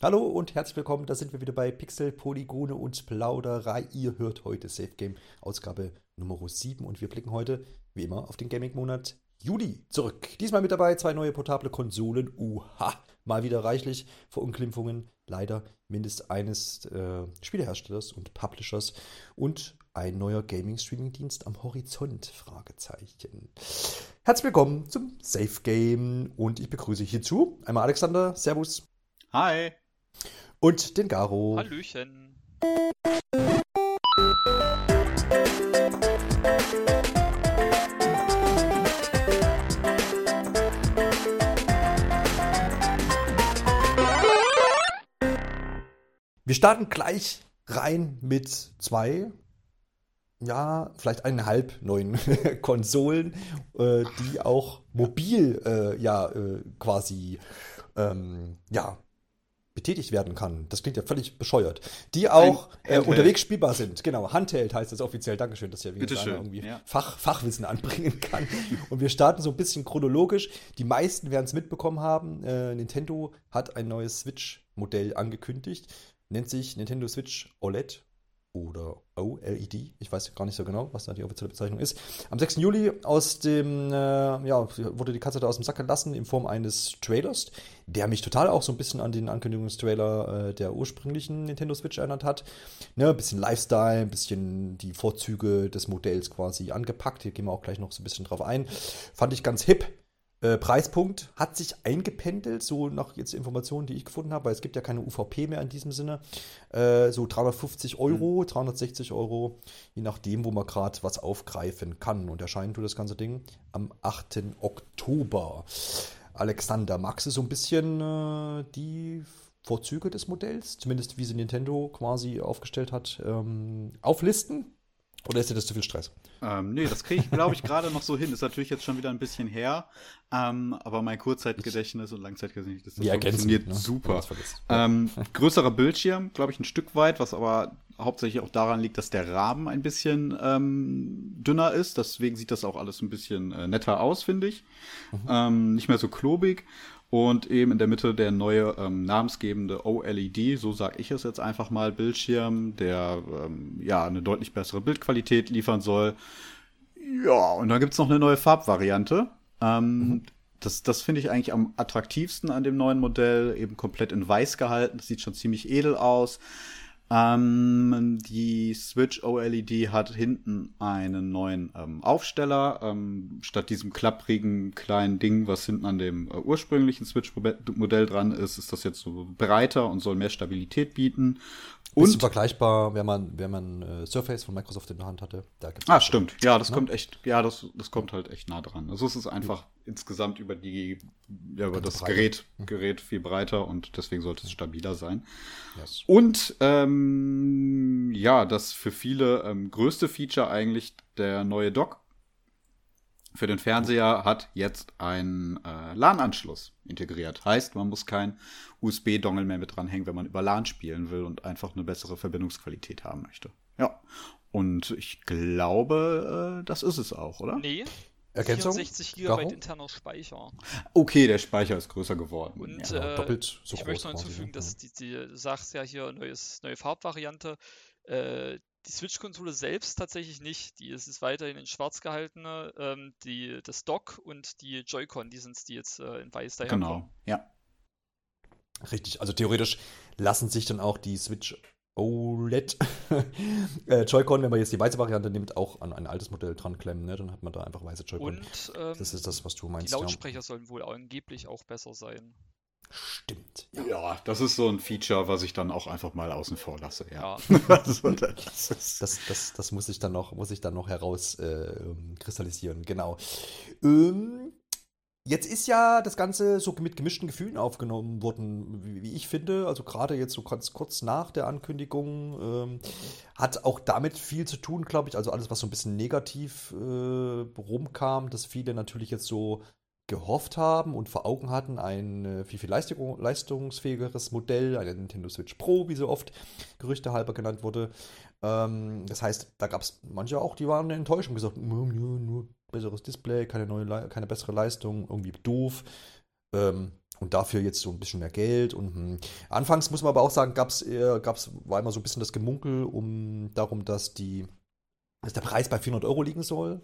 Hallo und herzlich willkommen, da sind wir wieder bei Pixel, Polygone und Plauderei. Ihr hört heute Safe Game, Ausgabe Nummer 7 und wir blicken heute, wie immer, auf den Gaming-Monat Juli zurück. Diesmal mit dabei zwei neue portable Konsolen. Uha, mal wieder reichlich Verunglimpfungen. Leider mindestens eines äh, Spieleherstellers und Publishers und ein neuer Gaming-Streaming-Dienst am Horizont? Fragezeichen. Herzlich willkommen zum Safe Game und ich begrüße hierzu einmal Alexander. Servus. Hi. Und den Garo. Hallöchen. Wir starten gleich rein mit zwei, ja, vielleicht eineinhalb neuen Konsolen, äh, die auch mobil, äh, ja, äh, quasi, ähm, ja, betätigt werden kann. Das klingt ja völlig bescheuert. Die auch äh, unterwegs spielbar sind. Genau, Handheld heißt das offiziell. Dankeschön, dass ich ja wieder irgendwie ja. Fach, Fachwissen anbringen kann. Und wir starten so ein bisschen chronologisch. Die meisten werden es mitbekommen haben. Äh, Nintendo hat ein neues Switch-Modell angekündigt. Nennt sich Nintendo Switch OLED oder OLED. Ich weiß gar nicht so genau, was da die offizielle Bezeichnung ist. Am 6. Juli aus dem, äh, ja, wurde die Katze da aus dem Sack gelassen in Form eines Trailers, der mich total auch so ein bisschen an den Ankündigungstrailer äh, der ursprünglichen Nintendo Switch erinnert hat. Ne, ein bisschen Lifestyle, ein bisschen die Vorzüge des Modells quasi angepackt. Hier gehen wir auch gleich noch so ein bisschen drauf ein. Fand ich ganz hip. Äh, Preispunkt hat sich eingependelt, so nach jetzt Informationen, die ich gefunden habe, weil es gibt ja keine UVP mehr in diesem Sinne. Äh, so 350 Euro, mhm. 360 Euro, je nachdem, wo man gerade was aufgreifen kann. Und erscheint du das ganze Ding am 8. Oktober. Alexander, magst du so ein bisschen äh, die Vorzüge des Modells, zumindest wie sie Nintendo quasi aufgestellt hat, ähm, auflisten? Oder ist dir das zu viel Stress? Ähm, nee, das kriege ich, glaube ich, gerade noch so hin. Ist natürlich jetzt schon wieder ein bisschen her. Ähm, aber mein Kurzzeitgedächtnis und Langzeitgedächtnis, das funktioniert ne? super. Ähm, größerer Bildschirm, glaube ich, ein Stück weit, was aber hauptsächlich auch daran liegt, dass der Rahmen ein bisschen ähm, dünner ist. Deswegen sieht das auch alles ein bisschen äh, netter aus, finde ich. Mhm. Ähm, nicht mehr so klobig und eben in der Mitte der neue ähm, namensgebende OLED, so sage ich es jetzt einfach mal, Bildschirm, der ähm, ja eine deutlich bessere Bildqualität liefern soll. Ja, und dann gibt's noch eine neue Farbvariante. Ähm, mhm. Das, das finde ich eigentlich am attraktivsten an dem neuen Modell, eben komplett in weiß gehalten. Das sieht schon ziemlich edel aus. Ähm, die Switch OLED hat hinten einen neuen ähm, Aufsteller. Ähm, statt diesem klapprigen kleinen Ding, was hinten an dem äh, ursprünglichen Switch-Modell dran ist, ist das jetzt so breiter und soll mehr Stabilität bieten. Und Bisschen vergleichbar, wenn man, wenn man äh, Surface von Microsoft in der Hand hatte. ah, stimmt. Ja, das ne? kommt echt, ja, das, das kommt halt echt nah dran. Also es ist einfach mhm. insgesamt über die, ja, über das Gerät, mhm. Gerät viel breiter und deswegen sollte es stabiler sein. Yes. Und ähm, ja, das für viele ähm, größte Feature eigentlich der neue Dock für den Fernseher hat jetzt ein äh, LAN-Anschluss integriert. Heißt, man muss kein USB-Dongle mehr mit dranhängen, wenn man über LAN spielen will und einfach eine bessere Verbindungsqualität haben möchte. Ja. Und ich glaube, äh, das ist es auch, oder? Nee. Ergänzung? 64 GB interner Speicher. Okay, der Speicher ist größer geworden. Und ja, äh, doppelt so ich groß möchte noch hinzufügen, dass die, die, du sagst ja hier neues, neue Farbvariante. Äh, die Switch-Konsole selbst tatsächlich nicht. Die ist, ist weiterhin in schwarz gehalten. Ähm, die, das Dock und die Joy-Con, die sind es, die jetzt äh, in weiß daher Genau, kommen. ja. Richtig, also theoretisch lassen sich dann auch die Switch OLED äh, Joy-Con, wenn man jetzt die weiße Variante nimmt, auch an ein altes Modell dran klemmen. Ne? Dann hat man da einfach weiße Joy-Con. Und ähm, das ist das, was du meinst. Die Lautsprecher ja. sollen wohl angeblich auch besser sein. Stimmt. Ja. ja. das ist so ein Feature, was ich dann auch einfach mal außen vor lasse. Ja. ja. das, das, das, das, muss ich dann noch, muss ich dann noch herauskristallisieren. Äh, genau. Ähm, jetzt ist ja das Ganze so mit gemischten Gefühlen aufgenommen worden, wie, wie ich finde. Also gerade jetzt so ganz kurz nach der Ankündigung ähm, hat auch damit viel zu tun, glaube ich. Also alles, was so ein bisschen negativ äh, rumkam, dass viele natürlich jetzt so gehofft haben und vor Augen hatten, ein äh, viel, viel Leistung, leistungsfähigeres Modell, eine Nintendo Switch Pro, wie so oft Gerüchte halber genannt wurde. Ähm, das heißt, da gab es manche auch, die waren enttäuscht und gesagt, nur besseres Display, keine, neue, keine bessere Leistung, irgendwie doof. Ähm, und dafür jetzt so ein bisschen mehr Geld. Und hm. anfangs muss man aber auch sagen, gab's, äh, gab's, war immer so ein bisschen das Gemunkel um darum, dass die, dass der Preis bei 400 Euro liegen soll.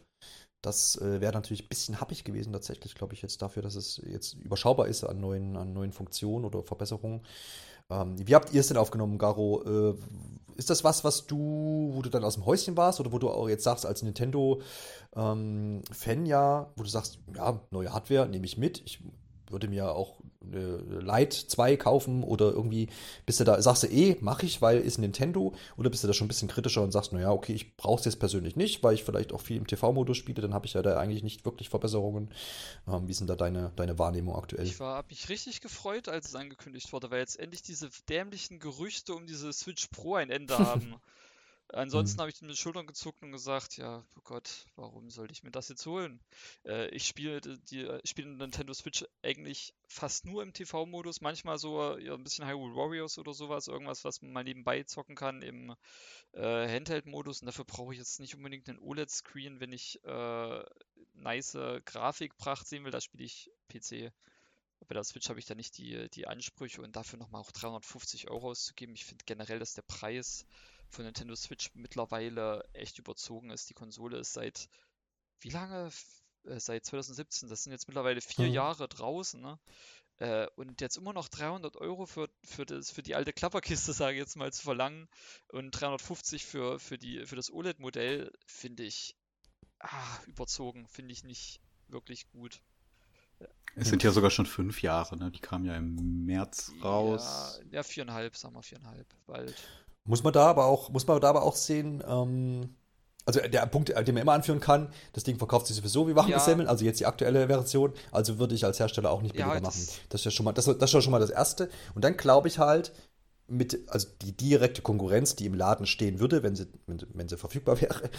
Das äh, wäre natürlich ein bisschen happig gewesen, tatsächlich, glaube ich, jetzt dafür, dass es jetzt überschaubar ist an neuen, an neuen Funktionen oder Verbesserungen. Ähm, wie habt ihr es denn aufgenommen, Garo? Äh, ist das was, was du, wo du dann aus dem Häuschen warst oder wo du auch jetzt sagst, als Nintendo-Fan ähm, ja, wo du sagst, ja, neue Hardware nehme ich mit. Ich würde mir auch Light 2 kaufen oder irgendwie bist du da, sagst du eh, mache ich, weil ist Nintendo oder bist du da schon ein bisschen kritischer und sagst, naja, okay, ich brauche es jetzt persönlich nicht, weil ich vielleicht auch viel im TV-Modus spiele, dann habe ich ja da eigentlich nicht wirklich Verbesserungen. Ähm, wie sind da deine, deine Wahrnehmung aktuell? Ich habe mich richtig gefreut, als es angekündigt wurde, weil jetzt endlich diese dämlichen Gerüchte um diese Switch Pro ein Ende haben. Ansonsten mhm. habe ich mit den Schultern gezuckt und gesagt, ja, oh Gott, warum sollte ich mir das jetzt holen? Äh, ich spiele die, äh, spiele Nintendo Switch eigentlich fast nur im TV-Modus, manchmal so ja, ein bisschen Hyrule Warriors oder sowas, irgendwas, was man mal nebenbei zocken kann im äh, Handheld-Modus und dafür brauche ich jetzt nicht unbedingt einen OLED-Screen, wenn ich äh, nice Grafikpracht sehen will, da spiele ich PC. Bei der Switch habe ich da nicht die, die Ansprüche und dafür nochmal auch 350 Euro auszugeben. Ich finde generell, dass der Preis von Nintendo Switch mittlerweile echt überzogen ist. Die Konsole ist seit wie lange? Äh, seit 2017. Das sind jetzt mittlerweile vier mhm. Jahre draußen. Ne? Äh, und jetzt immer noch 300 Euro für, für, das, für die alte Klapperkiste, sage ich jetzt mal, zu verlangen und 350 für, für, die, für das OLED-Modell, finde ich ah, überzogen. Finde ich nicht wirklich gut. Es sind ja sogar schon fünf Jahre, ne? Die kamen ja im März raus. Ja, ja viereinhalb, sagen wir viereinhalb, bald. Muss man da aber auch, muss man da aber auch sehen, ähm, also der Punkt, den man immer anführen kann, das Ding verkauft sich sowieso wie warme ja. Also jetzt die aktuelle Version, also würde ich als Hersteller auch nicht billiger ja, das machen. Das ist ja schon mal, das, das ist schon mal das Erste. Und dann glaube ich halt, mit, also die direkte Konkurrenz, die im Laden stehen würde, wenn sie, wenn, wenn sie verfügbar wäre,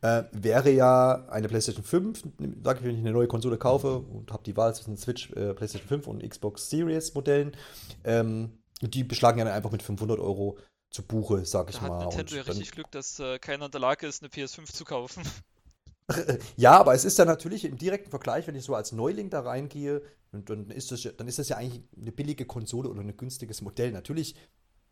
äh, wäre ja eine PlayStation 5. Sag ich, wenn ich eine neue Konsole kaufe und habe die Wahl zwischen Switch, äh, PlayStation 5 und Xbox Series Modellen, ähm, die beschlagen ja dann einfach mit 500 Euro zu Buche, sag ich da mal. Hat Nintendo ja richtig Glück, dass äh, keiner in der Lage ist, eine PS5 zu kaufen. ja, aber es ist dann natürlich im direkten Vergleich, wenn ich so als Neuling da reingehe, dann ist das, dann ist das ja eigentlich eine billige Konsole oder ein günstiges Modell. Natürlich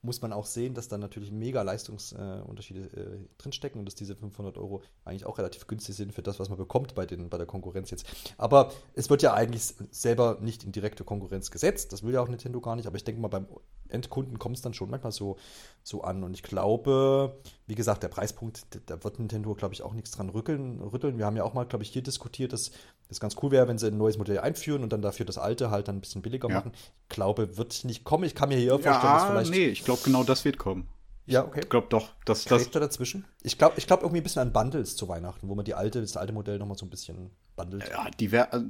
muss man auch sehen, dass da natürlich mega Leistungsunterschiede äh, drinstecken und dass diese 500 Euro eigentlich auch relativ günstig sind für das, was man bekommt bei, den, bei der Konkurrenz jetzt. Aber es wird ja eigentlich selber nicht in direkte Konkurrenz gesetzt. Das will ja auch Nintendo gar nicht. Aber ich denke mal, beim Endkunden kommt es dann schon manchmal so, so an. Und ich glaube, wie gesagt, der Preispunkt, da wird Nintendo, glaube ich, auch nichts dran rütteln. rütteln. Wir haben ja auch mal, glaube ich, hier diskutiert, dass es ganz cool wäre, wenn sie ein neues Modell einführen und dann dafür das alte halt dann ein bisschen billiger ja. machen. Ich glaube, wird nicht kommen. Ich kann mir hier vorstellen, ja, dass vielleicht. Nee, ich glaube, genau das wird kommen. Ja, okay. Ich glaube doch, dass das. da dazwischen? Ich glaube ich glaub irgendwie ein bisschen an Bundles zu Weihnachten, wo man die alte, das alte Modell nochmal so ein bisschen bundelt. Ja, die wär, äh,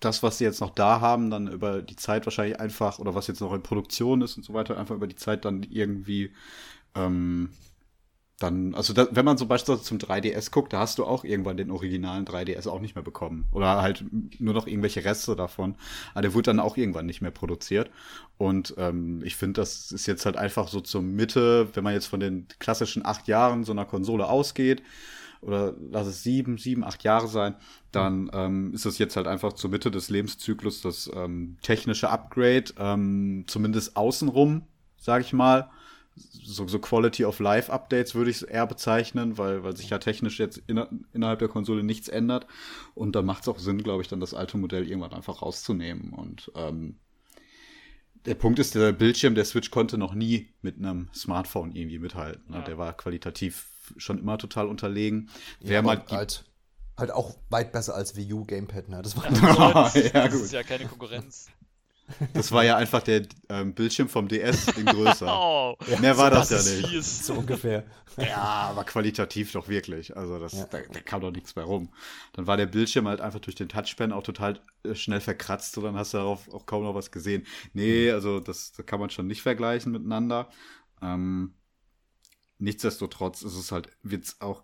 das, was sie jetzt noch da haben, dann über die Zeit wahrscheinlich einfach, oder was jetzt noch in Produktion ist und so weiter, einfach über die Zeit dann irgendwie ähm, dann, also da, wenn man so beispielsweise zum 3DS guckt, da hast du auch irgendwann den originalen 3DS auch nicht mehr bekommen. Oder halt nur noch irgendwelche Reste davon. Aber der wurde dann auch irgendwann nicht mehr produziert. Und ähm, ich finde, das ist jetzt halt einfach so zur Mitte, wenn man jetzt von den klassischen acht Jahren so einer Konsole ausgeht, oder lass es sieben, sieben, acht Jahre sein, dann ähm, ist es jetzt halt einfach zur Mitte des Lebenszyklus das ähm, technische Upgrade, ähm, zumindest außenrum, sag ich mal so, so Quality of Life Updates würde ich es eher bezeichnen, weil, weil sich ja technisch jetzt inner, innerhalb der Konsole nichts ändert. Und dann macht es auch Sinn, glaube ich, dann das alte Modell irgendwann einfach rauszunehmen. Und ähm, der Punkt ist, der Bildschirm der Switch konnte noch nie mit einem Smartphone irgendwie mithalten. Ne? Ja. Der war qualitativ schon immer total unterlegen. Ja, Wer mal halt, halt auch weit besser als Wii U Gamepad. Ne? Das war ja, das, ja, das ist ja keine Konkurrenz. Das war ja einfach der ähm, Bildschirm vom DS in größer. oh, Mehr war das, das ja nicht. Fies. So ungefähr. Ja, aber qualitativ doch wirklich. Also das, ja. da, da, kam doch nichts mehr rum. Dann war der Bildschirm halt einfach durch den Touchspan auch total äh, schnell verkratzt und dann hast du darauf auch kaum noch was gesehen. Nee, mhm. also das, das kann man schon nicht vergleichen miteinander. Ähm, nichtsdestotrotz ist es halt, wird's auch,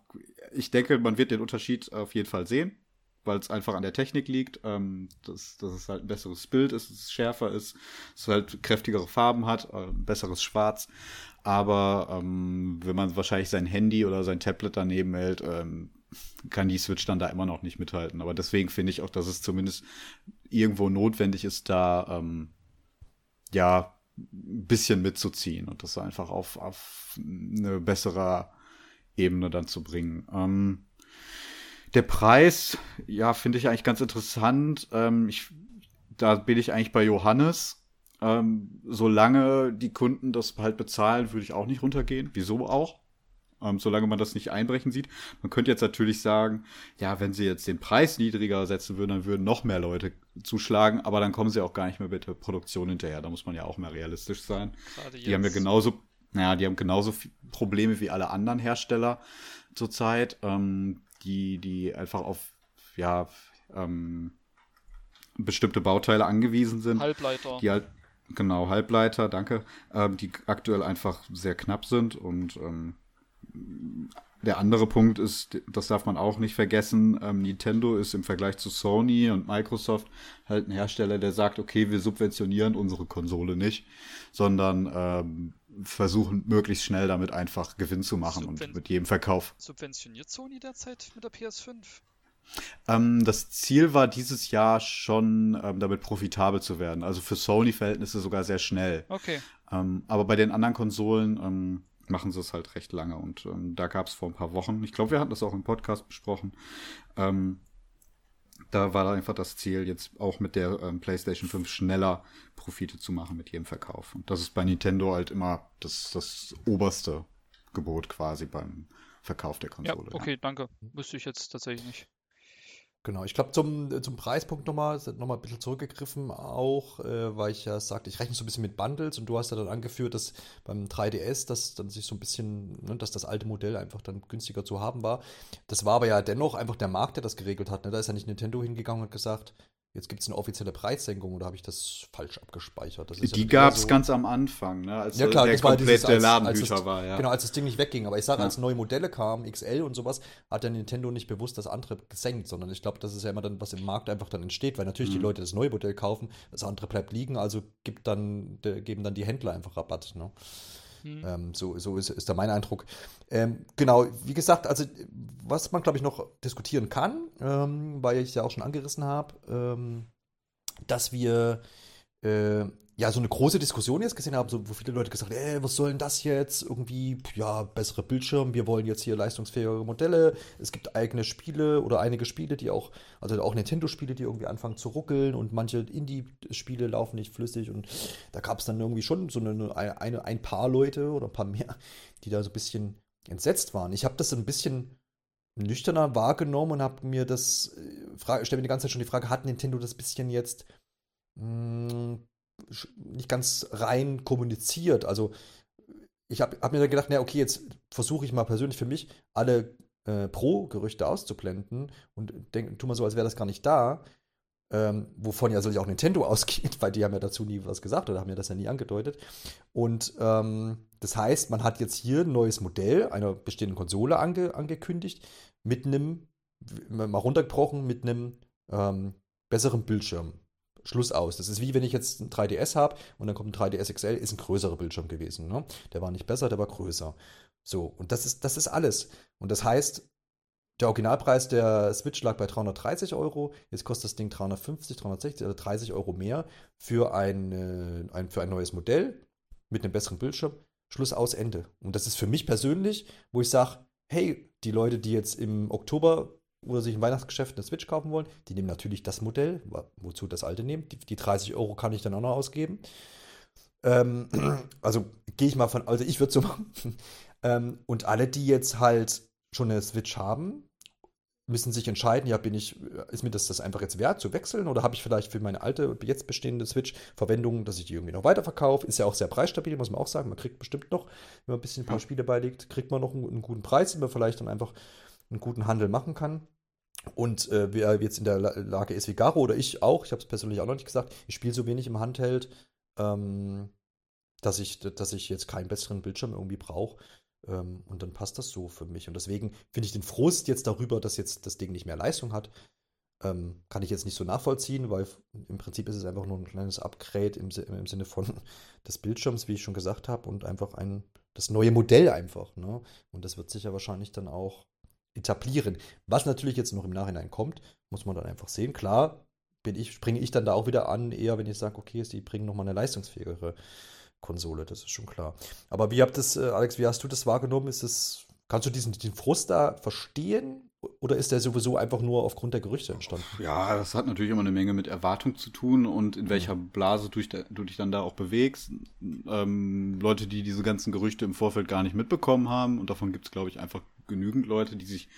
ich denke, man wird den Unterschied auf jeden Fall sehen weil es einfach an der Technik liegt, ähm, dass, dass es halt ein besseres Bild ist, dass es schärfer ist, dass es halt kräftigere Farben hat, äh, besseres Schwarz. Aber ähm, wenn man wahrscheinlich sein Handy oder sein Tablet daneben hält, ähm, kann die Switch dann da immer noch nicht mithalten. Aber deswegen finde ich auch, dass es zumindest irgendwo notwendig ist, da ähm, ja, ein bisschen mitzuziehen und das einfach auf, auf eine bessere Ebene dann zu bringen. Ähm, der Preis, ja, finde ich eigentlich ganz interessant. Ähm, ich, da bin ich eigentlich bei Johannes. Ähm, solange die Kunden das halt bezahlen, würde ich auch nicht runtergehen. Wieso auch? Ähm, solange man das nicht einbrechen sieht. Man könnte jetzt natürlich sagen, ja, wenn sie jetzt den Preis niedriger setzen würden, dann würden noch mehr Leute zuschlagen, aber dann kommen sie auch gar nicht mehr mit der Produktion hinterher. Da muss man ja auch mehr realistisch sein. Die haben ja genauso, naja, die haben genauso Probleme wie alle anderen Hersteller zurzeit. Ähm, die, die einfach auf, ja, ähm, bestimmte Bauteile angewiesen sind. Halbleiter. Die halt, genau, Halbleiter, danke, ähm, die aktuell einfach sehr knapp sind und ähm, der andere Punkt ist, das darf man auch nicht vergessen, ähm, Nintendo ist im Vergleich zu Sony und Microsoft halt ein Hersteller, der sagt, okay, wir subventionieren unsere Konsole nicht, sondern ähm, versuchen möglichst schnell damit einfach Gewinn zu machen Subven und mit jedem Verkauf. Subventioniert Sony derzeit mit der PS5? Ähm, das Ziel war dieses Jahr schon, ähm, damit profitabel zu werden. Also für Sony-Verhältnisse sogar sehr schnell. Okay. Ähm, aber bei den anderen Konsolen ähm, machen sie es halt recht lange. Und ähm, da gab es vor ein paar Wochen, ich glaube, wir hatten das auch im Podcast besprochen, ähm, da war einfach das Ziel, jetzt auch mit der ähm, PlayStation 5 schneller Profite zu machen mit jedem Verkauf. Und das ist bei Nintendo halt immer das, das oberste Gebot quasi beim Verkauf der Konsole. Ja, okay, ja. danke. Wüsste ich jetzt tatsächlich nicht. Genau, ich glaube zum, zum Preispunkt nochmal, nochmal ein bisschen zurückgegriffen auch, äh, weil ich ja sagte, ich rechne so ein bisschen mit Bundles und du hast ja dann angeführt, dass beim 3DS, dass dann sich so ein bisschen, ne, dass das alte Modell einfach dann günstiger zu haben war. Das war aber ja dennoch einfach der Markt, der das geregelt hat. Ne? Da ist ja nicht Nintendo hingegangen und gesagt, Jetzt gibt es eine offizielle Preissenkung oder habe ich das falsch abgespeichert? Das die ja gab es so ganz am Anfang, ne? als ja, klar, der das war dieses, als, als war. Ja. Genau, als das Ding nicht wegging. Aber ich sage, ja. als neue Modelle kamen, XL und sowas, hat der Nintendo nicht bewusst das andere gesenkt, sondern ich glaube, das ist ja immer dann, was im Markt einfach dann entsteht, weil natürlich mhm. die Leute das neue Modell kaufen, das andere bleibt liegen, also gibt dann, geben dann die Händler einfach Rabatt. Ne? Mhm. Ähm, so so ist, ist da mein Eindruck. Ähm, genau, wie gesagt, also was man, glaube ich, noch diskutieren kann, ähm, weil ich ja auch schon angerissen habe, ähm, dass wir äh, ja so eine große Diskussion jetzt gesehen haben, so, wo viele Leute gesagt haben, ey, was soll denn das jetzt? Irgendwie, ja, bessere Bildschirme, wir wollen jetzt hier leistungsfähigere Modelle. Es gibt eigene Spiele oder einige Spiele, die auch, also auch Nintendo-Spiele, die irgendwie anfangen zu ruckeln und manche Indie-Spiele laufen nicht flüssig und da gab es dann irgendwie schon so eine, eine, ein paar Leute oder ein paar mehr, die da so ein bisschen entsetzt waren. Ich habe das ein bisschen nüchterner wahrgenommen und habe mir das, äh, stelle mir die ganze Zeit schon die Frage, hat Nintendo das bisschen jetzt mh, hm, nicht ganz rein kommuniziert. Also ich habe hab mir dann gedacht, na okay, jetzt versuche ich mal persönlich für mich alle äh, Pro-Gerüchte auszublenden und denk, tu mal so, als wäre das gar nicht da. Ähm, wovon ja soll auch Nintendo ausgeht, weil die haben ja dazu nie was gesagt oder haben ja das ja nie angedeutet. Und ähm, das heißt, man hat jetzt hier ein neues Modell einer bestehenden Konsole ange angekündigt, mit einem, mal runtergebrochen, mit einem ähm, besseren Bildschirm. Schluss aus. Das ist wie wenn ich jetzt ein 3DS habe und dann kommt ein 3DS XL, ist ein größerer Bildschirm gewesen. Ne? Der war nicht besser, der war größer. So, und das ist, das ist alles. Und das heißt, der Originalpreis der Switch lag bei 330 Euro, jetzt kostet das Ding 350, 360 oder 30 Euro mehr für ein, äh, ein, für ein neues Modell mit einem besseren Bildschirm. Schluss aus, Ende. Und das ist für mich persönlich, wo ich sage, hey, die Leute, die jetzt im Oktober oder sich im Weihnachtsgeschäft eine Switch kaufen wollen, die nehmen natürlich das Modell, wozu das alte nehmen. Die, die 30 Euro kann ich dann auch noch ausgeben. Ähm, also gehe ich mal von, also ich würde so machen. ähm, und alle, die jetzt halt schon eine Switch haben, müssen sich entscheiden, ja, bin ich, ist mir das, das einfach jetzt wert zu wechseln oder habe ich vielleicht für meine alte, jetzt bestehende Switch Verwendung, dass ich die irgendwie noch weiterverkaufe? Ist ja auch sehr preisstabil, muss man auch sagen. Man kriegt bestimmt noch, wenn man ein bisschen ein paar Spiele beilegt, kriegt man noch einen, einen guten Preis, den man vielleicht dann einfach einen guten Handel machen kann. Und äh, wer jetzt in der Lage ist wie Garo oder ich auch, ich habe es persönlich auch noch nicht gesagt, ich spiele so wenig im Handheld, ähm, dass, ich, dass ich jetzt keinen besseren Bildschirm irgendwie brauche. Ähm, und dann passt das so für mich. Und deswegen finde ich den Frust jetzt darüber, dass jetzt das Ding nicht mehr Leistung hat, ähm, kann ich jetzt nicht so nachvollziehen, weil im Prinzip ist es einfach nur ein kleines Upgrade im, im Sinne von des Bildschirms, wie ich schon gesagt habe, und einfach ein das neue Modell einfach. Ne? Und das wird sich ja wahrscheinlich dann auch etablieren. Was natürlich jetzt noch im Nachhinein kommt, muss man dann einfach sehen. Klar, bin ich, springe ich dann da auch wieder an, eher wenn ich sage, okay, sie bringen nochmal eine leistungsfähigere Konsole, das ist schon klar. Aber wie habt das, äh, Alex, wie hast du das wahrgenommen? Ist das, kannst du diesen, diesen Frust da verstehen? Oder ist der sowieso einfach nur aufgrund der Gerüchte entstanden? Ja, das hat natürlich immer eine Menge mit Erwartung zu tun und in welcher Blase du, du dich dann da auch bewegst. Ähm, Leute, die diese ganzen Gerüchte im Vorfeld gar nicht mitbekommen haben und davon gibt es, glaube ich, einfach genügend Leute, die sich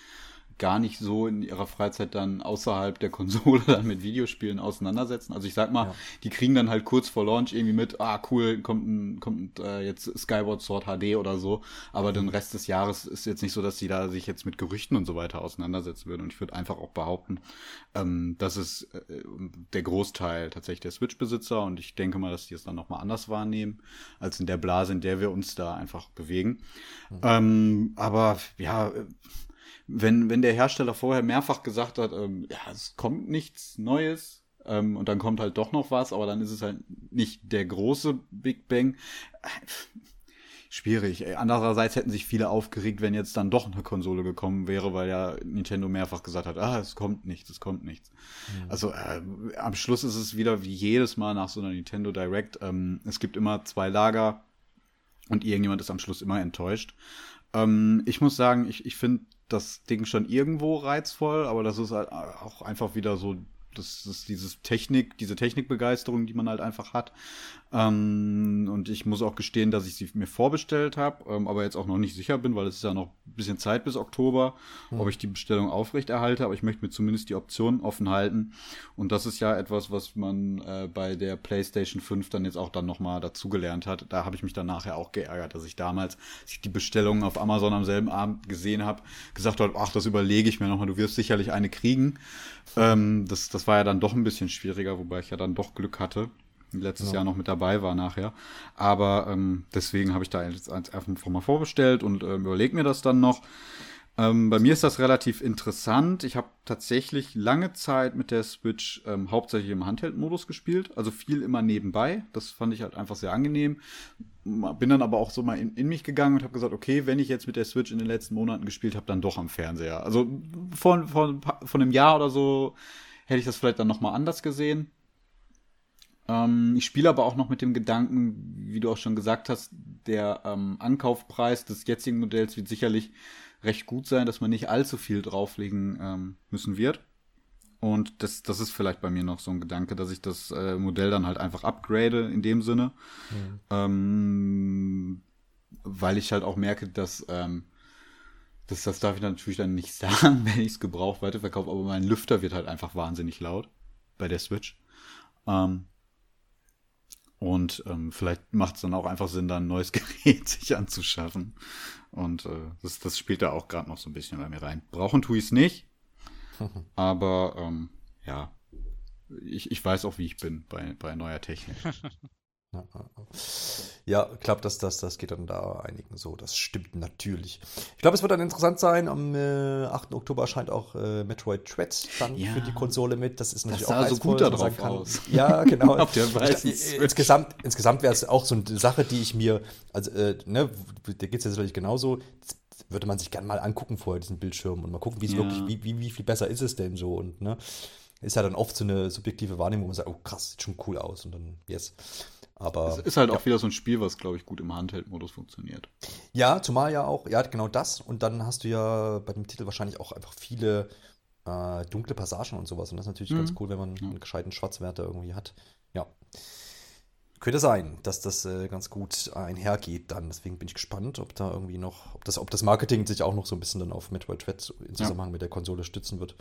gar nicht so in ihrer Freizeit dann außerhalb der Konsole dann mit Videospielen auseinandersetzen. Also ich sag mal, ja. die kriegen dann halt kurz vor Launch irgendwie mit, ah cool, kommt ein, kommt äh, jetzt Skyward Sword HD oder so, aber den Rest des Jahres ist jetzt nicht so, dass die da sich jetzt mit Gerüchten und so weiter auseinandersetzen würden. Und ich würde einfach auch behaupten, ähm, das ist äh, der Großteil tatsächlich der Switch-Besitzer und ich denke mal, dass die es dann nochmal anders wahrnehmen, als in der Blase, in der wir uns da einfach bewegen. Mhm. Ähm, aber ja, wenn, wenn der Hersteller vorher mehrfach gesagt hat, ähm, ja, es kommt nichts Neues, ähm, und dann kommt halt doch noch was, aber dann ist es halt nicht der große Big Bang. Schwierig. Andererseits hätten sich viele aufgeregt, wenn jetzt dann doch eine Konsole gekommen wäre, weil ja Nintendo mehrfach gesagt hat, ah, es kommt nichts, es kommt nichts. Mhm. Also äh, am Schluss ist es wieder wie jedes Mal nach so einer Nintendo Direct. Ähm, es gibt immer zwei Lager und irgendjemand ist am Schluss immer enttäuscht. Ähm, ich muss sagen, ich, ich finde das Ding schon irgendwo reizvoll, aber das ist halt auch einfach wieder so das ist dieses Technik, diese Technikbegeisterung, die man halt einfach hat. Ähm, und ich muss auch gestehen, dass ich sie mir vorbestellt habe, ähm, aber jetzt auch noch nicht sicher bin, weil es ist ja noch ein bisschen Zeit bis Oktober, mhm. ob ich die Bestellung aufrechterhalte. Aber ich möchte mir zumindest die Option offen halten. Und das ist ja etwas, was man äh, bei der PlayStation 5 dann jetzt auch dann nochmal dazugelernt hat. Da habe ich mich dann nachher auch geärgert, dass ich damals, als ich die Bestellung auf Amazon am selben Abend gesehen habe, gesagt habe, ach, das überlege ich mir nochmal, du wirst sicherlich eine kriegen. Ähm, das, das war ja dann doch ein bisschen schwieriger, wobei ich ja dann doch Glück hatte. Letztes ja. Jahr noch mit dabei war nachher. Aber ähm, deswegen habe ich da jetzt einfach mal vorbestellt und ähm, überlege mir das dann noch. Ähm, bei mir ist das relativ interessant. Ich habe tatsächlich lange Zeit mit der Switch ähm, hauptsächlich im Handheld-Modus gespielt, also viel immer nebenbei. Das fand ich halt einfach sehr angenehm. Bin dann aber auch so mal in, in mich gegangen und habe gesagt, okay, wenn ich jetzt mit der Switch in den letzten Monaten gespielt habe, dann doch am Fernseher. Also von, von, von einem Jahr oder so hätte ich das vielleicht dann nochmal anders gesehen. Ähm, ich spiele aber auch noch mit dem Gedanken, wie du auch schon gesagt hast, der ähm, Ankaufpreis des jetzigen Modells wird sicherlich recht gut sein, dass man nicht allzu viel drauflegen ähm, müssen wird. Und das, das ist vielleicht bei mir noch so ein Gedanke, dass ich das äh, Modell dann halt einfach upgrade in dem Sinne. Mhm. Ähm, weil ich halt auch merke, dass, ähm, das, das darf ich natürlich dann nicht sagen, wenn ich es gebraucht weiterverkaufe, aber mein Lüfter wird halt einfach wahnsinnig laut bei der Switch. Ähm, und ähm, vielleicht macht es dann auch einfach Sinn, dann ein neues Gerät sich anzuschaffen. Und äh, das, das spielt da auch gerade noch so ein bisschen bei mir rein. Brauchen tue ich es nicht. aber ähm, ja, ich, ich weiß auch, wie ich bin bei, bei neuer Technik. Ja, klappt das, das, das geht dann da einigen so. Das stimmt natürlich. Ich glaube, es wird dann interessant sein. Am äh, 8. Oktober erscheint auch äh, Metroid Dread dann ja. für die Konsole mit. Das ist natürlich das sah auch so gut da drauf aus. Ja, genau. Auf der ich, insgesamt insgesamt wäre es auch so eine Sache, die ich mir, also, äh, ne, da geht es jetzt natürlich genauso. Würde man sich gerne mal angucken vorher, diesen Bildschirm und mal gucken, wie es ja. wirklich, wie, wie, wie viel besser ist es denn so und, ne ist ja dann oft so eine subjektive Wahrnehmung, wo man sagt, oh krass, sieht schon cool aus und dann, yes. Aber. Es ist halt ja. auch wieder so ein Spiel, was, glaube ich, gut im Handheld-Modus funktioniert. Ja, zumal ja auch, ja, genau das. Und dann hast du ja bei dem Titel wahrscheinlich auch einfach viele äh, dunkle Passagen und sowas. Und das ist natürlich mhm. ganz cool, wenn man einen gescheiten Schwarzwerte irgendwie hat. Ja. Könnte sein, dass das äh, ganz gut einhergeht dann. Deswegen bin ich gespannt, ob da irgendwie noch, ob das, ob das Marketing sich auch noch so ein bisschen dann auf Metroid Dread in Zusammenhang ja. mit der Konsole stützen wird.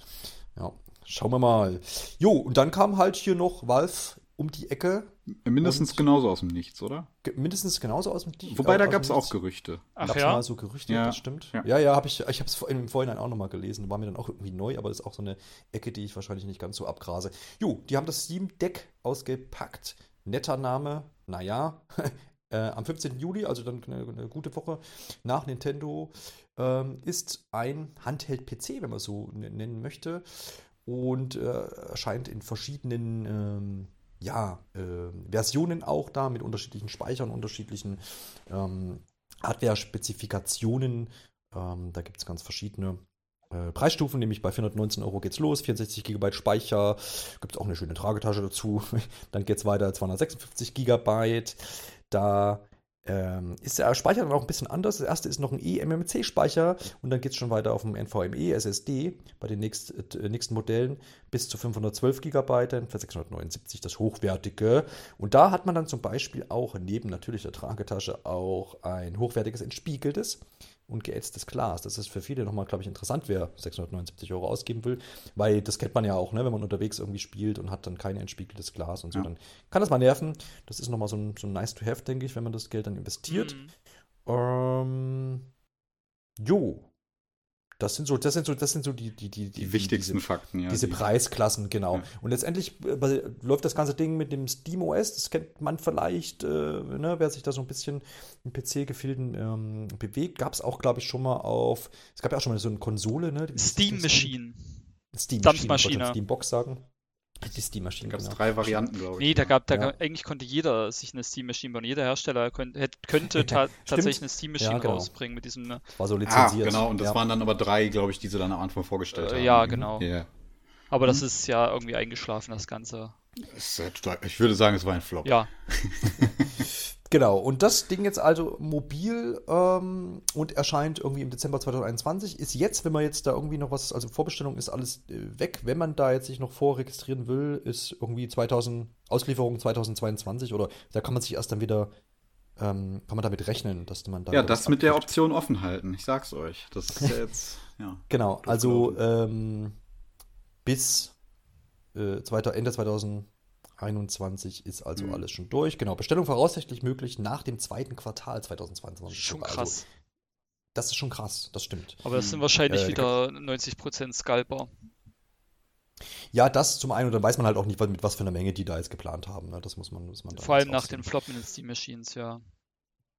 Ja, schauen wir mal. Jo, und dann kam halt hier noch Valve um die Ecke. Mindestens genauso aus dem Nichts, oder? Mindestens genauso aus dem Nichts. Wobei, da gab es auch Gerüchte. Ach gab's ja? mal so Gerüchte, ja. das stimmt. Ja, ja, ja hab ich, ich habe es im Vorhinein auch nochmal gelesen. War mir dann auch irgendwie neu, aber das ist auch so eine Ecke, die ich wahrscheinlich nicht ganz so abgrase. Jo, die haben das Steam Deck ausgepackt. Netter Name, naja. äh, am 15. Juli, also dann eine, eine gute Woche nach Nintendo, ähm, ist ein Handheld-PC, wenn man so nennen möchte. Und äh, erscheint in verschiedenen ähm, ja, äh, Versionen auch da mit unterschiedlichen Speichern, unterschiedlichen ähm, Hardware-Spezifikationen. Ähm, da gibt es ganz verschiedene. äh, Preisstufen, nämlich bei 419 Euro geht's los, 64 GB Speicher, gibt es auch eine schöne Tragetasche dazu. Dann geht es weiter, 256 GB. Da ähm, ist der Speicher dann auch ein bisschen anders. Das erste ist noch ein eMMC-Speicher und dann geht es schon weiter auf dem NVMe SSD bei den nächst, äh, nächsten Modellen bis zu 512 GB, für 679 das hochwertige. Und da hat man dann zum Beispiel auch neben natürlich der Tragetasche auch ein hochwertiges entspiegeltes und geätztes Glas. Das ist für viele nochmal, glaube ich, interessant, wer 679 Euro ausgeben will, weil das kennt man ja auch, ne, wenn man unterwegs irgendwie spielt und hat dann kein entspiegeltes Glas und so, ja. dann kann das mal nerven. Das ist nochmal so ein, so ein nice to have, denke ich, wenn man das Geld dann investiert. Mhm. Ähm, jo, das sind so, das sind so, das sind so die, die, die, die wichtigsten diese, Fakten, ja. Diese Preisklassen, genau. Ja. Und letztendlich äh, läuft das ganze Ding mit dem Steam OS, das kennt man vielleicht, äh, ne, wer sich da so ein bisschen im PC-Gefilden ähm, bewegt. Gab es auch, glaube ich, schon mal auf, es gab ja auch schon mal so eine Konsole, ne? Steam Machine. Steam Machine, Steam Box sagen. Die Steam-Maschine. Da gab es genau. drei Varianten, glaube ich. Nee, da gab, da ja. eigentlich konnte jeder sich eine Steam-Maschine bauen. Jeder Hersteller könnte, könnte ta tatsächlich eine Steam-Maschine ja, genau. rausbringen mit diesem. Ne? War so lizenziert. Ah, genau, und das ja. waren dann aber drei, glaube ich, die sie dann am Anfang vorgestellt äh, haben. Ja, genau. Yeah. Aber das mhm. ist ja irgendwie eingeschlafen, das Ganze. Ich würde sagen, es war ein Flop. Ja. Genau, und das Ding jetzt also mobil ähm, und erscheint irgendwie im Dezember 2021. Ist jetzt, wenn man jetzt da irgendwie noch was, also Vorbestellung ist alles äh, weg. Wenn man da jetzt sich noch vorregistrieren will, ist irgendwie 2000, Auslieferung 2022 oder da kann man sich erst dann wieder, ähm, kann man damit rechnen, dass man da. Ja, das mit der Option offen halten, ich sag's euch. Das ist ja jetzt, ja. Genau, also ähm, bis äh, Ende 2021. 21 ist also mhm. alles schon durch. Genau, Bestellung voraussichtlich möglich nach dem zweiten Quartal 2022. Schon also, krass. das ist schon krass, das stimmt. Aber das sind wahrscheinlich äh, wieder 90% Scalper. Ja, das zum einen, und dann weiß man halt auch nicht, mit was für einer Menge die da jetzt geplant haben. Ne? Das muss man, muss man Vor allem nach den Flop in den Steam Machines, ja.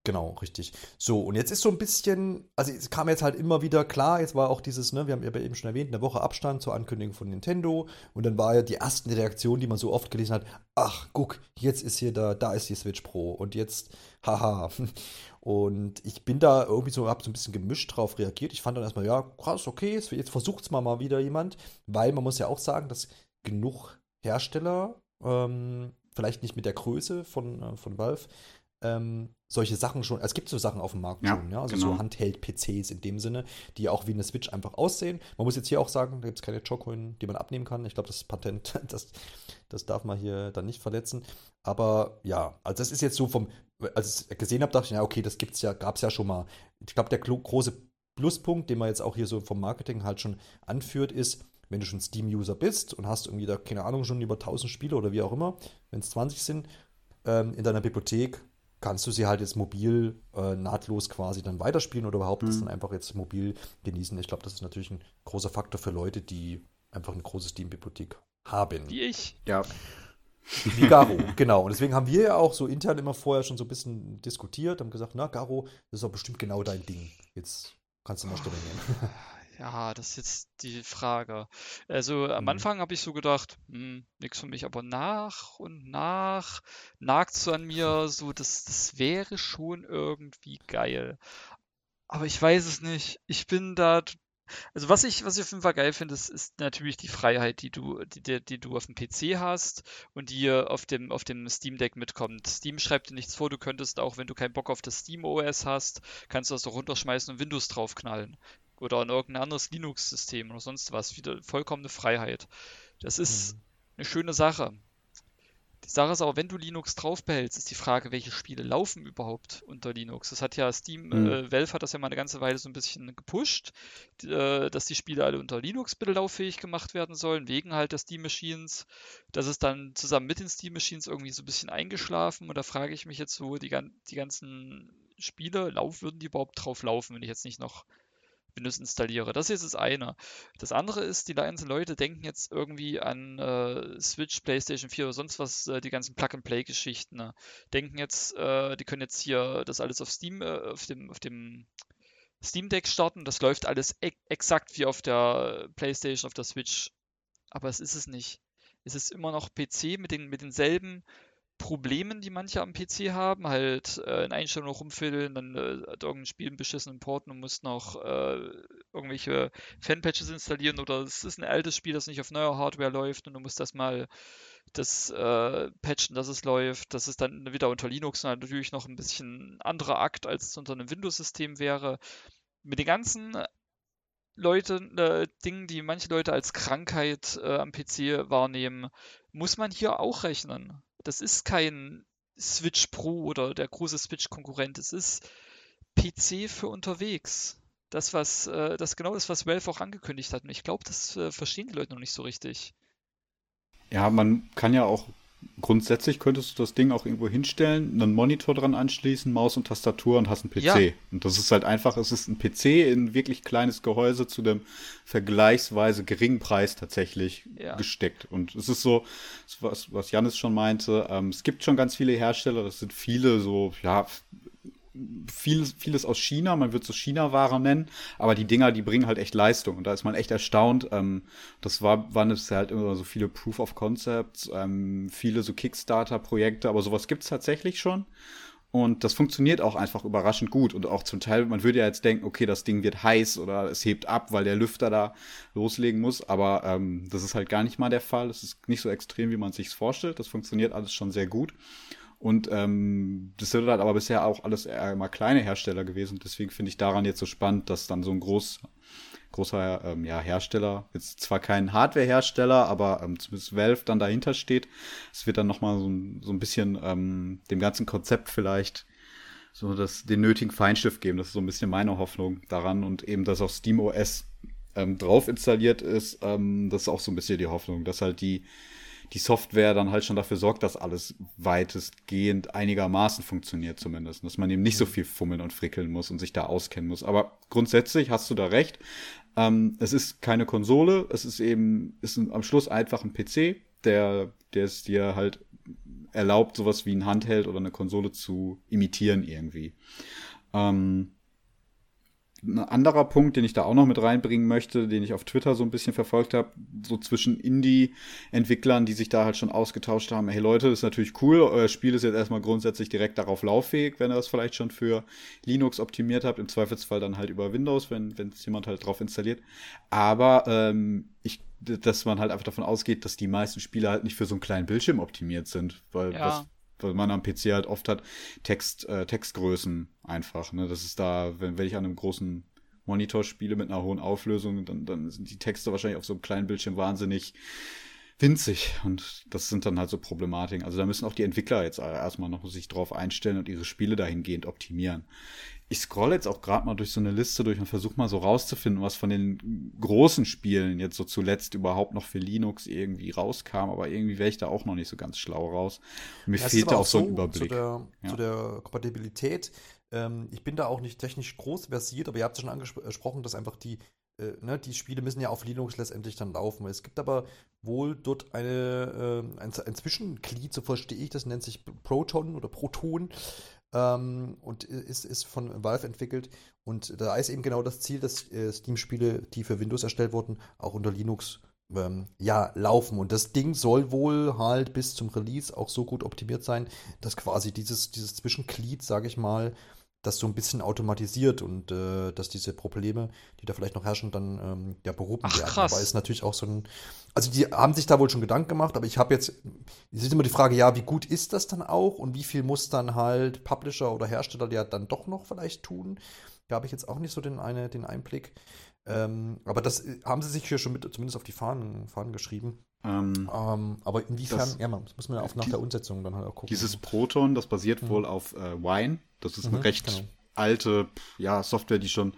Genau, richtig. So, und jetzt ist so ein bisschen, also es kam jetzt halt immer wieder klar, jetzt war auch dieses, ne, wir haben ja eben schon erwähnt, eine Woche Abstand zur Ankündigung von Nintendo und dann war ja die ersten Reaktionen, die man so oft gelesen hat, ach, guck, jetzt ist hier da, da ist die Switch Pro und jetzt, haha. Und ich bin da irgendwie so, hab so ein bisschen gemischt drauf reagiert. Ich fand dann erstmal, ja, krass, okay, jetzt versucht's mal mal wieder jemand, weil man muss ja auch sagen, dass genug Hersteller, ähm, vielleicht nicht mit der Größe von, äh, von Valve, ähm, solche Sachen schon, es gibt so Sachen auf dem Markt ja, schon, ja, also genau. so Handheld-PCs in dem Sinne, die auch wie eine Switch einfach aussehen. Man muss jetzt hier auch sagen, da gibt es keine Chocoin, die man abnehmen kann. Ich glaube, das Patent, das, das darf man hier dann nicht verletzen. Aber ja, also das ist jetzt so vom, als ich es gesehen habe, dachte ich, ja, okay, das gibt's ja, gab es ja schon mal. Ich glaube, der große Pluspunkt, den man jetzt auch hier so vom Marketing halt schon anführt, ist, wenn du schon Steam-User bist und hast irgendwie da, keine Ahnung, schon über 1000 Spiele oder wie auch immer, wenn es 20 sind, ähm, in deiner Bibliothek, kannst du sie halt jetzt mobil äh, nahtlos quasi dann weiterspielen oder überhaupt mhm. das dann einfach jetzt mobil genießen. Ich glaube, das ist natürlich ein großer Faktor für Leute, die einfach eine große Steam-Bibliothek haben. Wie ich. Ja. Wie Garo, genau. Und deswegen haben wir ja auch so intern immer vorher schon so ein bisschen diskutiert, haben gesagt, na, Garo, das ist doch bestimmt genau dein Ding. Jetzt kannst du mal Stelle nehmen. Ja, das ist jetzt die Frage. Also am mhm. Anfang habe ich so gedacht, hm, nichts für mich, aber nach und nach nagt so an mir, so das, das wäre schon irgendwie geil. Aber ich weiß es nicht. Ich bin da also was ich, was ich auf jeden Fall geil finde, ist, ist natürlich die Freiheit, die du, die, die du auf dem PC hast und die auf dem, auf dem Steam Deck mitkommt. Steam schreibt dir nichts vor, du könntest auch, wenn du keinen Bock auf das Steam OS hast, kannst du das auch runterschmeißen und Windows draufknallen oder in irgendein anderes Linux-System oder sonst was. Wieder vollkommene Freiheit. Das ist mhm. eine schöne Sache. Die Sache ist aber, wenn du Linux drauf behältst, ist die Frage, welche Spiele laufen überhaupt unter Linux. Das hat ja Steam, mhm. äh, Valve hat das ja mal eine ganze Weile so ein bisschen gepusht, äh, dass die Spiele alle unter Linux bitte lauffähig gemacht werden sollen, wegen halt der Steam Machines. Das ist dann zusammen mit den Steam Machines irgendwie so ein bisschen eingeschlafen und da frage ich mich jetzt so, die, die ganzen Spiele, lauf, würden die überhaupt drauf laufen, wenn ich jetzt nicht noch Windows installiere. Das ist das eine. Das andere ist, die ganzen Leute denken jetzt irgendwie an äh, Switch, PlayStation 4 oder sonst was, äh, die ganzen Plug-and-Play-Geschichten. Ne? Denken jetzt, äh, die können jetzt hier das alles auf Steam, äh, auf dem, auf dem Steam Deck starten. Das läuft alles e exakt wie auf der PlayStation, auf der Switch. Aber es ist es nicht. Es ist immer noch PC mit, den, mit denselben Problemen, die manche am PC haben, halt äh, in Einstellungen rumfiddeln, dann äh, hat irgendein Spiel einen beschissenen Port und muss noch äh, irgendwelche Fanpatches installieren oder es ist ein altes Spiel, das nicht auf neuer Hardware läuft und du musst das mal das äh, patchen, dass es läuft. Das ist dann wieder unter Linux natürlich noch ein bisschen anderer Akt, als es unter einem Windows-System wäre. Mit den ganzen Leuten, äh, Dingen, die manche Leute als Krankheit äh, am PC wahrnehmen, muss man hier auch rechnen. Das ist kein Switch Pro oder der große Switch-Konkurrent. Es ist PC für unterwegs. Das, was, äh, das genau das, was Valve auch angekündigt hat. Und ich glaube, das äh, verstehen die Leute noch nicht so richtig. Ja, man kann ja auch grundsätzlich könntest du das Ding auch irgendwo hinstellen, einen Monitor dran anschließen, Maus und Tastatur und hast einen PC. Ja. Und das ist halt einfach, es ist ein PC in wirklich kleines Gehäuse zu dem vergleichsweise geringen Preis tatsächlich ja. gesteckt. Und es ist so, was, was Janis schon meinte, ähm, es gibt schon ganz viele Hersteller, das sind viele so, ja, vieles, vieles aus China, man wird es China-Ware nennen, aber die Dinger, die bringen halt echt Leistung und da ist man echt erstaunt. Ähm, das war, waren es halt immer so viele Proof of Concepts, ähm, viele so Kickstarter-Projekte, aber sowas gibt's tatsächlich schon. Und das funktioniert auch einfach überraschend gut. Und auch zum Teil, man würde ja jetzt denken, okay, das Ding wird heiß oder es hebt ab, weil der Lüfter da loslegen muss. Aber ähm, das ist halt gar nicht mal der Fall. Es ist nicht so extrem, wie man sich vorstellt. Das funktioniert alles schon sehr gut. Und ähm, das sind halt aber bisher auch alles eher immer kleine Hersteller gewesen. Deswegen finde ich daran jetzt so spannend, dass dann so ein groß, großer ähm, ja, Hersteller, jetzt zwar kein Hardware-Hersteller, aber ähm, zumindest Valve dann dahinter steht. Es wird dann nochmal so, so ein bisschen ähm, dem ganzen Konzept vielleicht so das, den nötigen Feinstift geben. Das ist so ein bisschen meine Hoffnung daran. Und eben, dass auch SteamOS ähm, drauf installiert ist, ähm, das ist auch so ein bisschen die Hoffnung, dass halt die die Software dann halt schon dafür sorgt, dass alles weitestgehend einigermaßen funktioniert zumindest. Dass man eben nicht so viel fummeln und frickeln muss und sich da auskennen muss. Aber grundsätzlich hast du da recht. Ähm, es ist keine Konsole, es ist eben, ist am Schluss einfach ein PC, der, der es dir halt erlaubt, sowas wie ein Handheld oder eine Konsole zu imitieren irgendwie. Ähm, ein anderer Punkt, den ich da auch noch mit reinbringen möchte, den ich auf Twitter so ein bisschen verfolgt habe, so zwischen Indie-Entwicklern, die sich da halt schon ausgetauscht haben, hey Leute, ist natürlich cool, euer Spiel ist jetzt erstmal grundsätzlich direkt darauf lauffähig, wenn ihr das vielleicht schon für Linux optimiert habt, im Zweifelsfall dann halt über Windows, wenn es jemand halt drauf installiert. Aber ähm, ich dass man halt einfach davon ausgeht, dass die meisten Spiele halt nicht für so einen kleinen Bildschirm optimiert sind, weil ja. was weil man am PC halt oft hat, Text, äh, Textgrößen einfach. Ne? Das ist da, wenn, wenn ich an einem großen Monitor spiele mit einer hohen Auflösung, dann, dann sind die Texte wahrscheinlich auf so einem kleinen Bildschirm wahnsinnig winzig. Und das sind dann halt so Problematiken. Also da müssen auch die Entwickler jetzt erstmal noch sich drauf einstellen und ihre Spiele dahingehend optimieren ich scroll jetzt auch gerade mal durch so eine Liste durch und versuche mal so rauszufinden, was von den großen Spielen jetzt so zuletzt überhaupt noch für Linux irgendwie rauskam, aber irgendwie wäre ich da auch noch nicht so ganz schlau raus. Und mir fehlt da auch so ein Überblick. Zu der, ja. zu der Kompatibilität. Ähm, ich bin da auch nicht technisch groß versiert, aber ihr habt ja schon angesprochen, dass einfach die, äh, ne, die Spiele müssen ja auf Linux letztendlich dann laufen. Es gibt aber wohl dort eine, äh, ein, ein Zwischenglied, so verstehe ich, das nennt sich Proton oder Proton ähm, und ist, ist von Valve entwickelt. Und da ist eben genau das Ziel, dass äh, Steam-Spiele, die für Windows erstellt wurden, auch unter Linux ähm, ja, laufen. Und das Ding soll wohl halt bis zum Release auch so gut optimiert sein, dass quasi dieses, dieses Zwischenglied, sage ich mal, das so ein bisschen automatisiert und äh, dass diese Probleme, die da vielleicht noch herrschen, dann ähm, ja behoben Ach, werden. Krass. Aber ist natürlich auch so ein. Also die haben sich da wohl schon Gedanken gemacht, aber ich habe jetzt, es ist immer die Frage, ja, wie gut ist das dann auch und wie viel muss dann halt Publisher oder Hersteller ja dann doch noch vielleicht tun? Da habe ich jetzt auch nicht so den, eine, den Einblick. Ähm, aber das äh, haben sie sich hier schon mit, zumindest auf die Fahnen, Fahnen geschrieben. Ähm, ähm, aber inwiefern, das, ja, das muss man ja auch nach die, der Umsetzung dann halt auch gucken. Dieses Proton, das basiert mhm. wohl auf äh, Wine. Das ist mhm, eine recht genau. alte ja, Software, die schon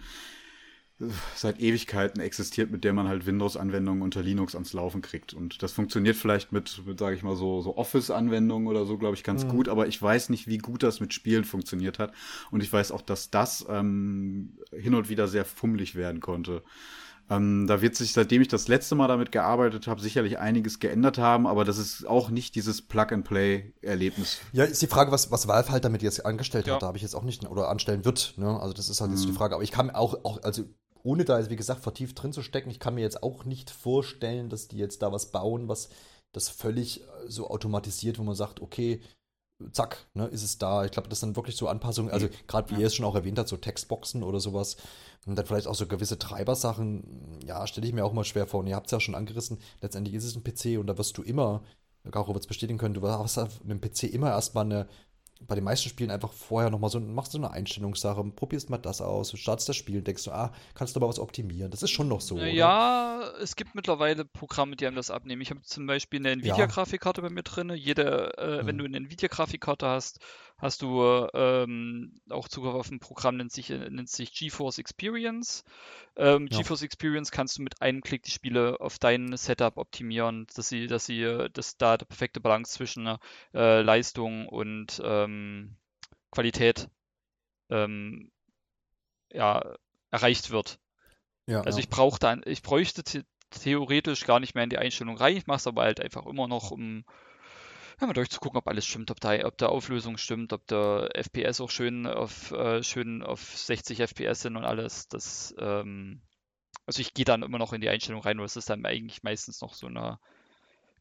seit Ewigkeiten existiert, mit der man halt Windows-Anwendungen unter Linux ans Laufen kriegt. Und das funktioniert vielleicht mit, mit sage ich mal, so, so Office-Anwendungen oder so, glaube ich, ganz mhm. gut. Aber ich weiß nicht, wie gut das mit Spielen funktioniert hat. Und ich weiß auch, dass das ähm, hin und wieder sehr fummelig werden konnte. Ähm, da wird sich, seitdem ich das letzte Mal damit gearbeitet habe, sicherlich einiges geändert haben, aber das ist auch nicht dieses Plug-and-Play-Erlebnis. Ja, ist die Frage, was, was Valve halt damit jetzt angestellt ja. hat, da habe ich jetzt auch nicht, oder anstellen wird. Ne? Also das ist halt mhm. jetzt die mhm. Frage. Aber ich kann auch, auch, also ohne da jetzt, wie gesagt, vertieft drin zu stecken, ich kann mir jetzt auch nicht vorstellen, dass die jetzt da was bauen, was das völlig äh, so automatisiert, wo man sagt, okay, zack, ne, ist es da. Ich glaube, das sind wirklich so Anpassungen, also gerade wie ja. ihr es schon auch erwähnt habt, so Textboxen oder sowas. Und dann vielleicht auch so gewisse Treibersachen, ja, stelle ich mir auch mal schwer vor. Und ihr habt es ja schon angerissen, letztendlich ist es ein PC und da wirst du immer, Garo wird es bestätigen können, du hast auf einem PC immer erstmal eine, bei den meisten Spielen einfach vorher nochmal so, machst so eine Einstellungssache, probierst mal das aus, startest das Spiel und denkst so, ah, kannst du aber was optimieren. Das ist schon noch so. Ja, oder? es gibt mittlerweile Programme, die einem das abnehmen. Ich habe zum Beispiel eine Nvidia-Grafikkarte bei mir drin. Jede, äh, mhm. wenn du eine Nvidia-Grafikkarte hast, hast du ähm, auch Zugriff auf ein Programm, nennt sich, nennt sich GeForce Experience. Ähm, ja. GeForce Experience kannst du mit einem Klick die Spiele auf dein Setup optimieren, dass sie, dass sie, dass da der perfekte Balance zwischen äh, Leistung und ähm, Qualität ähm, ja, erreicht wird. Ja, also ja. ich brauche dann, ich bräuchte theoretisch gar nicht mehr in die Einstellung rein, ich mache es aber halt einfach immer noch, um ja, mal durchzugucken, ob alles stimmt, ob, da, ob der Auflösung stimmt, ob der FPS auch schön auf, äh, schön auf 60 FPS sind und alles. Das, ähm, also ich gehe dann immer noch in die Einstellung rein, weil es ist dann eigentlich meistens noch so eine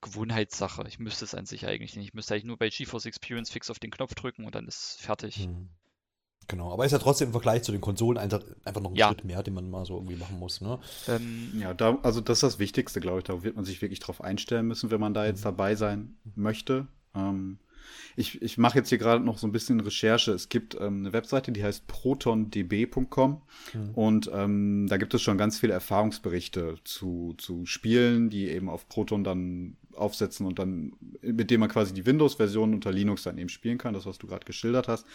Gewohnheitssache. Ich müsste es an sich eigentlich nicht. Ich müsste eigentlich nur bei GeForce Experience fix auf den Knopf drücken und dann ist fertig. Mhm. Genau, aber ist ja trotzdem im Vergleich zu den Konsolen einfach, einfach noch ein ja. Schritt mehr, den man mal so irgendwie machen muss. Ne? Ähm, ja, da, also das ist das Wichtigste, glaube ich. Da wird man sich wirklich drauf einstellen müssen, wenn man da jetzt mhm. dabei sein möchte. Ähm, ich ich mache jetzt hier gerade noch so ein bisschen Recherche. Es gibt ähm, eine Webseite, die heißt protondb.com mhm. und ähm, da gibt es schon ganz viele Erfahrungsberichte zu, zu Spielen, die eben auf Proton dann aufsetzen und dann, mit dem man quasi die Windows-Version unter Linux dann eben spielen kann, das, was du gerade geschildert hast.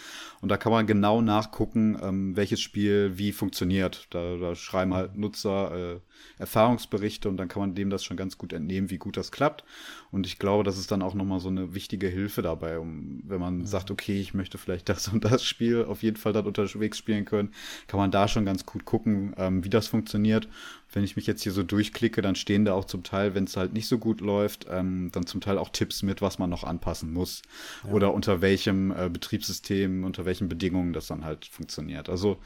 Und da kann man genau nachgucken, ähm, welches Spiel wie funktioniert. Da, da schreiben halt Nutzer äh, Erfahrungsberichte und dann kann man dem das schon ganz gut entnehmen, wie gut das klappt. Und ich glaube, das ist dann auch nochmal so eine wichtige Hilfe dabei, um, wenn man mhm. sagt, okay, ich möchte vielleicht das und das Spiel auf jeden Fall dann unterwegs spielen können, kann man da schon ganz gut gucken, ähm, wie das funktioniert wenn ich mich jetzt hier so durchklicke, dann stehen da auch zum Teil, wenn es halt nicht so gut läuft, ähm, dann zum Teil auch Tipps mit, was man noch anpassen muss. Ja. Oder unter welchem äh, Betriebssystem, unter welchen Bedingungen das dann halt funktioniert. Also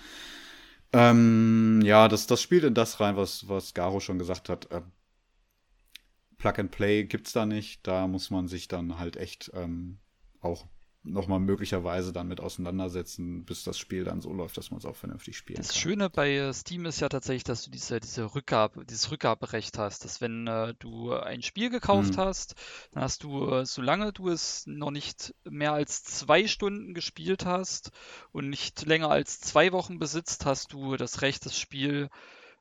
ähm, ja, das, das spielt in das rein, was, was Garo schon gesagt hat. Äh, Plug and Play gibt's da nicht. Da muss man sich dann halt echt ähm, auch nochmal möglicherweise dann mit auseinandersetzen, bis das Spiel dann so läuft, dass man es auch vernünftig spielen das kann. Das Schöne bei Steam ist ja tatsächlich, dass du diese, diese Rückgabe, dieses Rückgaberecht hast, dass wenn äh, du ein Spiel gekauft mhm. hast, dann hast du, äh, solange du es noch nicht mehr als zwei Stunden gespielt hast und nicht länger als zwei Wochen besitzt, hast du das Recht, das Spiel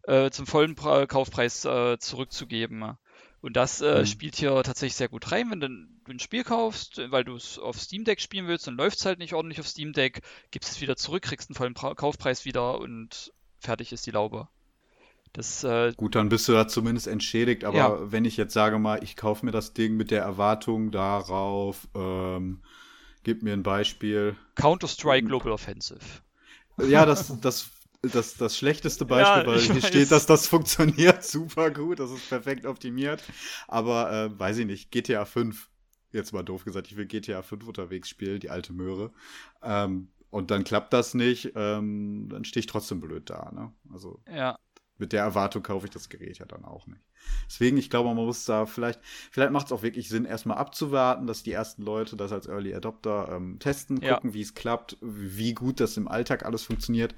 äh, zum vollen pra Kaufpreis äh, zurückzugeben. Und das äh, mhm. spielt hier tatsächlich sehr gut rein, wenn du, ein Spiel kaufst, weil du es auf Steam Deck spielen willst und läuft es halt nicht ordentlich auf Steam Deck, gibst es wieder zurück, kriegst einen vollen pra Kaufpreis wieder und fertig ist die Laube. Das, äh, Gut, dann bist du da zumindest entschädigt, aber ja. wenn ich jetzt sage mal, ich kaufe mir das Ding mit der Erwartung darauf, ähm, gib mir ein Beispiel. Counter-Strike Global Offensive. Ja, das, das das, das schlechteste Beispiel, ja, weil hier weiß. steht, dass das funktioniert super gut, das ist perfekt optimiert. Aber äh, weiß ich nicht, GTA 5, jetzt mal doof gesagt, ich will GTA 5 unterwegs spielen, die alte Möhre. Ähm, und dann klappt das nicht, ähm, dann stehe ich trotzdem blöd da. Ne? Also ja. mit der Erwartung kaufe ich das Gerät ja dann auch nicht. Deswegen, ich glaube, man muss da vielleicht, vielleicht macht es auch wirklich Sinn, erstmal abzuwarten, dass die ersten Leute das als Early Adopter ähm, testen, gucken, ja. wie es klappt, wie gut das im Alltag alles funktioniert.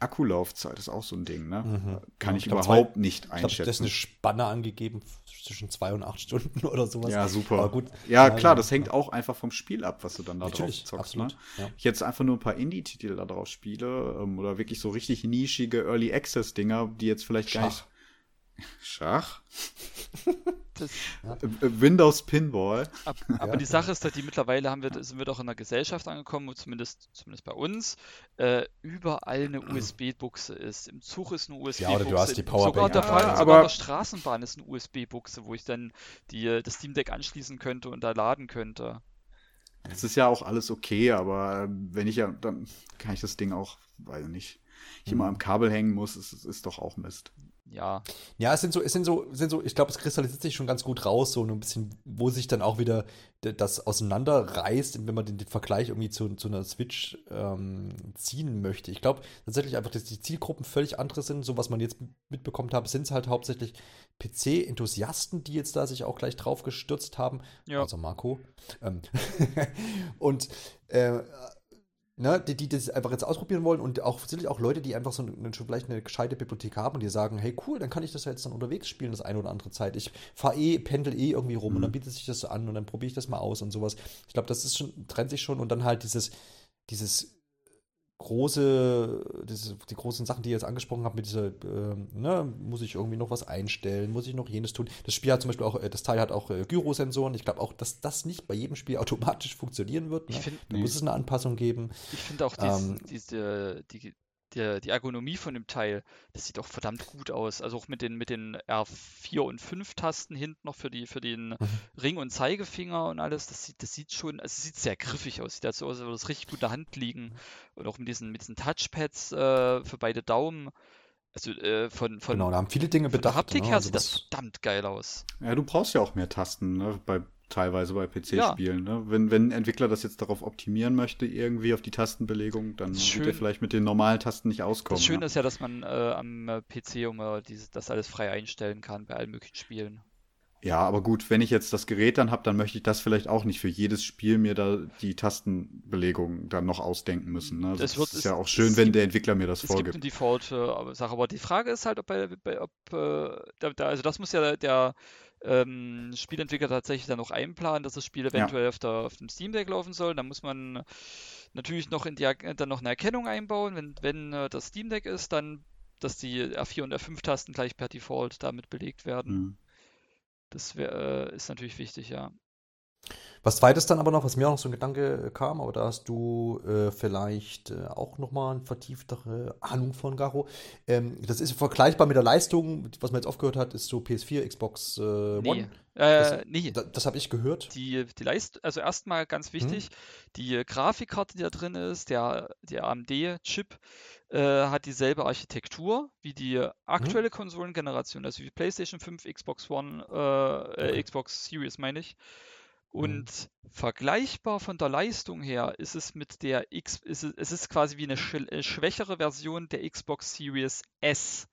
Akkulaufzeit ist auch so ein Ding, ne? Mhm. Kann ja, ich, ich glaub, überhaupt zwei, nicht einschätzen. Ich glaube, das ist eine Spanne angegeben zwischen zwei und acht Stunden oder sowas. Ja, super. Aber gut. Ja, klar, das hängt auch einfach vom Spiel ab, was du dann da Natürlich, drauf zockst. Ne? Absolut, ne? ja. Ich jetzt einfach nur ein paar Indie-Titel da drauf spiele ähm, oder wirklich so richtig nischige Early Access-Dinger, die jetzt vielleicht Schach. gar nicht Schach? Das, ja. Windows Pinball. Ab, aber ja. die Sache ist, dass die mittlerweile haben wir, sind wir doch in einer Gesellschaft angekommen, wo zumindest, zumindest bei uns, äh, überall eine USB-Buchse ist. Im Zug ist eine USB-Buchse. Ja, oder du hast die Powerbank. Sogar, der, ja, sogar der Straßenbahn ist eine USB-Buchse, wo ich dann die, das Steam Deck anschließen könnte und da laden könnte. Es ist ja auch alles okay, aber wenn ich ja, dann kann ich das Ding auch, weiß ich nicht, ich immer am Kabel hängen muss, ist, ist doch auch Mist. Ja. Ja, es sind so, es sind so, sind so, ich glaube, es kristallisiert sich schon ganz gut raus, so ein bisschen, wo sich dann auch wieder das auseinanderreißt, wenn man den, den Vergleich irgendwie zu, zu einer Switch ähm, ziehen möchte. Ich glaube tatsächlich einfach, dass die Zielgruppen völlig andere sind. So was man jetzt mitbekommen hat, sind es halt hauptsächlich PC-Enthusiasten, die jetzt da sich auch gleich drauf gestürzt haben. Ja. Also Marco. Ähm und äh, ne, die, die das einfach jetzt ausprobieren wollen und auch sicherlich auch Leute, die einfach so eine, schon vielleicht eine gescheite Bibliothek haben und die sagen, hey cool, dann kann ich das ja jetzt dann unterwegs spielen, das eine oder andere Zeit. Ich fahre eh, pendel eh irgendwie rum mhm. und dann bietet sich das so an und dann probiere ich das mal aus und sowas. Ich glaube, das ist schon, trennt sich schon und dann halt dieses, dieses große, diese, die großen Sachen, die ihr jetzt angesprochen habt, mit dieser, äh, ne, muss ich irgendwie noch was einstellen, muss ich noch jenes tun. Das Spiel hat zum Beispiel auch, äh, das Teil hat auch äh, Gyrosensoren. Ich glaube auch, dass das nicht bei jedem Spiel automatisch funktionieren wird. Ne? Find, da nee. muss es eine Anpassung geben. Ich finde auch dies, ähm, diese, die, die, die Ergonomie von dem Teil, das sieht auch verdammt gut aus. Also auch mit den, mit den R4 und 5 Tasten hinten noch für, die, für den mhm. Ring und Zeigefinger und alles. Das sieht, das sieht schon, also sieht sehr griffig aus. Sieht halt so aus, als würde es richtig gut in der Hand liegen. Und auch mit diesen, mit diesen Touchpads äh, für beide Daumen. Also äh, von, von, genau, da haben viele Dinge bedacht. Haptik ne? her also sieht das verdammt geil aus. Ja, du brauchst ja auch mehr Tasten ne? bei teilweise bei PC-Spielen. Ja. Ne? Wenn, wenn ein Entwickler das jetzt darauf optimieren möchte, irgendwie auf die Tastenbelegung, dann wird er vielleicht mit den normalen Tasten nicht auskommen. Das Schöne ja. ist ja, dass man äh, am äh, PC immer dieses, das alles frei einstellen kann bei allen möglichen Spielen. Ja, aber gut, wenn ich jetzt das Gerät dann habe, dann möchte ich das vielleicht auch nicht für jedes Spiel mir da die Tastenbelegung dann noch ausdenken müssen. Ne? Also das, wird, ist ja auch schön, wenn der Entwickler mir das es vorgibt. Es gibt eine Default-Sache, aber die Frage ist halt, ob, bei, bei, ob äh, da, also das muss ja der ähm, Spielentwickler tatsächlich dann noch einplanen, dass das Spiel eventuell ja. auf, der, auf dem Steam Deck laufen soll. Dann muss man natürlich noch in die, dann noch eine Erkennung einbauen. Wenn, wenn äh, das Steam Deck ist, dann, dass die R4 und R5-Tasten gleich per Default damit belegt werden. Mhm. Das wär, äh, ist natürlich wichtig, ja. Was zweites dann aber noch, was mir auch noch so ein Gedanke äh, kam, aber da hast du äh, vielleicht äh, auch nochmal eine vertieftere Ahnung von, Garo. Ähm, das ist vergleichbar mit der Leistung, was man jetzt aufgehört hat, ist so PS4, Xbox äh, nee. One. Das, äh, nee. Das, das habe ich gehört. Die, die Leist also erstmal ganz wichtig, hm. die Grafikkarte, die da drin ist, der, der AMD-Chip, äh, hat dieselbe Architektur wie die aktuelle hm. Konsolengeneration, also wie PlayStation 5, Xbox One, okay. Xbox Series meine ich. Mhm. Und mhm. vergleichbar von der Leistung her ist es mit der X, ist es, es ist quasi wie eine äh, schwächere Version der Xbox Series S.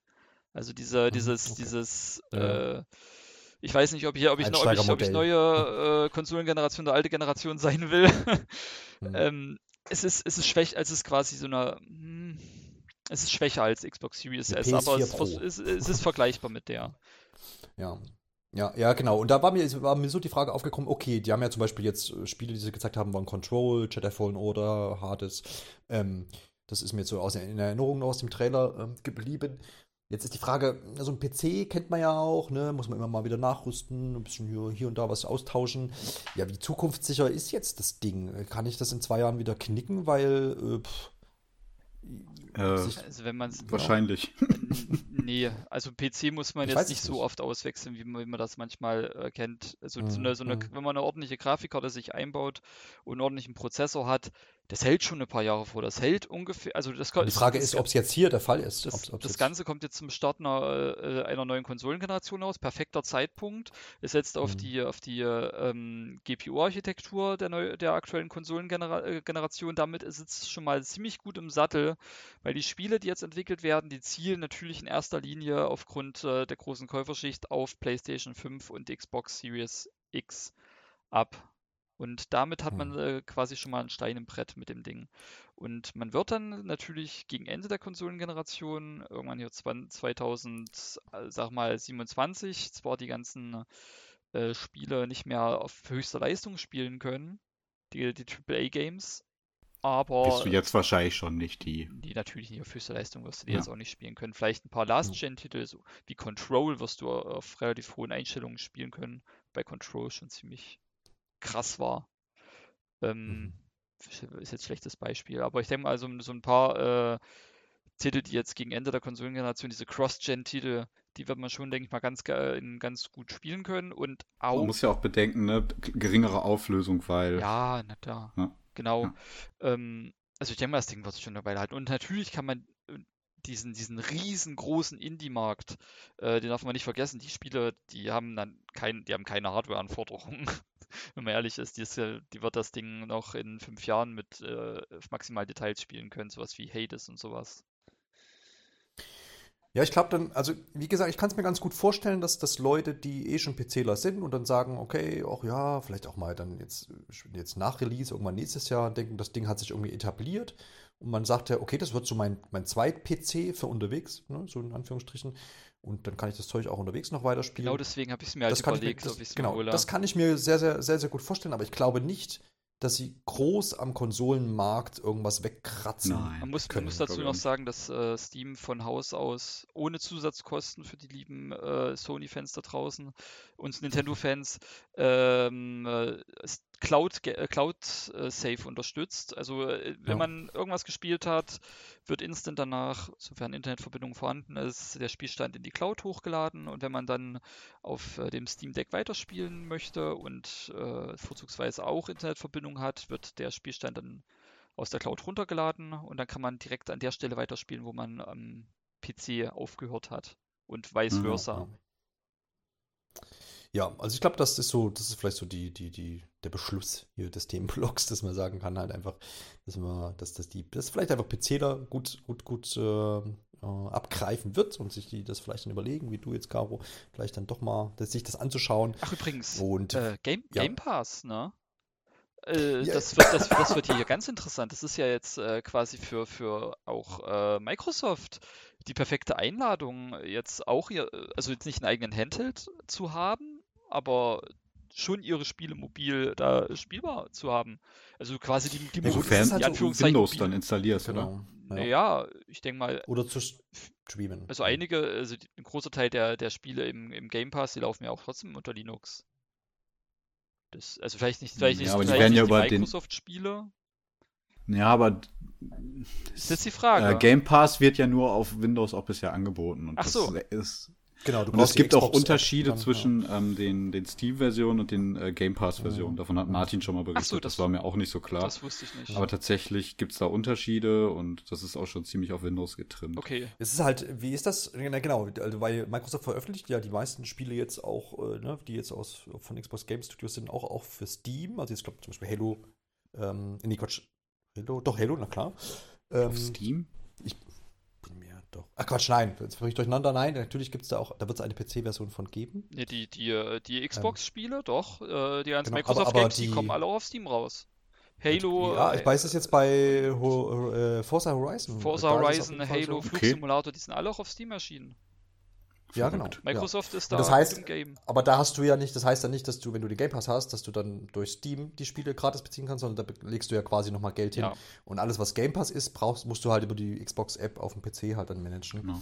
Also diese, mhm, dieses, okay. dieses, ja. äh, ich weiß nicht, ob, hier, ob, ich, ob, ich, ob ich neue äh, Konsolengeneration der alte Generation sein will. mhm. ähm, es ist, es ist schwächer, es ist quasi so eine, hm, es ist schwächer als Xbox Series S, aber es, es, es, ist vergleichbar mit der. Ja, ja, ja, genau. Und da war mir, war mir so die Frage aufgekommen, okay, die haben ja zum Beispiel jetzt äh, Spiele, die sie gezeigt haben, waren Control, Jedi Fallen Order, Hades. Ähm, das ist mir jetzt so aus in Erinnerung aus dem Trailer ähm, geblieben. Jetzt ist die Frage, so ein PC kennt man ja auch, ne? muss man immer mal wieder nachrüsten, ein bisschen hier, hier und da was austauschen. Ja, wie zukunftssicher ist jetzt das Ding? Kann ich das in zwei Jahren wieder knicken, weil äh, pff, äh, also wenn man wahrscheinlich. nee, also PC muss man ich jetzt nicht so oft auswechseln, wie man, wie man das manchmal äh, kennt. Also mhm. so eine, so eine, wenn man eine ordentliche Grafikkarte sich einbaut und einen ordentlichen Prozessor hat, das hält schon ein paar Jahre vor. Das hält ungefähr, also das Die Frage das, ist, ob es jetzt hier der Fall ist. Das, ob's, ob's das Ganze kommt jetzt zum Start einer, äh, einer neuen Konsolengeneration aus. Perfekter Zeitpunkt. Es setzt auf mhm. die, auf die ähm, GPU-Architektur der, der aktuellen Konsolengeneration. Äh, Damit ist es schon mal ziemlich gut im Sattel, weil die Spiele, die jetzt entwickelt werden, die zielen natürlich in erster Linie aufgrund äh, der großen Käuferschicht auf PlayStation 5 und Xbox Series X ab. Und damit hat man hm. äh, quasi schon mal einen Stein im Brett mit dem Ding. Und man wird dann natürlich gegen Ende der Konsolengeneration, irgendwann hier 2000, äh, sag mal 27, zwar die ganzen äh, Spiele nicht mehr auf höchster Leistung spielen können, die, die AAA-Games, aber. Bist du jetzt wahrscheinlich schon nicht die. Die natürlich nicht auf höchster Leistung wirst du die ja. jetzt auch nicht spielen können. Vielleicht ein paar Last-Gen-Titel, so wie Control, wirst du auf relativ hohen Einstellungen spielen können. Bei Control schon ziemlich krass war. Ähm, mhm. Ist jetzt ein schlechtes Beispiel, aber ich denke mal, so, so ein paar äh, Titel, die jetzt gegen Ende der Konsolengeneration, diese Cross-Gen-Titel, die wird man schon, denke ich mal, ganz, ganz gut spielen können. Und auch. Man muss ja auch bedenken, ne? geringere Auflösung, weil. Ja, na klar. Ja. Genau. Ja. Ähm, also ich denke mal, das Ding wird sich schon dabei halten. Und natürlich kann man diesen, diesen riesengroßen Indie-Markt, äh, den darf man nicht vergessen. Die Spiele, die haben dann kein, die haben keine Hardware-Anforderungen. Wenn man ehrlich ist, die, ist ja, die, wird das Ding noch in fünf Jahren mit äh, maximal Details spielen können, sowas wie Hades und sowas. Ja, ich glaube dann, also wie gesagt, ich kann es mir ganz gut vorstellen, dass das Leute, die eh schon PCler sind und dann sagen, okay, auch ja, vielleicht auch mal dann jetzt, jetzt nach Release, irgendwann nächstes Jahr, denken, das Ding hat sich irgendwie etabliert und man sagt ja, okay, das wird so mein, mein Zweit-PC für unterwegs, ne, so in Anführungsstrichen. Und dann kann ich das Zeug auch unterwegs noch weiterspielen. Genau deswegen habe ich es mir halt überlegt, ich mir, das, Genau, das kann ich mir sehr, sehr, sehr, sehr gut vorstellen, aber ich glaube nicht, dass sie groß am Konsolenmarkt irgendwas wegkratzen. Nein. Man muss, können. man muss dazu noch sagen, dass äh, Steam von Haus aus ohne Zusatzkosten für die lieben äh, Sony-Fans da draußen und Nintendo-Fans ähm, äh, Cloud, äh, Cloud äh, Save unterstützt. Also äh, wenn ja. man irgendwas gespielt hat, wird instant danach, sofern Internetverbindung vorhanden ist, der Spielstand in die Cloud hochgeladen und wenn man dann auf dem Steam Deck weiterspielen möchte und äh, vorzugsweise auch Internetverbindung hat, wird der Spielstand dann aus der Cloud runtergeladen und dann kann man direkt an der Stelle weiterspielen, wo man am PC aufgehört hat und vice versa. Ja. Ja, also ich glaube, das ist so, das ist vielleicht so die, die, die, der Beschluss hier des Themenblocks, dass man sagen kann, halt einfach, dass man, dass das die, das vielleicht einfach PCler gut, gut, gut äh, äh, abgreifen wird und sich die das vielleicht dann überlegen, wie du jetzt, Caro, vielleicht dann doch mal das, sich das anzuschauen. Ach übrigens, und, äh, Game, ja. Game Pass, ne? Äh, ja. das, wird, das, das, wird hier ganz interessant. Das ist ja jetzt äh, quasi für, für auch äh, Microsoft die perfekte Einladung, jetzt auch hier, also jetzt nicht einen eigenen Handheld zu haben, aber schon ihre Spiele mobil da spielbar zu haben. Also quasi die, die ja, Sofern halt Anführungszeichen Windows dann installierst, genau. oder? Naja, ich denke mal. Oder zu streamen. Also einige, also ein großer Teil der, der Spiele im, im Game Pass, die laufen ja auch trotzdem unter Linux. Das, also vielleicht nicht, vielleicht ja, nicht, aber die werden ja über Microsoft-Spiele. Ja, aber das ist jetzt die Frage. Äh, Game Pass wird ja nur auf Windows auch bisher angeboten. Ach so. ist Genau, und es gibt auch Unterschiede dann, zwischen ja. ähm, den, den Steam-Versionen und den äh, Game Pass-Versionen. Davon hat Martin schon mal berichtet. So, das, das, war mir auch nicht so klar. Das wusste ich nicht. Aber tatsächlich gibt es da Unterschiede und das ist auch schon ziemlich auf Windows getrimmt. Okay. Es ist halt, wie ist das? Genau, also weil Microsoft veröffentlicht ja die meisten Spiele jetzt auch, äh, ne, die jetzt aus von Xbox Game Studios sind, auch, auch für Steam. Also jetzt glaube zum Beispiel Halo, ähm, nee, Quatsch, Halo, doch Halo, na klar. Ähm, auf Steam? Ich doch. Ach Quatsch, nein, jetzt ich durcheinander. Nein, natürlich gibt es da auch, da wird es eine PC-Version von geben. Nee, die, die, äh, die Xbox-Spiele, ähm, doch. Äh, die ganzen genau, Microsoft aber, aber Games, die, die, kommen alle auf Steam raus. Halo. Ja, ich weiß es jetzt bei Ho äh, Forza Horizon. Forza Horizon, Halo. Flugsimulator, die sind alle auch auf Steam erschienen. Ja, genau. Microsoft ja. ist da das heißt, im Game. Aber da hast du ja nicht, das heißt ja nicht, dass du, wenn du den Game Pass hast, dass du dann durch Steam die Spiele gratis beziehen kannst, sondern da legst du ja quasi nochmal Geld hin. Ja. Und alles, was Game Pass ist, brauchst, musst du halt über die Xbox-App auf dem PC halt dann managen. Genau.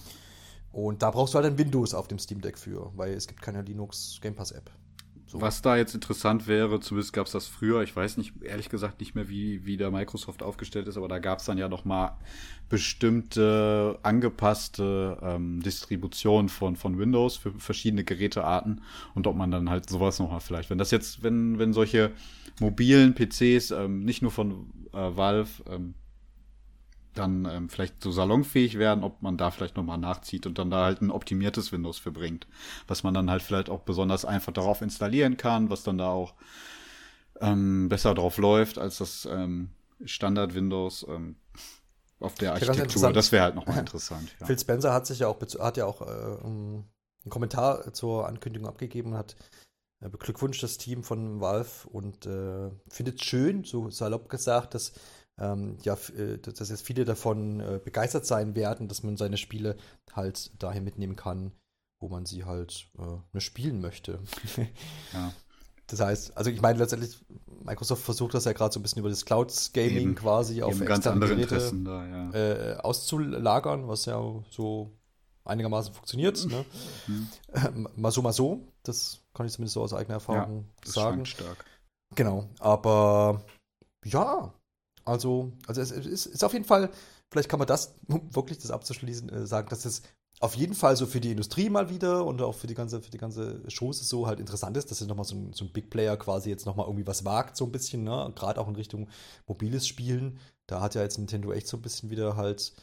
Und da brauchst du halt ein Windows auf dem Steam Deck für, weil es gibt keine Linux Game Pass App. So. Was da jetzt interessant wäre, zumindest gab es das früher, ich weiß nicht, ehrlich gesagt nicht mehr, wie, wie der Microsoft aufgestellt ist, aber da gab es dann ja noch mal bestimmte angepasste ähm, Distribution von, von Windows für verschiedene Gerätearten und ob man dann halt sowas noch mal vielleicht, wenn das jetzt, wenn, wenn solche mobilen PCs ähm, nicht nur von äh, Valve ähm, dann ähm, vielleicht so salonfähig werden, ob man da vielleicht nochmal nachzieht und dann da halt ein optimiertes Windows für bringt. Was man dann halt vielleicht auch besonders einfach darauf installieren kann, was dann da auch ähm, besser drauf läuft als das ähm, Standard Windows ähm, auf der Architektur. Das wäre halt nochmal interessant. Ja. Phil Spencer hat sich ja auch hat ja auch äh, einen Kommentar zur Ankündigung abgegeben und hat äh, beglückwünscht das Team von Valve und äh, findet schön, so salopp gesagt, dass ähm, ja, äh, dass jetzt viele davon äh, begeistert sein werden, dass man seine Spiele halt dahin mitnehmen kann, wo man sie halt äh, nur spielen möchte. ja. Das heißt, also ich meine letztendlich, Microsoft versucht das ja gerade so ein bisschen über das Cloud Gaming quasi auf ganz andere Geräte da, ja. äh, auszulagern, was ja so einigermaßen funktioniert. Ne? Mhm. Äh, mal so, mal so. Das kann ich zumindest so aus eigener Erfahrung ja, das sagen. stark. Genau, aber ja, also, also es, es ist auf jeden Fall, vielleicht kann man das, um wirklich das abzuschließen, äh, sagen, dass es auf jeden Fall so für die Industrie mal wieder und auch für die ganze, für die ganze Chose so halt interessant ist, dass jetzt nochmal so ein, so ein Big Player quasi jetzt nochmal irgendwie was wagt, so ein bisschen, ne? Gerade auch in Richtung mobiles Spielen. Da hat ja jetzt Nintendo echt so ein bisschen wieder halt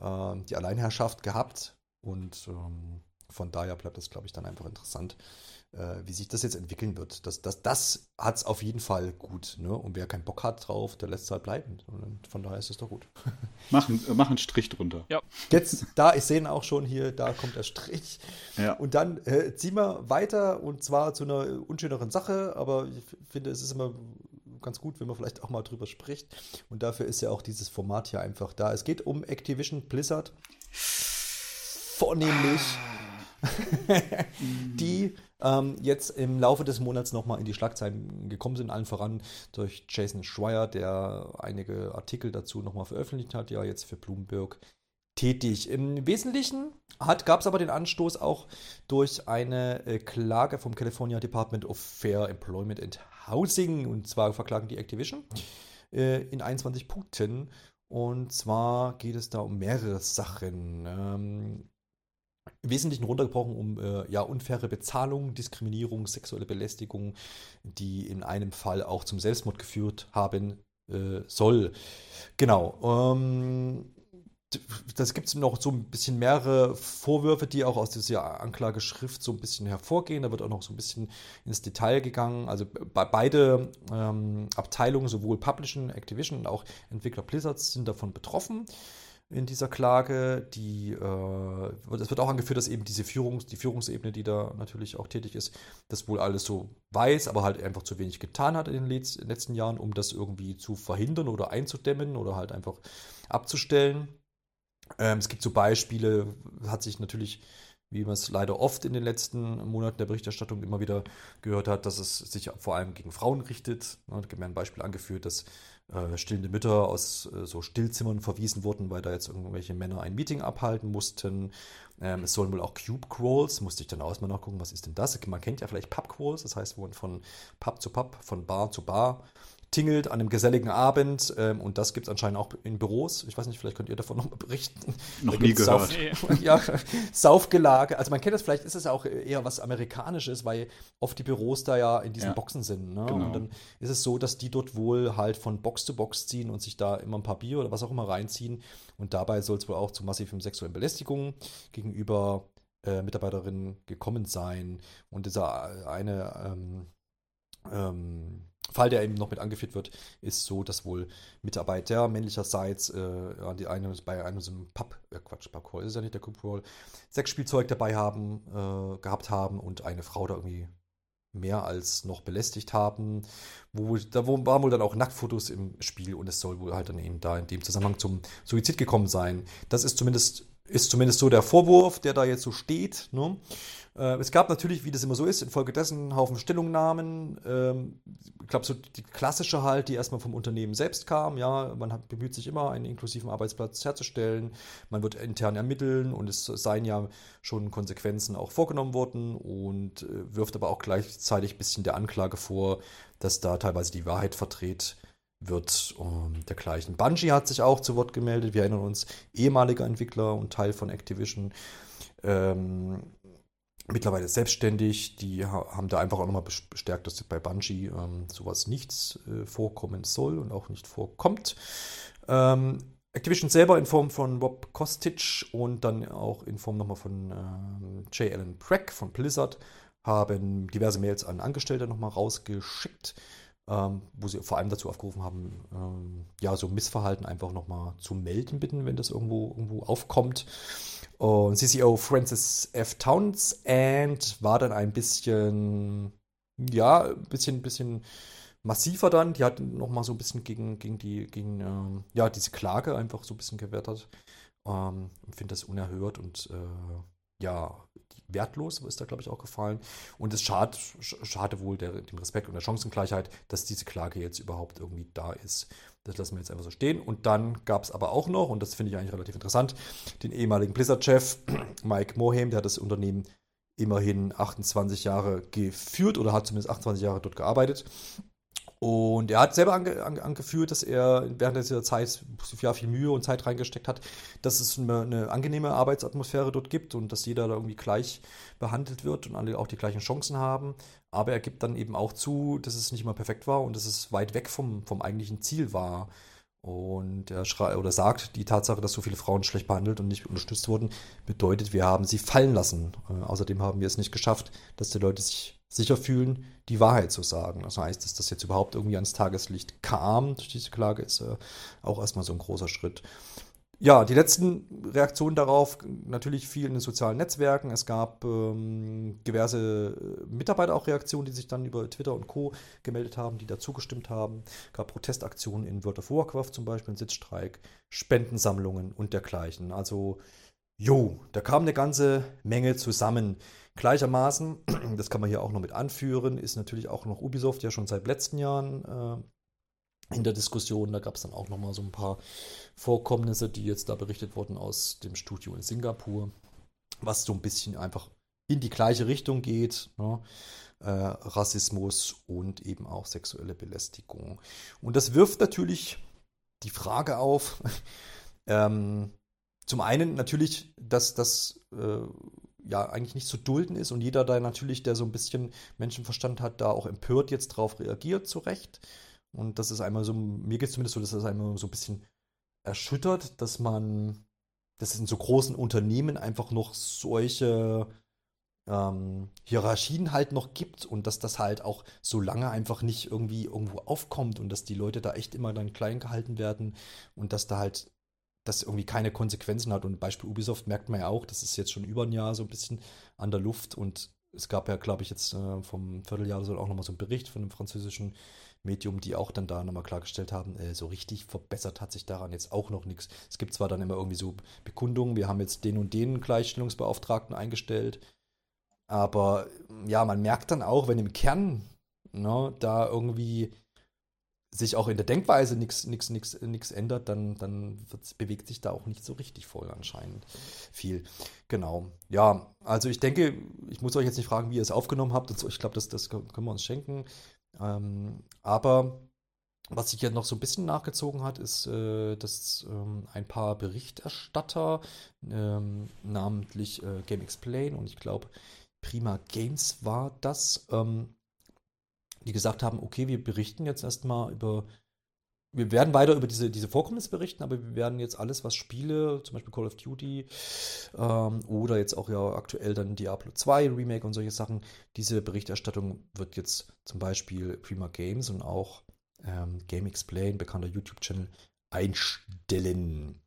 äh, die Alleinherrschaft gehabt und ähm, von daher bleibt das, glaube ich, dann einfach interessant, wie sich das jetzt entwickeln wird. Das, das, das hat es auf jeden Fall gut. Ne? Und wer keinen Bock hat drauf, der lässt es halt bleiben. Und von daher ist es doch gut. Machen, äh, mach einen Strich drunter. Ja. Jetzt, da, ich sehe auch schon hier, da kommt der Strich. Ja. Und dann äh, ziehen wir weiter und zwar zu einer unschöneren Sache, aber ich finde, es ist immer ganz gut, wenn man vielleicht auch mal drüber spricht. Und dafür ist ja auch dieses Format hier einfach da. Es geht um Activision Blizzard. Vornehmlich. die ähm, jetzt im Laufe des Monats nochmal in die Schlagzeilen gekommen sind, allen voran durch Jason Schreier, der einige Artikel dazu nochmal veröffentlicht hat, ja jetzt für Bloomberg tätig. Im Wesentlichen gab es aber den Anstoß auch durch eine äh, Klage vom California Department of Fair Employment and Housing. Und zwar verklagen die Activision äh, in 21 Punkten. Und zwar geht es da um mehrere Sachen. Ähm, im Wesentlichen runtergebrochen um äh, ja, unfaire Bezahlung, Diskriminierung, sexuelle Belästigung, die in einem Fall auch zum Selbstmord geführt haben äh, soll. Genau. Ähm, das gibt es noch so ein bisschen mehrere Vorwürfe, die auch aus dieser Anklageschrift so ein bisschen hervorgehen. Da wird auch noch so ein bisschen ins Detail gegangen. Also bei, beide ähm, Abteilungen, sowohl Publishing, Activision und auch Entwickler Blizzards, sind davon betroffen in dieser Klage. Die, äh, es wird auch angeführt, dass eben diese Führungs-, die Führungsebene, die da natürlich auch tätig ist, das wohl alles so weiß, aber halt einfach zu wenig getan hat in den letzten Jahren, um das irgendwie zu verhindern oder einzudämmen oder halt einfach abzustellen. Ähm, es gibt so Beispiele, hat sich natürlich, wie man es leider oft in den letzten Monaten der Berichterstattung immer wieder gehört hat, dass es sich vor allem gegen Frauen richtet. Da gibt mir ein Beispiel angeführt, dass äh, stillende Mütter aus äh, so Stillzimmern verwiesen wurden, weil da jetzt irgendwelche Männer ein Meeting abhalten mussten. Ähm, es sollen wohl auch Cube Crawls, musste ich dann auch mal nachgucken, was ist denn das? Man kennt ja vielleicht Pub Crawls, das heißt, wo man von Pub zu Pub, von Bar zu Bar tingelt an einem geselligen Abend ähm, und das gibt es anscheinend auch in Büros. Ich weiß nicht, vielleicht könnt ihr davon noch mal berichten. Noch nie gehört. Sauf, ja, Saufgelage. Also man kennt das, vielleicht ist es auch eher was Amerikanisches, weil oft die Büros da ja in diesen ja. Boxen sind. Ne? Genau. Und dann ist es so, dass die dort wohl halt von Box zu Box ziehen und sich da immer ein paar Bier oder was auch immer reinziehen. Und dabei soll es wohl auch zu massiven sexuellen Belästigungen gegenüber äh, Mitarbeiterinnen gekommen sein. Und dieser eine ähm, ähm, Fall, der eben noch mit angeführt wird, ist so, dass wohl Mitarbeiter männlicherseits äh, die eine, bei einem so einem Pub, äh, Quatsch, Pubcrawl ist ja nicht der Crawl, Sexspielzeug dabei haben, äh, gehabt haben und eine Frau da irgendwie mehr als noch belästigt haben. Wo, da wo, waren wohl dann auch Nacktfotos im Spiel und es soll wohl halt dann eben da in dem Zusammenhang zum Suizid gekommen sein. Das ist zumindest, ist zumindest so der Vorwurf, der da jetzt so steht. Ne? Äh, es gab natürlich, wie das immer so ist, infolgedessen einen Haufen Stellungnahmen. Ähm, ich glaube, so die klassische halt, die erstmal vom Unternehmen selbst kam. Ja, man hat, bemüht sich immer, einen inklusiven Arbeitsplatz herzustellen. Man wird intern ermitteln und es seien ja schon Konsequenzen auch vorgenommen worden und äh, wirft aber auch gleichzeitig ein bisschen der Anklage vor, dass da teilweise die Wahrheit verdreht wird und dergleichen. Bungie hat sich auch zu Wort gemeldet. Wir erinnern uns, ehemaliger Entwickler und Teil von Activision. Ähm, mittlerweile selbstständig. Die haben da einfach auch nochmal bestärkt, dass bei Bungie ähm, sowas nichts äh, vorkommen soll und auch nicht vorkommt. Ähm, Activision selber in Form von Rob Kostic und dann auch in Form nochmal von ähm, J. Allen Prack von Blizzard haben diverse Mails an Angestellte nochmal rausgeschickt, ähm, wo sie vor allem dazu aufgerufen haben, ähm, ja, so Missverhalten einfach nochmal zu melden bitten, wenn das irgendwo, irgendwo aufkommt. Und CCO Francis F. Townsend war dann ein bisschen, ja, ein bisschen, bisschen massiver dann. Die hat nochmal so ein bisschen gegen, gegen die, gegen, ähm, ja, diese Klage einfach so ein bisschen gewettert. Ähm, finde das unerhört und äh, ja, wertlos, ist da, glaube ich, auch gefallen. Und es schade, schade wohl der, dem Respekt und der Chancengleichheit, dass diese Klage jetzt überhaupt irgendwie da ist. Das lassen wir jetzt einfach so stehen. Und dann gab es aber auch noch, und das finde ich eigentlich relativ interessant, den ehemaligen Blizzard-Chef Mike Mohem, der hat das Unternehmen immerhin 28 Jahre geführt oder hat zumindest 28 Jahre dort gearbeitet. Und er hat selber ange, ange, angeführt, dass er während dieser Zeit ja, viel Mühe und Zeit reingesteckt hat, dass es eine, eine, angenehme Arbeitsatmosphäre dort gibt und dass jeder da irgendwie gleich behandelt wird und alle auch die gleichen Chancen haben. Aber er gibt dann eben auch zu, dass es nicht immer perfekt war und dass es weit weg vom, vom eigentlichen Ziel war. Und er oder sagt, die Tatsache, dass so viele Frauen schlecht behandelt und nicht unterstützt wurden, bedeutet, wir haben sie fallen lassen. Äh, außerdem haben wir es nicht geschafft, dass die Leute sich sicher fühlen, die Wahrheit zu sagen. Das heißt, dass das jetzt überhaupt irgendwie ans Tageslicht kam durch diese Klage, ist äh, auch erstmal so ein großer Schritt. Ja, die letzten Reaktionen darauf natürlich viel in den sozialen Netzwerken. Es gab ähm, diverse äh, Mitarbeiter auch Reaktionen, die sich dann über Twitter und Co. gemeldet haben, die da zugestimmt haben. Es gab Protestaktionen in World of Warcraft zum Beispiel, einen Sitzstreik, Spendensammlungen und dergleichen. Also, jo, da kam eine ganze Menge zusammen. Gleichermaßen, das kann man hier auch noch mit anführen, ist natürlich auch noch Ubisoft ja schon seit letzten Jahren äh, in der Diskussion. Da gab es dann auch noch mal so ein paar Vorkommnisse, die jetzt da berichtet wurden aus dem Studio in Singapur, was so ein bisschen einfach in die gleiche Richtung geht. Ne? Äh, Rassismus und eben auch sexuelle Belästigung. Und das wirft natürlich die Frage auf, ähm, zum einen natürlich, dass das äh, ja eigentlich nicht zu dulden ist und jeder da natürlich, der so ein bisschen Menschenverstand hat, da auch empört jetzt drauf reagiert, zu Recht. Und das ist einmal so, mir geht es zumindest so, dass das einmal so ein bisschen erschüttert, dass man, dass es in so großen Unternehmen einfach noch solche ähm, Hierarchien halt noch gibt und dass das halt auch so lange einfach nicht irgendwie irgendwo aufkommt und dass die Leute da echt immer dann klein gehalten werden und dass da halt das irgendwie keine Konsequenzen hat. Und Beispiel Ubisoft merkt man ja auch, das ist jetzt schon über ein Jahr so ein bisschen an der Luft und es gab ja, glaube ich, jetzt äh, vom Vierteljahr soll auch nochmal so ein Bericht von einem französischen Medium, die auch dann da nochmal klargestellt haben, äh, so richtig verbessert hat sich daran jetzt auch noch nichts. Es gibt zwar dann immer irgendwie so Bekundungen, wir haben jetzt den und den Gleichstellungsbeauftragten eingestellt, aber ja, man merkt dann auch, wenn im Kern ne, da irgendwie sich auch in der Denkweise nichts ändert, dann, dann bewegt sich da auch nicht so richtig voll anscheinend viel. Genau. Ja, also ich denke, ich muss euch jetzt nicht fragen, wie ihr es aufgenommen habt. Ich glaube, das, das können wir uns schenken. Ähm, aber was sich ja noch so ein bisschen nachgezogen hat, ist, äh, dass ähm, ein paar Berichterstatter, ähm, namentlich äh, Game Explain und ich glaube Prima Games war das, ähm, die gesagt haben, okay, wir berichten jetzt erstmal über, wir werden weiter über diese, diese Vorkommnisse berichten, aber wir werden jetzt alles, was Spiele, zum Beispiel Call of Duty ähm, oder jetzt auch ja aktuell dann Diablo 2 Remake und solche Sachen, diese Berichterstattung wird jetzt zum Beispiel Prima Games und auch ähm, Game Explain, bekannter YouTube-Channel, einstellen.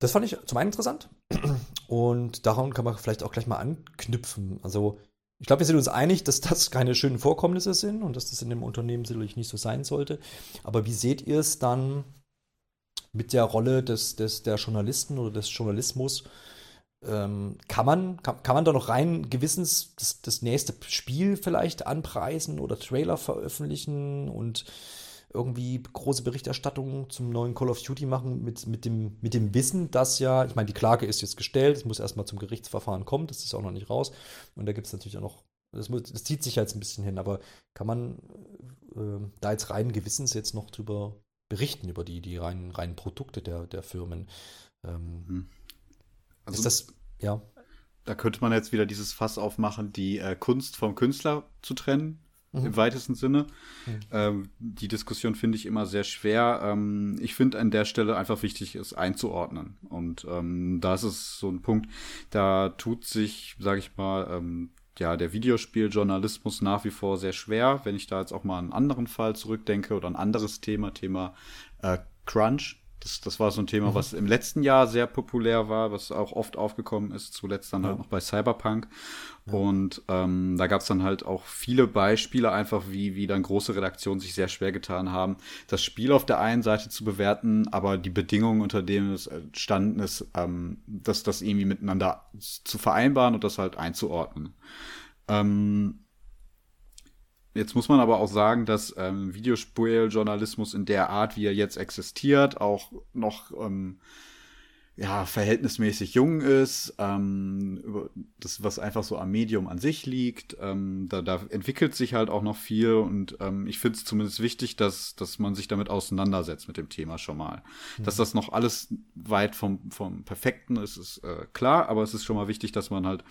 Das fand ich zum einen interessant und daran kann man vielleicht auch gleich mal anknüpfen. Also ich glaube, wir sind uns einig, dass das keine schönen Vorkommnisse sind und dass das in dem Unternehmen sicherlich nicht so sein sollte. Aber wie seht ihr es dann mit der Rolle des, des, der Journalisten oder des Journalismus? Ähm, kann, man, kann, kann man da noch rein gewissens das, das nächste Spiel vielleicht anpreisen oder Trailer veröffentlichen und irgendwie große Berichterstattung zum neuen Call of Duty machen mit, mit, dem, mit dem Wissen, dass ja, ich meine, die Klage ist jetzt gestellt, es muss erstmal zum Gerichtsverfahren kommen, das ist auch noch nicht raus. Und da gibt es natürlich auch noch, das, muss, das zieht sich jetzt ein bisschen hin, aber kann man äh, da jetzt rein Gewissens jetzt noch drüber berichten, über die, die reinen, reinen Produkte der, der Firmen? Ähm, hm. also, ist das, ja. Da könnte man jetzt wieder dieses Fass aufmachen, die äh, Kunst vom Künstler zu trennen mhm. im weitesten Sinne. Mhm. Ähm, die Diskussion finde ich immer sehr schwer. Ähm, ich finde an der Stelle einfach wichtig, es einzuordnen. Und ähm, da ist es so ein Punkt, da tut sich, sage ich mal, ähm, ja, der Videospieljournalismus nach wie vor sehr schwer. Wenn ich da jetzt auch mal einen anderen Fall zurückdenke oder ein anderes Thema, Thema äh, Crunch, das, das war so ein Thema, mhm. was im letzten Jahr sehr populär war, was auch oft aufgekommen ist, zuletzt dann halt ja. halt noch bei Cyberpunk. Ja. Und ähm, da gab es dann halt auch viele Beispiele, einfach wie, wie dann große Redaktionen sich sehr schwer getan haben, das Spiel auf der einen Seite zu bewerten, aber die Bedingungen, unter denen es entstanden ist, ähm, dass das irgendwie miteinander zu vereinbaren und das halt einzuordnen. Ähm, Jetzt muss man aber auch sagen, dass ähm, Videospieljournalismus in der Art, wie er jetzt existiert, auch noch ähm, ja, verhältnismäßig jung ist, ähm, das, was einfach so am Medium an sich liegt. Ähm, da, da entwickelt sich halt auch noch viel und ähm, ich finde es zumindest wichtig, dass, dass man sich damit auseinandersetzt mit dem Thema schon mal. Mhm. Dass das noch alles weit vom, vom Perfekten ist, ist äh, klar, aber es ist schon mal wichtig, dass man halt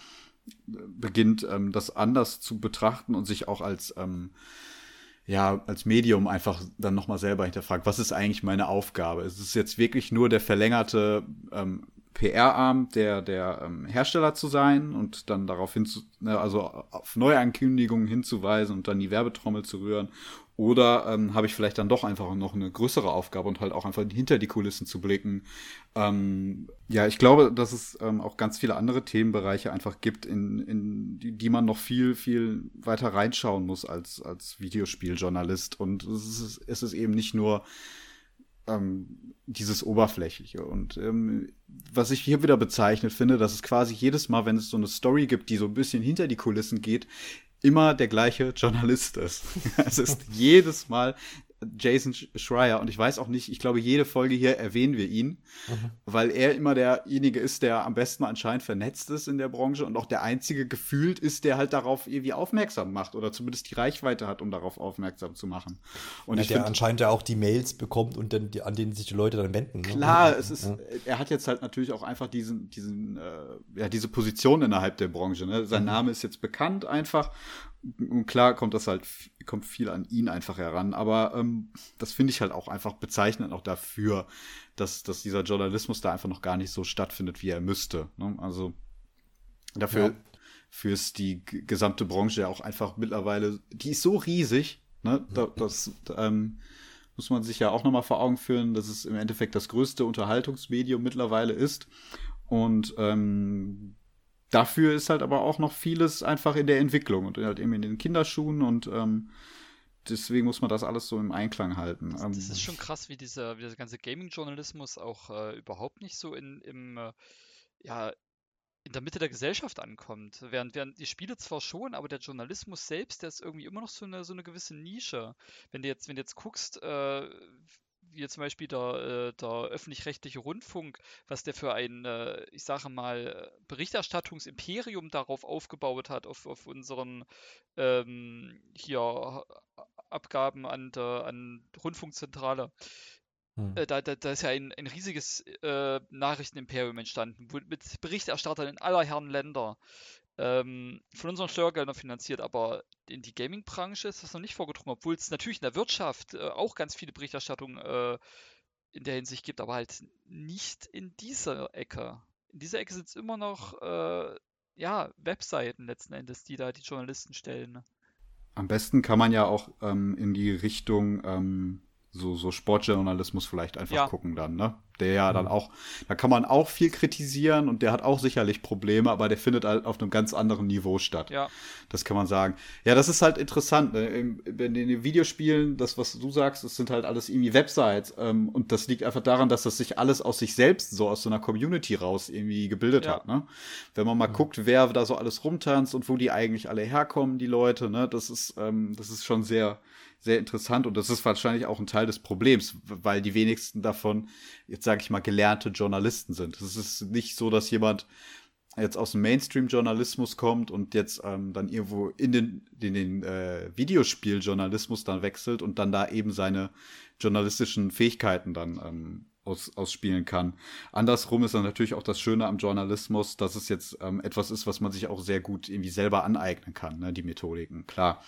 beginnt, ähm, das anders zu betrachten und sich auch als, ähm, ja, als Medium einfach dann nochmal selber hinterfragt, was ist eigentlich meine Aufgabe? Ist es jetzt wirklich nur der verlängerte ähm, PR-Arm der, der ähm, Hersteller zu sein und dann darauf hin zu, ne, also auf Neuankündigungen hinzuweisen und dann die Werbetrommel zu rühren? Oder ähm, habe ich vielleicht dann doch einfach noch eine größere Aufgabe und halt auch einfach hinter die Kulissen zu blicken? Ähm, ja, ich glaube, dass es ähm, auch ganz viele andere Themenbereiche einfach gibt, in, in die, die man noch viel, viel weiter reinschauen muss als, als Videospieljournalist. Und es ist, es ist eben nicht nur ähm, dieses Oberflächliche. Und ähm, was ich hier wieder bezeichnet finde, dass es quasi jedes Mal, wenn es so eine Story gibt, die so ein bisschen hinter die Kulissen geht, immer der gleiche Journalist ist. es ist jedes Mal Jason Schreier und ich weiß auch nicht, ich glaube, jede Folge hier erwähnen wir ihn, mhm. weil er immer derjenige ist, der am besten anscheinend vernetzt ist in der Branche und auch der einzige gefühlt ist, der halt darauf irgendwie aufmerksam macht oder zumindest die Reichweite hat, um darauf aufmerksam zu machen. Und ja, ich der find, anscheinend ja auch die Mails bekommt und dann die, an denen sich die Leute dann wenden. Ne? Klar, es ist, ja. er hat jetzt halt natürlich auch einfach diesen, diesen, äh, ja, diese Position innerhalb der Branche. Ne? Sein mhm. Name ist jetzt bekannt einfach und klar kommt das halt, kommt viel an ihn einfach heran, aber ähm, das finde ich halt auch einfach bezeichnend auch dafür, dass, dass dieser Journalismus da einfach noch gar nicht so stattfindet, wie er müsste. Ne? Also dafür ja. für ist die gesamte Branche ja auch einfach mittlerweile, die ist so riesig, ne? Da, das ähm, muss man sich ja auch nochmal vor Augen führen, dass es im Endeffekt das größte Unterhaltungsmedium mittlerweile ist. Und ähm, dafür ist halt aber auch noch vieles einfach in der Entwicklung und halt eben in den Kinderschuhen und ähm, deswegen muss man das alles so im Einklang halten. Das, das ähm, ist schon krass, wie dieser, wie dieser ganze Gaming-Journalismus auch äh, überhaupt nicht so in, im, äh, ja, in der Mitte der Gesellschaft ankommt. Während, während die Spiele zwar schon, aber der Journalismus selbst, der ist irgendwie immer noch so eine, so eine gewisse Nische. Wenn du jetzt, wenn du jetzt guckst, äh, wie zum Beispiel der, äh, der öffentlich-rechtliche Rundfunk, was der für ein, äh, ich sage mal, Berichterstattungsimperium darauf aufgebaut hat, auf, auf unseren ähm, hier Abgaben an der an Rundfunkzentrale. Hm. Äh, da, da, da, ist ja ein, ein riesiges äh, Nachrichtenimperium entstanden, mit Berichterstattern in aller Herren Länder ähm, von unseren Steuergeldern finanziert, aber in die Gaming-Branche ist das noch nicht vorgedrungen, obwohl es natürlich in der Wirtschaft äh, auch ganz viele Berichterstattungen äh, in der Hinsicht gibt, aber halt nicht in dieser Ecke. In dieser Ecke sind es immer noch äh, ja, Webseiten letzten Endes, die da die Journalisten stellen. Am besten kann man ja auch ähm, in die Richtung ähm, so, so Sportjournalismus vielleicht einfach ja. gucken dann, ne? Der ja dann mhm. auch, da kann man auch viel kritisieren und der hat auch sicherlich Probleme, aber der findet halt auf einem ganz anderen Niveau statt. Ja. Das kann man sagen. Ja, das ist halt interessant. Ne? In, in den Videospielen, das, was du sagst, das sind halt alles irgendwie Websites. Ähm, und das liegt einfach daran, dass das sich alles aus sich selbst, so aus so einer Community raus irgendwie gebildet ja. hat. Ne? Wenn man mal mhm. guckt, wer da so alles rumtanzt und wo die eigentlich alle herkommen, die Leute, ne, das ist, ähm, das ist schon sehr, sehr interessant und das ist wahrscheinlich auch ein Teil des Problems, weil die wenigsten davon, jetzt sage ich mal, gelernte Journalisten sind. Es ist nicht so, dass jemand jetzt aus dem Mainstream-Journalismus kommt und jetzt ähm, dann irgendwo in den, in den äh, Videospieljournalismus dann wechselt und dann da eben seine journalistischen Fähigkeiten dann ähm, aus, ausspielen kann. Andersrum ist dann natürlich auch das Schöne am Journalismus, dass es jetzt ähm, etwas ist, was man sich auch sehr gut irgendwie selber aneignen kann, ne, die Methodiken, klar.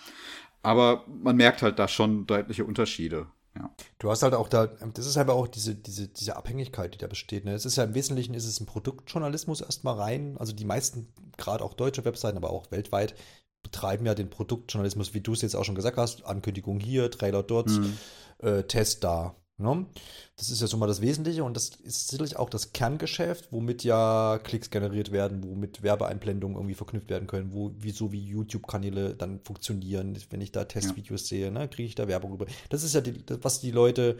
Aber man merkt halt da schon deutliche Unterschiede. Ja. Du hast halt auch da, das ist halt auch diese, diese, diese Abhängigkeit, die da besteht. Ne? Es ist ja im Wesentlichen ist es ein Produktjournalismus erstmal rein. Also die meisten, gerade auch deutsche Webseiten, aber auch weltweit, betreiben ja den Produktjournalismus, wie du es jetzt auch schon gesagt hast. Ankündigung hier, Trailer dort, mhm. äh, Test da. Ne? Das ist ja so mal das Wesentliche und das ist sicherlich auch das Kerngeschäft, womit ja Klicks generiert werden, womit Werbeeinblendungen irgendwie verknüpft werden können, wo wie so wie YouTube-Kanäle dann funktionieren. Wenn ich da Testvideos ja. sehe, ne, kriege ich da Werbung über. Das ist ja die, was die Leute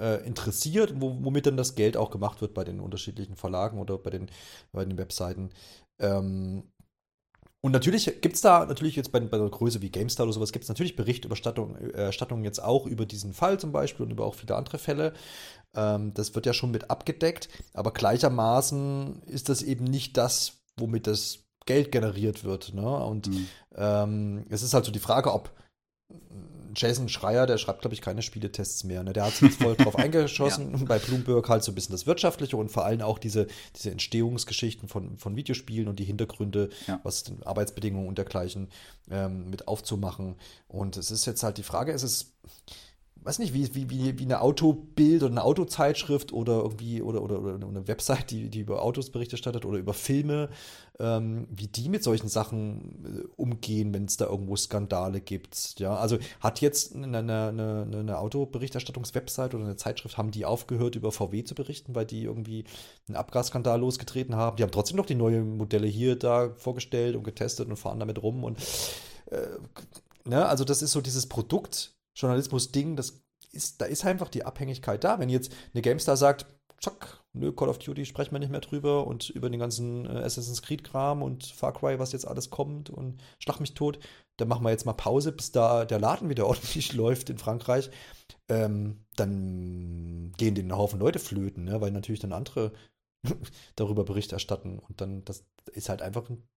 äh, interessiert, wo, womit dann das Geld auch gemacht wird bei den unterschiedlichen Verlagen oder bei den, bei den Webseiten. Ähm, und natürlich gibt es da, natürlich jetzt bei, bei einer Größe wie GameStar oder sowas, gibt es natürlich Berichterstattungen äh, jetzt auch über diesen Fall zum Beispiel und über auch viele andere Fälle. Ähm, das wird ja schon mit abgedeckt, aber gleichermaßen ist das eben nicht das, womit das Geld generiert wird. Ne? Und mhm. ähm, es ist halt so die Frage, ob Jason Schreier, der schreibt, glaube ich, keine Spieletests mehr. Ne? Der hat sich voll drauf eingeschossen. ja. Bei Bloomberg halt so ein bisschen das Wirtschaftliche und vor allem auch diese, diese Entstehungsgeschichten von, von Videospielen und die Hintergründe, ja. was Arbeitsbedingungen und dergleichen ähm, mit aufzumachen. Und es ist jetzt halt die Frage, ist es weiß nicht, wie, wie, wie, wie eine Autobild oder eine Autozeitschrift oder irgendwie oder, oder, oder eine Website, die, die über Autos Bericht erstattet oder über Filme, ähm, wie die mit solchen Sachen äh, umgehen, wenn es da irgendwo Skandale gibt. Ja, also hat jetzt eine, eine, eine, eine Autoberichterstattungswebsite oder eine Zeitschrift, haben die aufgehört, über VW zu berichten, weil die irgendwie einen Abgasskandal losgetreten haben. Die haben trotzdem noch die neuen Modelle hier da vorgestellt und getestet und fahren damit rum und äh, ne, also das ist so dieses Produkt Journalismus-Ding, das ist, da ist einfach die Abhängigkeit da. Wenn jetzt eine GameStar sagt, zack, nö, Call of Duty sprechen wir nicht mehr drüber und über den ganzen äh, Assassin's Creed-Kram und Far Cry, was jetzt alles kommt und Schlag mich tot, dann machen wir jetzt mal Pause, bis da der Laden wieder ordentlich läuft in Frankreich. Ähm, dann gehen den Haufen Leute flöten, ne? weil natürlich dann andere darüber Bericht erstatten. Und dann, das ist halt einfach ein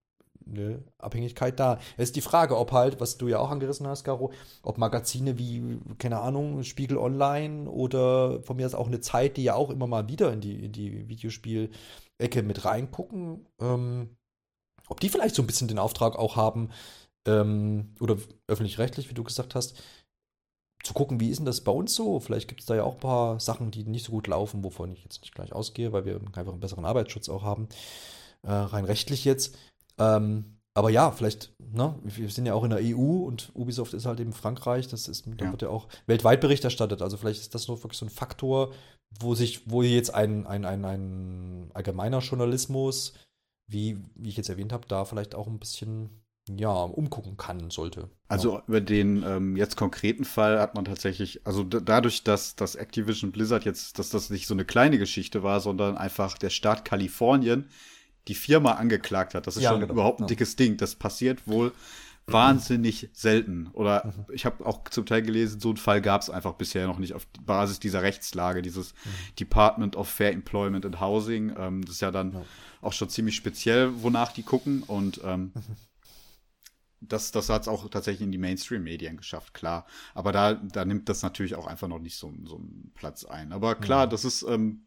eine Abhängigkeit da. Es ist die Frage, ob halt, was du ja auch angerissen hast, Caro, ob Magazine wie, keine Ahnung, Spiegel Online oder von mir ist auch eine Zeit, die ja auch immer mal wieder in die, in die Videospiel-Ecke mit reingucken, ähm, ob die vielleicht so ein bisschen den Auftrag auch haben, ähm, oder öffentlich-rechtlich, wie du gesagt hast, zu gucken, wie ist denn das bei uns so? Vielleicht gibt es da ja auch ein paar Sachen, die nicht so gut laufen, wovon ich jetzt nicht gleich ausgehe, weil wir einfach einen besseren Arbeitsschutz auch haben, äh, rein rechtlich jetzt. Ähm, aber ja, vielleicht, ne, wir sind ja auch in der EU und Ubisoft ist halt eben Frankreich, das ist, da ja. wird ja auch weltweit Bericht erstattet. Also vielleicht ist das nur wirklich so ein Faktor, wo sich, wo jetzt ein, ein, ein, ein allgemeiner Journalismus, wie, wie ich jetzt erwähnt habe, da vielleicht auch ein bisschen ja, umgucken kann, sollte. Also ja. über den ähm, jetzt konkreten Fall hat man tatsächlich, also dadurch, dass das Activision Blizzard jetzt, dass das nicht so eine kleine Geschichte war, sondern einfach der Staat Kalifornien die Firma angeklagt hat. Das ist ja, schon genau, überhaupt ein dickes Ding. Das passiert wohl wahnsinnig selten. Oder mhm. ich habe auch zum Teil gelesen, so einen Fall gab es einfach bisher noch nicht auf Basis dieser Rechtslage, dieses mhm. Department of Fair Employment and Housing. Ähm, das ist ja dann ja. auch schon ziemlich speziell, wonach die gucken. Und ähm, mhm. das, das hat es auch tatsächlich in die Mainstream-Medien geschafft, klar. Aber da, da nimmt das natürlich auch einfach noch nicht so, so einen Platz ein. Aber klar, das ist ähm,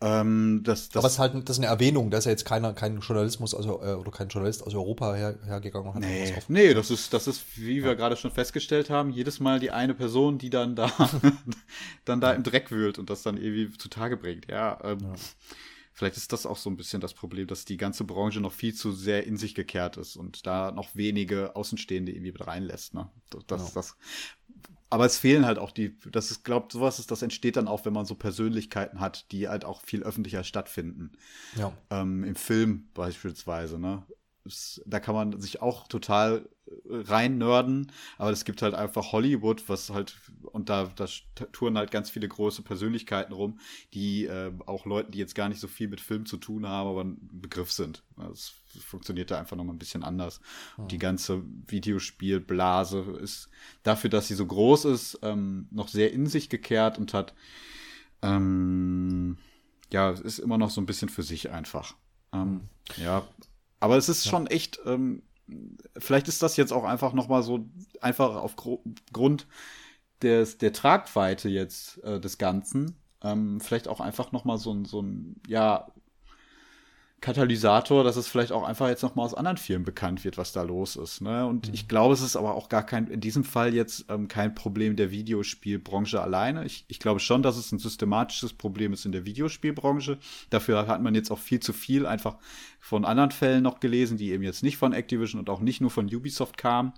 ähm, das, das, Aber es ist halt das ist eine Erwähnung, da ist ja jetzt keiner, kein Journalismus aus, äh, oder kein Journalist aus Europa her, hergegangen und hat nee, was nee, das ist, das ist, wie wir gerade schon festgestellt haben, jedes Mal die eine Person, die dann da, dann da im Dreck wühlt und das dann irgendwie zutage bringt. Ja, ähm, ja. Vielleicht ist das auch so ein bisschen das Problem, dass die ganze Branche noch viel zu sehr in sich gekehrt ist und da noch wenige Außenstehende irgendwie mit reinlässt. Ne? Das, ja. das, aber es fehlen halt auch die, das ist, glaubt, sowas ist, das entsteht dann auch, wenn man so Persönlichkeiten hat, die halt auch viel öffentlicher stattfinden. Ja. Ähm, Im Film beispielsweise, ne? Es, da kann man sich auch total rein nörden, aber es gibt halt einfach Hollywood, was halt, und da, da touren halt ganz viele große Persönlichkeiten rum, die äh, auch Leuten, die jetzt gar nicht so viel mit Film zu tun haben, aber ein Begriff sind. Das funktioniert da einfach nochmal ein bisschen anders. Mhm. Und die ganze Videospielblase ist dafür, dass sie so groß ist, ähm, noch sehr in sich gekehrt und hat, ähm, ja, ist immer noch so ein bisschen für sich einfach. Ähm, mhm. Ja, aber es ist ja. schon echt, ähm, vielleicht ist das jetzt auch einfach noch mal so einfach aufgrund des, der Tragweite jetzt äh, des Ganzen ähm, vielleicht auch einfach noch mal so ein so ein ja Katalysator, dass es vielleicht auch einfach jetzt noch mal aus anderen Firmen bekannt wird, was da los ist. Ne? Und mhm. ich glaube, es ist aber auch gar kein, in diesem Fall jetzt ähm, kein Problem der Videospielbranche alleine. Ich, ich glaube schon, dass es ein systematisches Problem ist in der Videospielbranche. Dafür hat man jetzt auch viel zu viel einfach von anderen Fällen noch gelesen, die eben jetzt nicht von Activision und auch nicht nur von Ubisoft kamen,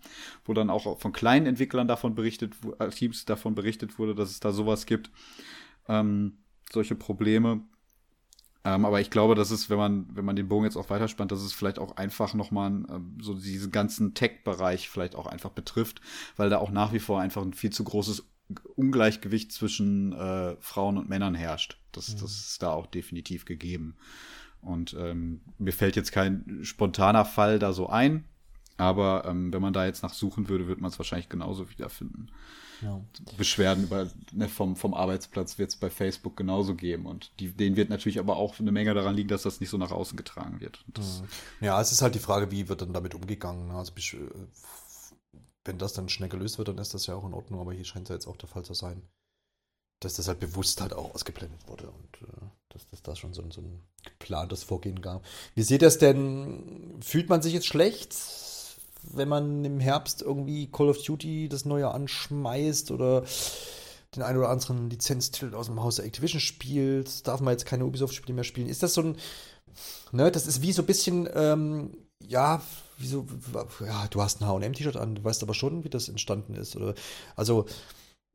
wo dann auch von kleinen Entwicklern davon berichtet, äh, Teams davon berichtet wurde, dass es da sowas gibt. Ähm, solche Probleme. Ähm, aber ich glaube, dass es, wenn man, wenn man den Bogen jetzt auch weiterspannt, dass es vielleicht auch einfach nochmal ähm, so diesen ganzen Tech-Bereich vielleicht auch einfach betrifft, weil da auch nach wie vor einfach ein viel zu großes Ungleichgewicht zwischen äh, Frauen und Männern herrscht. Das, mhm. das ist da auch definitiv gegeben. Und ähm, mir fällt jetzt kein spontaner Fall da so ein, aber ähm, wenn man da jetzt nach suchen würde, würde man es wahrscheinlich genauso wiederfinden. Ja. Beschwerden über, ne, vom, vom Arbeitsplatz wird es bei Facebook genauso geben. Und die, denen wird natürlich aber auch eine Menge daran liegen, dass das nicht so nach außen getragen wird. Ja, es ist halt die Frage, wie wird dann damit umgegangen. Ne? Also wenn das dann schnell gelöst wird, dann ist das ja auch in Ordnung, aber hier scheint es ja jetzt auch der Fall zu sein, dass das halt bewusst halt auch ausgeblendet wurde und äh, dass das da schon so, so ein geplantes Vorgehen gab. Wie seht ihr das denn? Fühlt man sich jetzt schlecht, wenn man im Herbst irgendwie Call of Duty das neue anschmeißt oder den einen oder anderen Lizenztitel aus dem Hause Activision spielt? Darf man jetzt keine Ubisoft-Spiele mehr spielen? Ist das so ein, ne, das ist wie so ein bisschen, ähm, ja, wieso, ja, du hast ein H&M-T-Shirt an, du weißt aber schon, wie das entstanden ist, oder, also,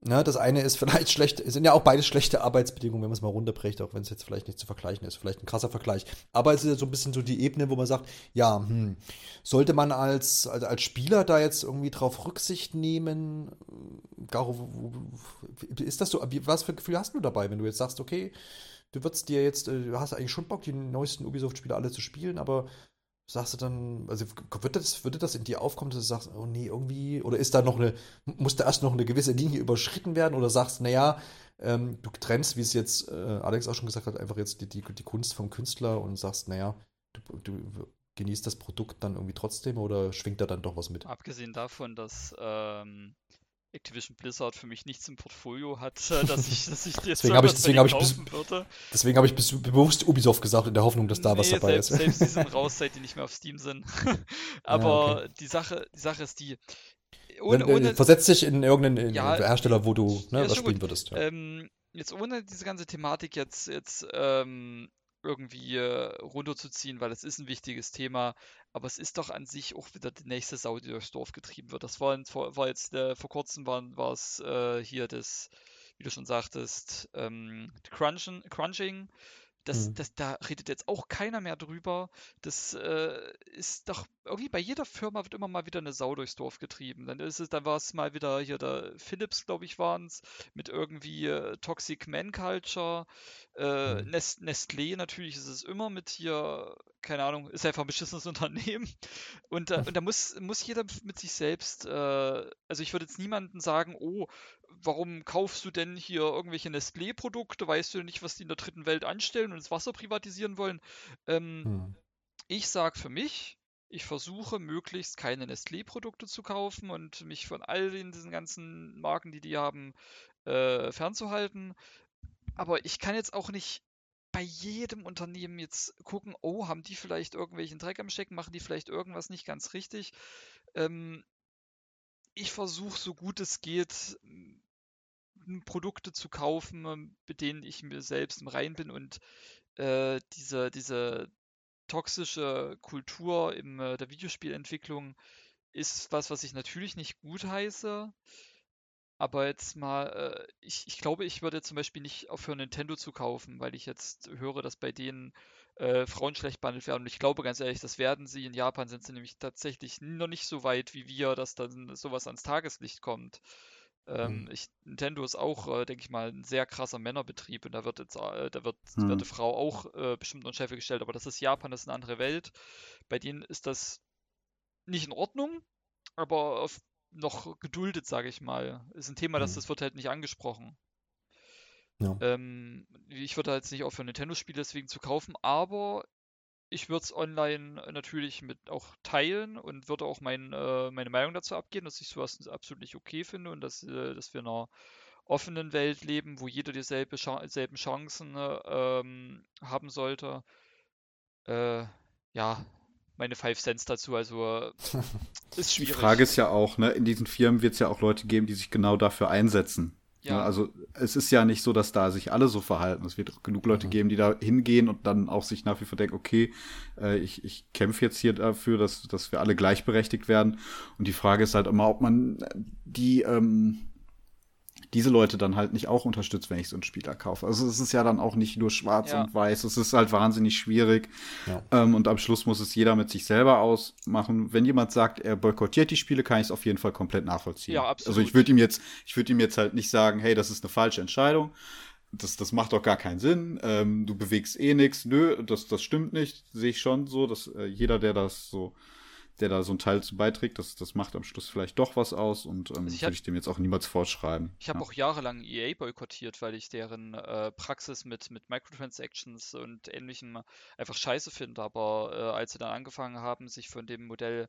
Ne, das eine ist vielleicht schlecht, es sind ja auch beides schlechte Arbeitsbedingungen, wenn man es mal runterbricht, auch wenn es jetzt vielleicht nicht zu vergleichen ist, vielleicht ein krasser Vergleich. Aber es ist ja so ein bisschen so die Ebene, wo man sagt, ja, hm, sollte man als, als, als Spieler da jetzt irgendwie drauf Rücksicht nehmen? Garo, ist das so, was für Gefühl hast du dabei, wenn du jetzt sagst, okay, du würdest dir jetzt, äh, du hast eigentlich schon Bock, die neuesten Ubisoft-Spiele alle zu spielen, aber sagst du dann, also wird das, würde das in dir aufkommen, dass du sagst, oh nee, irgendwie, oder ist da noch eine, muss da erst noch eine gewisse Linie überschritten werden oder sagst, naja, ähm, du trennst, wie es jetzt äh, Alex auch schon gesagt hat, einfach jetzt die, die, die Kunst vom Künstler und sagst, naja, du, du genießt das Produkt dann irgendwie trotzdem oder schwingt da dann doch was mit? Abgesehen davon, dass ähm, Activision Blizzard für mich nichts im Portfolio hat, äh, dass ich, dass ich jetzt deswegen habe ich, deswegen hab ich würde. Deswegen habe ich bewusst Ubisoft gesagt, in der Hoffnung, dass da nee, was dabei selbst, ist. Selbst die sind raus, seit die nicht mehr auf Steam sind. Aber ja, okay. die, Sache, die Sache ist die. Ohne, äh, versetz dich in irgendeinen ja, Hersteller, wo du ne, ja, was spielen gut. würdest. Ähm, jetzt ohne diese ganze Thematik jetzt, jetzt ähm, irgendwie runterzuziehen, weil es ist ein wichtiges Thema, aber es ist doch an sich auch wieder die nächste Sau, die durchs Dorf getrieben wird. Das war, war jetzt äh, vor kurzem war, war es äh, hier das, wie du schon sagtest, ähm, Crunchen, Crunching das, mhm. das, da redet jetzt auch keiner mehr drüber. Das äh, ist doch irgendwie bei jeder Firma wird immer mal wieder eine Sau durchs Dorf getrieben. Dann ist es, dann war es mal wieder hier der Philips, glaube ich, waren es, mit irgendwie äh, Toxic Man Culture. Äh, mhm. Nest, Nestlé natürlich ist es immer mit hier, keine Ahnung, ist einfach ein beschissenes Unternehmen. Und, äh, und da muss, muss jeder mit sich selbst, äh, also ich würde jetzt niemanden sagen, oh, warum kaufst du denn hier irgendwelche Nestlé-Produkte? Weißt du nicht, was die in der dritten Welt anstellen und das Wasser privatisieren wollen? Ähm, hm. Ich sage für mich, ich versuche möglichst keine Nestlé-Produkte zu kaufen und mich von all den, diesen ganzen Marken, die die haben, äh, fernzuhalten. Aber ich kann jetzt auch nicht bei jedem Unternehmen jetzt gucken, oh, haben die vielleicht irgendwelchen Dreck am Stecken, machen die vielleicht irgendwas nicht ganz richtig. Ähm, ich versuche so gut es geht, Produkte zu kaufen, ähm, mit denen ich mir selbst im Rein bin und äh, diese, diese toxische Kultur in äh, der Videospielentwicklung ist was, was ich natürlich nicht gut heiße. Aber jetzt mal, äh, ich, ich glaube, ich würde zum Beispiel nicht aufhören, Nintendo zu kaufen, weil ich jetzt höre, dass bei denen äh, Frauen schlecht behandelt werden. Und ich glaube ganz ehrlich, das werden sie. In Japan sind sie nämlich tatsächlich noch nicht so weit wie wir, dass dann sowas ans Tageslicht kommt. Ähm, mhm. ich, Nintendo ist auch, äh, denke ich mal, ein sehr krasser Männerbetrieb und da wird jetzt, äh, da wird, mhm. wird die Frau auch äh, bestimmt unter Chef gestellt, aber das ist Japan, das ist eine andere Welt. Bei denen ist das nicht in Ordnung, aber noch geduldet, sage ich mal. Ist ein Thema, mhm. das, das wird halt nicht angesprochen. Ja. Ähm, ich würde jetzt nicht aufhören, Nintendo-Spiele deswegen zu kaufen, aber ich würde es online natürlich mit auch teilen und würde auch mein, äh, meine Meinung dazu abgeben, dass ich sowas absolut nicht okay finde und dass, äh, dass wir in einer offenen Welt leben, wo jeder dieselbe selben Chancen ähm, haben sollte. Äh, ja, meine Five Cents dazu, also ist schwierig. Die Frage ist ja auch, ne, in diesen Firmen wird es ja auch Leute geben, die sich genau dafür einsetzen. Ja. Also es ist ja nicht so, dass da sich alle so verhalten. Es wird auch genug Leute mhm. geben, die da hingehen und dann auch sich nach wie vor denken, okay, äh, ich, ich kämpfe jetzt hier dafür, dass, dass wir alle gleichberechtigt werden. Und die Frage ist halt immer, ob man die ähm, diese Leute dann halt nicht auch unterstützt, wenn ich so einen Spieler kaufe. Also es ist ja dann auch nicht nur schwarz ja. und weiß, es ist halt wahnsinnig schwierig. Ja. Ähm, und am Schluss muss es jeder mit sich selber ausmachen. Wenn jemand sagt, er boykottiert die Spiele, kann ich es auf jeden Fall komplett nachvollziehen. Ja, absolut. Also ich würde ihm jetzt, ich würde ihm jetzt halt nicht sagen, hey, das ist eine falsche Entscheidung. Das, das macht doch gar keinen Sinn. Ähm, du bewegst eh nichts. Nö, das, das stimmt nicht. Sehe ich schon so, dass äh, jeder, der das so der da so ein Teil zu beiträgt. Das, das macht am Schluss vielleicht doch was aus und ähm, also würde ich dem jetzt auch niemals vorschreiben. Ich habe ja. auch jahrelang EA boykottiert, weil ich deren äh, Praxis mit, mit Microtransactions und ähnlichem einfach scheiße finde. Aber äh, als sie dann angefangen haben, sich von dem Modell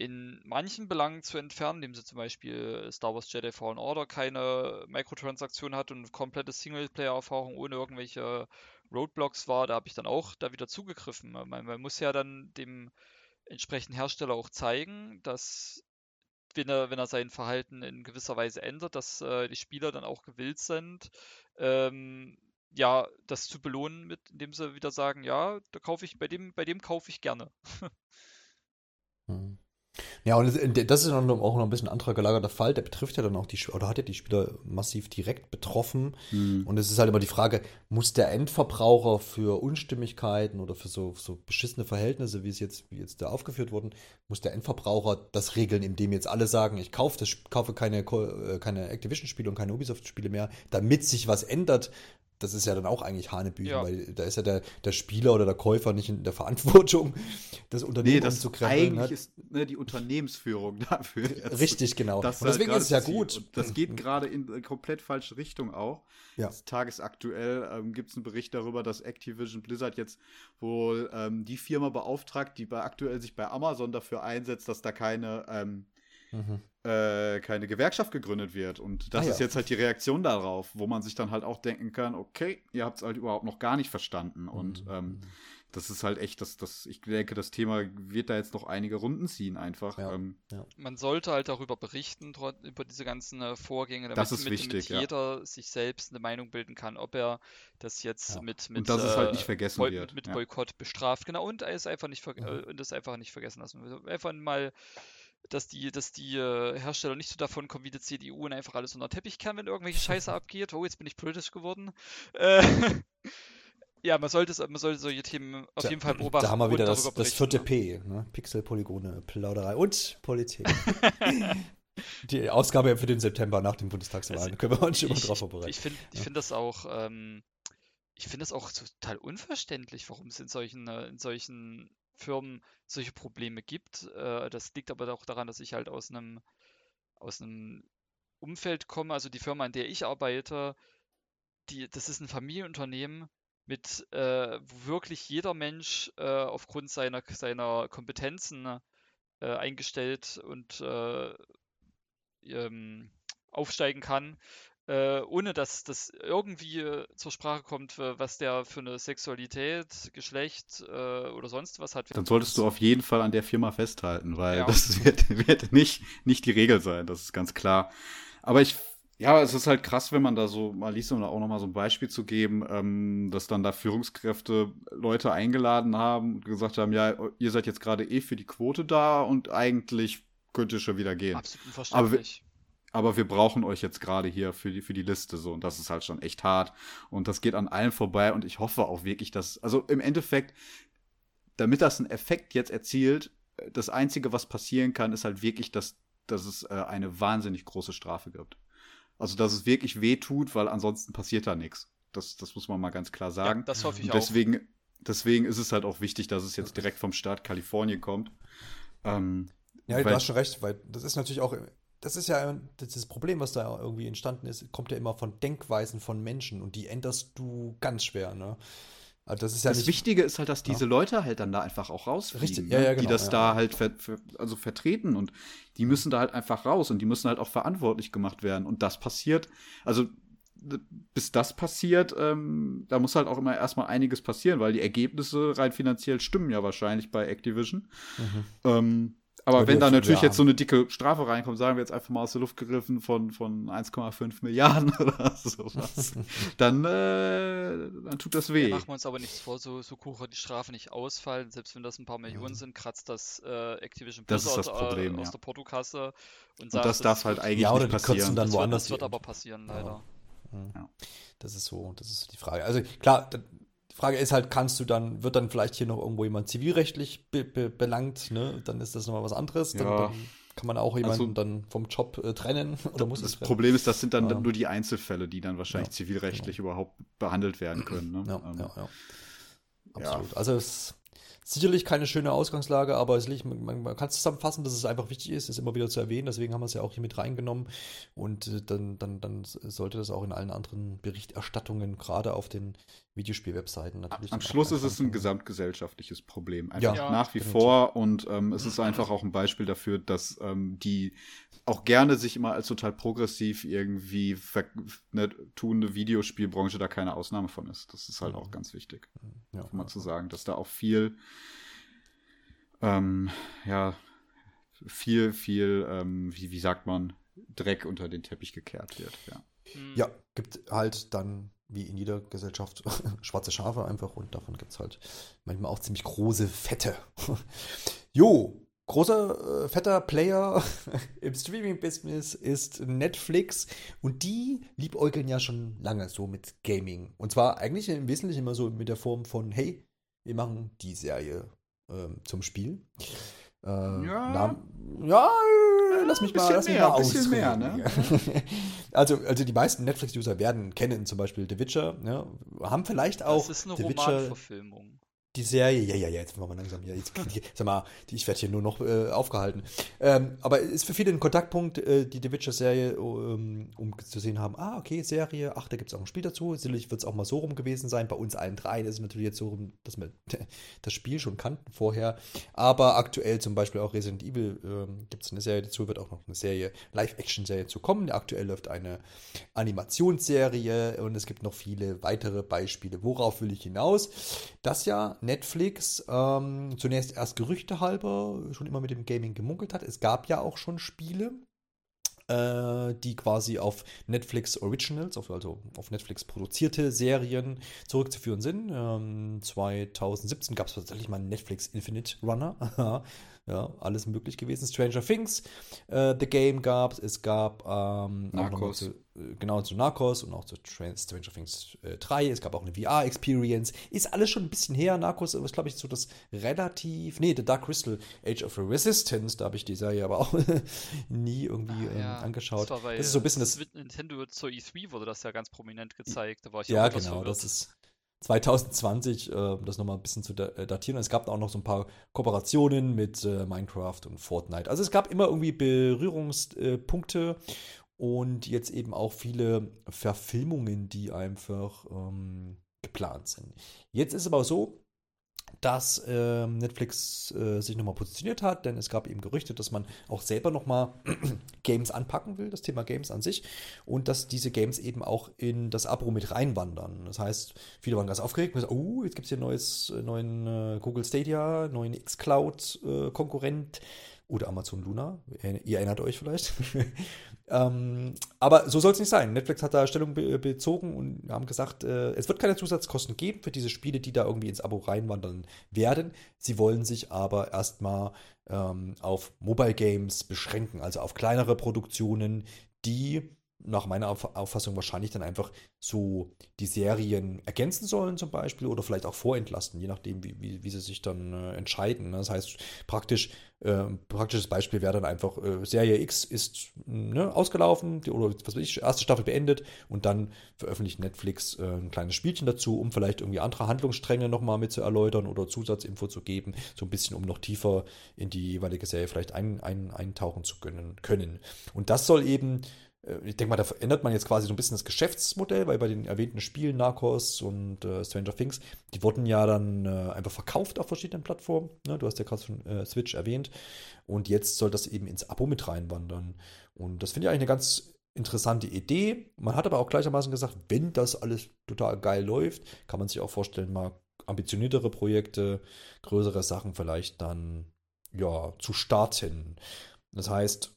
in manchen Belangen zu entfernen, indem sie zum Beispiel Star Wars Jedi Fallen Order keine Mikrotransaktion hat und komplette Singleplayer-Erfahrung ohne irgendwelche Roadblocks war, da habe ich dann auch da wieder zugegriffen. Man, man, muss ja dann dem entsprechenden Hersteller auch zeigen, dass wenn er, wenn er sein Verhalten in gewisser Weise ändert, dass äh, die Spieler dann auch gewillt sind, ähm, ja, das zu belohnen, mit, indem sie wieder sagen, ja, da kaufe ich, bei dem, bei dem kaufe ich gerne. hm. Ja, und das ist auch noch ein bisschen anderer gelagerter Fall. Der betrifft ja dann auch die oder hat ja die Spieler massiv direkt betroffen. Mhm. Und es ist halt immer die Frage, muss der Endverbraucher für Unstimmigkeiten oder für so, so beschissene Verhältnisse, wie es jetzt, wie jetzt da aufgeführt wurden, muss der Endverbraucher das regeln, indem jetzt alle sagen, ich kaufe, das, kaufe keine, äh, keine Activision-Spiele und keine Ubisoft-Spiele mehr, damit sich was ändert, das ist ja dann auch eigentlich Hanebüchen, ja. weil da ist ja der, der Spieler oder der Käufer nicht in der Verantwortung, das Unternehmen nee, das Eigentlich hat. ist ne, die Unternehmensführung dafür. Jetzt. Richtig, genau. Das deswegen halt ist es ja gut. Und das geht gerade in eine komplett falsche Richtung auch. Ja. Tagesaktuell ähm, gibt es einen Bericht darüber, dass Activision Blizzard jetzt wohl ähm, die Firma beauftragt, die bei aktuell sich bei Amazon dafür einsetzt, dass da keine ähm, mhm. Äh, keine Gewerkschaft gegründet wird. Und das ah, ja. ist jetzt halt die Reaktion darauf, wo man sich dann halt auch denken kann, okay, ihr habt es halt überhaupt noch gar nicht verstanden. Mhm. Und ähm, das ist halt echt, das, das, ich denke, das Thema wird da jetzt noch einige Runden ziehen, einfach. Ja, ähm, ja. Man sollte halt darüber berichten, über diese ganzen äh, Vorgänge, damit, das ist mit, wichtig, damit jeder ja. sich selbst eine Meinung bilden kann, ob er das jetzt mit, mit, und dass äh, es halt nicht vergessen Boy wird. mit Boykott bestraft. Genau, und es einfach nicht, mhm. äh, und das einfach nicht vergessen lassen. Einfach mal dass die, dass die äh, Hersteller nicht so davon kommen wie die CDU und einfach alles unter den Teppich kehren, wenn irgendwelche Scheiße abgeht. Oh, jetzt bin ich politisch geworden. Äh, ja, man sollte, man sollte solche Themen auf jeden Fall beobachten. Da haben wir wieder das, das vierte? P, ne? Pixel, Polygone, Plauderei und Politik. die Ausgabe für den September nach den Bundestagswahlen. Also, können wir uns schon mal drauf vorbereiten. Ich finde ja. find das auch, ähm, ich finde das auch total unverständlich, warum es in solchen, äh, in solchen Firmen solche Probleme gibt. Äh, das liegt aber auch daran, dass ich halt aus einem aus einem Umfeld komme, also die Firma, in der ich arbeite, die, das ist ein Familienunternehmen mit, äh, wo wirklich jeder Mensch äh, aufgrund seiner, seiner Kompetenzen äh, eingestellt und äh, ähm, aufsteigen kann äh, ohne dass das irgendwie äh, zur Sprache kommt, was der für eine Sexualität, Geschlecht äh, oder sonst was hat. Dann solltest du auf jeden Fall an der Firma festhalten, weil ja. das wird, wird nicht, nicht die Regel sein, das ist ganz klar. Aber ich ja, es ist halt krass, wenn man da so mal liest, um da auch nochmal so ein Beispiel zu geben, ähm, dass dann da Führungskräfte Leute eingeladen haben und gesagt haben, ja, ihr seid jetzt gerade eh für die Quote da und eigentlich könnt ihr schon wieder gehen. Absolut unverständlich aber wir brauchen euch jetzt gerade hier für die, für die Liste so. Und das ist halt schon echt hart. Und das geht an allen vorbei. Und ich hoffe auch wirklich, dass, also im Endeffekt, damit das einen Effekt jetzt erzielt, das Einzige, was passieren kann, ist halt wirklich, dass, dass es äh, eine wahnsinnig große Strafe gibt. Also, dass es wirklich weh tut, weil ansonsten passiert da nichts. Das, das muss man mal ganz klar sagen. Ja, das hoffe ich Und deswegen, auch. Deswegen ist es halt auch wichtig, dass es jetzt direkt vom Staat Kalifornien kommt. Ähm, ja, du hast schon recht, weil das ist natürlich auch das ist ja das Problem, was da irgendwie entstanden ist, kommt ja immer von Denkweisen von Menschen und die änderst du ganz schwer, ne? Also das ist ja das Wichtige ist halt, dass diese ja. Leute halt dann da einfach auch rausfliegen, Richtig. Ja, ja, genau, die das da halt ver ver also vertreten und die müssen da halt einfach raus und die müssen halt auch verantwortlich gemacht werden und das passiert, also bis das passiert, ähm, da muss halt auch immer erstmal einiges passieren, weil die Ergebnisse rein finanziell stimmen ja wahrscheinlich bei Activision. Mhm. Ähm, aber wenn da natürlich jetzt so eine dicke Strafe reinkommt, sagen wir jetzt einfach mal aus der Luft gegriffen von, von 1,5 Milliarden oder sowas, dann, äh, dann tut das weh. Ja, machen wir uns aber nichts vor, so, so hoch die Strafe nicht ausfallen. Selbst wenn das ein paar Millionen sind, kratzt das äh, Activision Blizzard das das Problem, äh, aus ja. der Portokasse. Und, und sagt, das darf halt eigentlich ja, oder nicht passieren. Dann das, woanders wird, das wird aber passieren, leider. Ja. Das ist so, das ist die Frage. Also klar, Frage ist halt, kannst du dann, wird dann vielleicht hier noch irgendwo jemand zivilrechtlich be be belangt, ne? Dann ist das nochmal was anderes. Dann, ja. dann kann man auch jemanden also, dann vom Job äh, trennen oder muss Das Problem ist, das sind dann ja. nur die Einzelfälle, die dann wahrscheinlich ja, zivilrechtlich genau. überhaupt behandelt werden können. Ne? Ja, ähm, ja, ja. Absolut. Also es Sicherlich keine schöne Ausgangslage, aber es liegt, man, man kann es zusammenfassen, dass es einfach wichtig ist, es immer wieder zu erwähnen. Deswegen haben wir es ja auch hier mit reingenommen. Und äh, dann, dann, dann sollte das auch in allen anderen Berichterstattungen, gerade auf den Videospielwebseiten natürlich. Am Schluss ist es ein gesamtgesellschaftliches Problem. Einfach ja, nach wie definitiv. vor. Und ähm, es ist einfach auch ein Beispiel dafür, dass ähm, die auch gerne sich immer als total progressiv irgendwie ne, tuende Videospielbranche da keine Ausnahme von ist. Das ist halt mhm. auch ganz wichtig. Ja, mal zu sagen, dass da auch viel, ähm, ja, viel, viel, ähm, wie, wie sagt man, Dreck unter den Teppich gekehrt wird. Ja, mhm. ja gibt halt dann wie in jeder Gesellschaft schwarze Schafe einfach und davon gibt es halt manchmal auch ziemlich große Fette. jo, großer, äh, fetter Player im Streaming-Business ist Netflix und die liebäugeln ja schon lange so mit Gaming. Und zwar eigentlich im Wesentlichen immer so mit der Form von, hey, wir machen die Serie ähm, zum Spiel. Äh, ja. Na, ja, lass mich mal, lass mich mehr, mal ausreden. Mehr, ne? also, also die meisten Netflix-User werden kennen zum Beispiel The Witcher, ne? haben vielleicht auch das ist eine The Romanverfilmung die Serie, ja, ja, ja, jetzt machen wir langsam, ja, jetzt, sag mal, ich werde hier nur noch äh, aufgehalten. Ähm, aber ist für viele ein Kontaktpunkt, äh, die The Witcher-Serie, um, um zu sehen haben, ah, okay, Serie, ach, da gibt es auch ein Spiel dazu. Sicherlich wird es auch mal so rum gewesen sein. Bei uns allen dreien ist es natürlich jetzt so rum, dass wir das Spiel schon kannten vorher. Aber aktuell zum Beispiel auch Resident Evil ähm, gibt es eine Serie dazu, wird auch noch eine Serie, Live-Action-Serie zu kommen. Aktuell läuft eine Animationsserie und es gibt noch viele weitere Beispiele. Worauf will ich hinaus? Das ja Netflix ähm, zunächst erst Gerüchte halber schon immer mit dem Gaming gemunkelt hat. Es gab ja auch schon Spiele, äh, die quasi auf Netflix Originals, auf, also auf Netflix produzierte Serien zurückzuführen sind. Ähm, 2017 gab es tatsächlich mal einen Netflix Infinite Runner. ja, alles möglich gewesen. Stranger Things, äh, The Game gab es, es gab ähm, Narcos. Zu, äh, genau zu Narcos und auch zu Stranger Things äh, 3. Es gab auch eine VR-Experience. Ist alles schon ein bisschen her. Narcos ist, glaube ich, so das relativ. Nee, The Dark Crystal Age of Resistance, da habe ich die Serie aber auch nie irgendwie ah, ja. ähm, angeschaut. Das, war das ist so ein bisschen das. Nintendo zur E3 wurde das ja ganz prominent gezeigt. Da war ich ja, genau, das ist 2020 äh, das nochmal ein bisschen zu äh, datieren. Es gab auch noch so ein paar Kooperationen mit äh, Minecraft und Fortnite. Also es gab immer irgendwie Berührungspunkte und jetzt eben auch viele Verfilmungen, die einfach ähm, geplant sind. Jetzt ist aber so, dass äh, Netflix äh, sich nochmal positioniert hat, denn es gab eben Gerüchte, dass man auch selber nochmal Games anpacken will, das Thema Games an sich, und dass diese Games eben auch in das Abo mit reinwandern. Das heißt, viele waren ganz aufgeregt, gesagt, oh, jetzt gibt es hier neues, äh, neuen äh, Google Stadia, neuen Xcloud-Konkurrent äh, oder Amazon Luna. Ihr erinnert euch vielleicht. ähm, aber so soll es nicht sein. Netflix hat da Stellung be bezogen und haben gesagt, äh, es wird keine Zusatzkosten geben für diese Spiele, die da irgendwie ins Abo reinwandern werden. Sie wollen sich aber erstmal ähm, auf Mobile Games beschränken, also auf kleinere Produktionen, die nach meiner Auffassung wahrscheinlich dann einfach so die Serien ergänzen sollen zum Beispiel oder vielleicht auch vorentlasten, je nachdem, wie, wie, wie sie sich dann äh, entscheiden. Das heißt, praktisch, äh, praktisches Beispiel wäre dann einfach, äh, Serie X ist ne, ausgelaufen die, oder was weiß ich, erste Staffel beendet und dann veröffentlicht Netflix äh, ein kleines Spielchen dazu, um vielleicht irgendwie andere Handlungsstränge nochmal mit zu erläutern oder Zusatzinfo zu geben, so ein bisschen, um noch tiefer in die jeweilige Serie vielleicht ein, ein, eintauchen zu können. können. Und das soll eben ich denke mal, da verändert man jetzt quasi so ein bisschen das Geschäftsmodell, weil bei den erwähnten Spielen, Narcos und äh, Stranger Things, die wurden ja dann äh, einfach verkauft auf verschiedenen Plattformen. Ne? Du hast ja gerade schon äh, Switch erwähnt. Und jetzt soll das eben ins Abo mit reinwandern. Und das finde ich eigentlich eine ganz interessante Idee. Man hat aber auch gleichermaßen gesagt, wenn das alles total geil läuft, kann man sich auch vorstellen, mal ambitioniertere Projekte, größere Sachen vielleicht dann ja zu starten. Das heißt,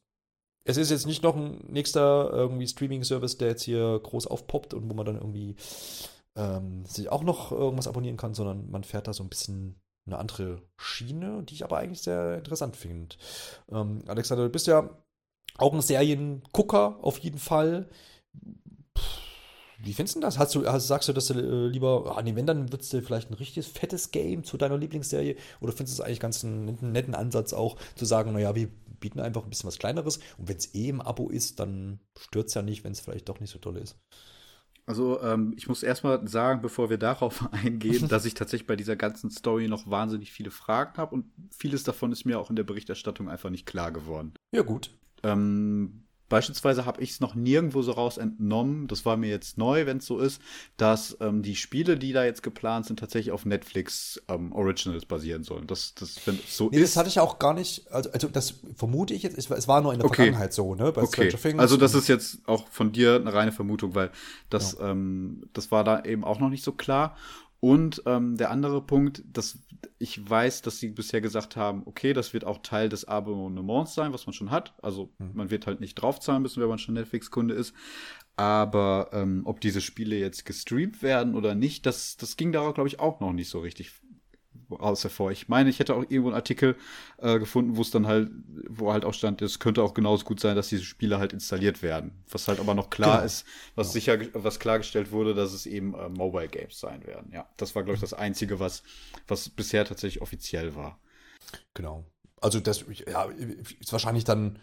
es ist jetzt nicht noch ein nächster irgendwie Streaming-Service, der jetzt hier groß aufpoppt und wo man dann irgendwie ähm, sich auch noch irgendwas abonnieren kann, sondern man fährt da so ein bisschen eine andere Schiene, die ich aber eigentlich sehr interessant finde. Ähm, Alexander, du bist ja auch ein Seriengucker auf jeden Fall. Wie findest du das? Hast du, hast, sagst du, dass du äh, lieber, ah, nee, wenn, dann würdest du vielleicht ein richtiges fettes Game zu deiner Lieblingsserie oder findest du es eigentlich ganz einen, einen netten Ansatz auch zu sagen, naja, wir bieten einfach ein bisschen was Kleineres und wenn es eh im Abo ist, dann stört es ja nicht, wenn es vielleicht doch nicht so toll ist. Also ähm, ich muss erstmal sagen, bevor wir darauf eingehen, dass ich tatsächlich bei dieser ganzen Story noch wahnsinnig viele Fragen habe und vieles davon ist mir auch in der Berichterstattung einfach nicht klar geworden. Ja gut. Ähm, Beispielsweise habe ich es noch nirgendwo so raus entnommen, das war mir jetzt neu, wenn es so ist, dass ähm, die Spiele, die da jetzt geplant sind, tatsächlich auf Netflix ähm, Originals basieren sollen. Das, das, wenn so nee, ist. das hatte ich auch gar nicht, also, also das vermute ich jetzt, es war nur in der okay. Vergangenheit so, ne? Bei okay. Also das ist jetzt auch von dir eine reine Vermutung, weil das, ja. ähm, das war da eben auch noch nicht so klar. Und ähm, der andere Punkt, dass ich weiß, dass sie bisher gesagt haben, okay, das wird auch Teil des Abonnements sein, was man schon hat. Also mhm. man wird halt nicht draufzahlen müssen, wenn man schon Netflix-Kunde ist. Aber ähm, ob diese Spiele jetzt gestreamt werden oder nicht, das, das ging da, glaube ich, auch noch nicht so richtig raus hervor. Ich meine, ich hätte auch irgendwo einen Artikel äh, gefunden, wo es dann halt, wo halt auch stand, es könnte auch genauso gut sein, dass diese Spiele halt installiert werden. Was halt aber noch klar genau. ist, was genau. sicher, was klargestellt wurde, dass es eben äh, Mobile Games sein werden. Ja, das war, glaube ich, das Einzige, was, was bisher tatsächlich offiziell war. Genau. Also das ja, ist wahrscheinlich dann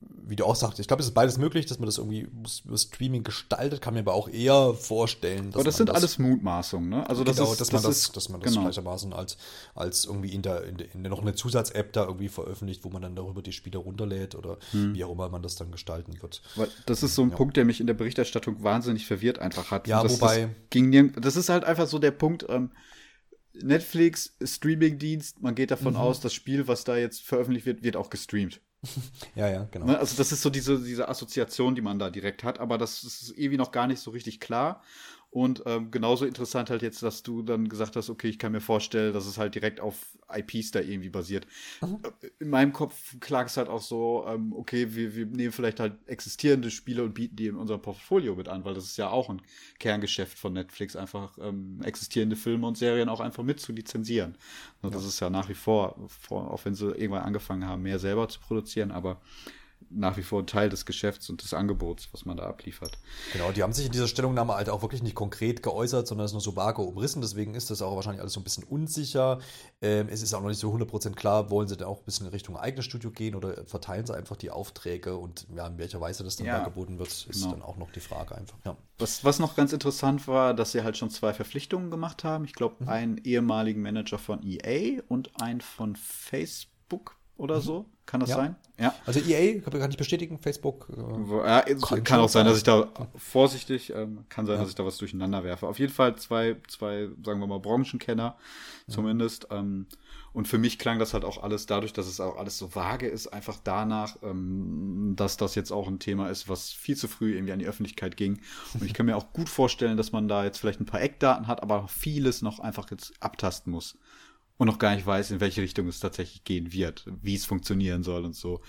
wie du auch sagst, ich glaube, es ist beides möglich, dass man das irgendwie über Streaming gestaltet, kann mir aber auch eher vorstellen. aber das sind das, alles Mutmaßungen, ne? Also das genau, ist, dass man das, dass man das genau. gleichermaßen als, als irgendwie in der, in der, in der noch eine Zusatz-App da irgendwie veröffentlicht, wo man dann darüber die Spiele runterlädt oder hm. wie auch immer man das dann gestalten wird. Weil das ist so ein ja. Punkt, der mich in der Berichterstattung wahnsinnig verwirrt einfach hat. Ja, das, wobei. Das, ging das ist halt einfach so der Punkt, ähm, Netflix, Streaming-Dienst, man geht davon mhm. aus, das Spiel, was da jetzt veröffentlicht wird, wird auch gestreamt. ja, ja, genau. Ne, also das ist so diese, diese Assoziation, die man da direkt hat, aber das ist irgendwie noch gar nicht so richtig klar. Und ähm, genauso interessant halt jetzt, dass du dann gesagt hast, okay, ich kann mir vorstellen, dass es halt direkt auf IPs da irgendwie basiert. Mhm. In meinem Kopf klag es halt auch so, ähm, okay, wir, wir nehmen vielleicht halt existierende Spiele und bieten die in unserem Portfolio mit an, weil das ist ja auch ein Kerngeschäft von Netflix, einfach ähm, existierende Filme und Serien auch einfach mit zu lizenzieren. Und das ist ja nach wie vor, vor, auch wenn sie irgendwann angefangen haben, mehr selber zu produzieren, aber nach wie vor Teil des Geschäfts und des Angebots, was man da abliefert. Genau, die haben sich in dieser Stellungnahme halt auch wirklich nicht konkret geäußert, sondern es ist nur so vage umrissen. Deswegen ist das auch wahrscheinlich alles so ein bisschen unsicher. Ähm, es ist auch noch nicht so 100% klar, wollen sie da auch ein bisschen in Richtung eigenes Studio gehen oder verteilen sie einfach die Aufträge und ja, in welcher Weise das dann ja, angeboten wird, ist genau. dann auch noch die Frage einfach. Ja. Was, was noch ganz interessant war, dass sie halt schon zwei Verpflichtungen gemacht haben. Ich glaube, mhm. einen ehemaligen Manager von EA und einen von Facebook oder mhm. so. Kann das ja. sein? Ja. Also EA, kann ich bestätigen, Facebook. Äh, ja, kann, kann auch sein, dass ich da vorsichtig, ähm, kann sein, ja. dass ich da was durcheinander werfe. Auf jeden Fall zwei, zwei, sagen wir mal, Branchenkenner zumindest. Ähm, und für mich klang das halt auch alles dadurch, dass es auch alles so vage ist, einfach danach, ähm, dass das jetzt auch ein Thema ist, was viel zu früh irgendwie an die Öffentlichkeit ging. Und ich kann mir auch gut vorstellen, dass man da jetzt vielleicht ein paar Eckdaten hat, aber vieles noch einfach jetzt abtasten muss und noch gar nicht weiß, in welche Richtung es tatsächlich gehen wird, wie es funktionieren soll und so.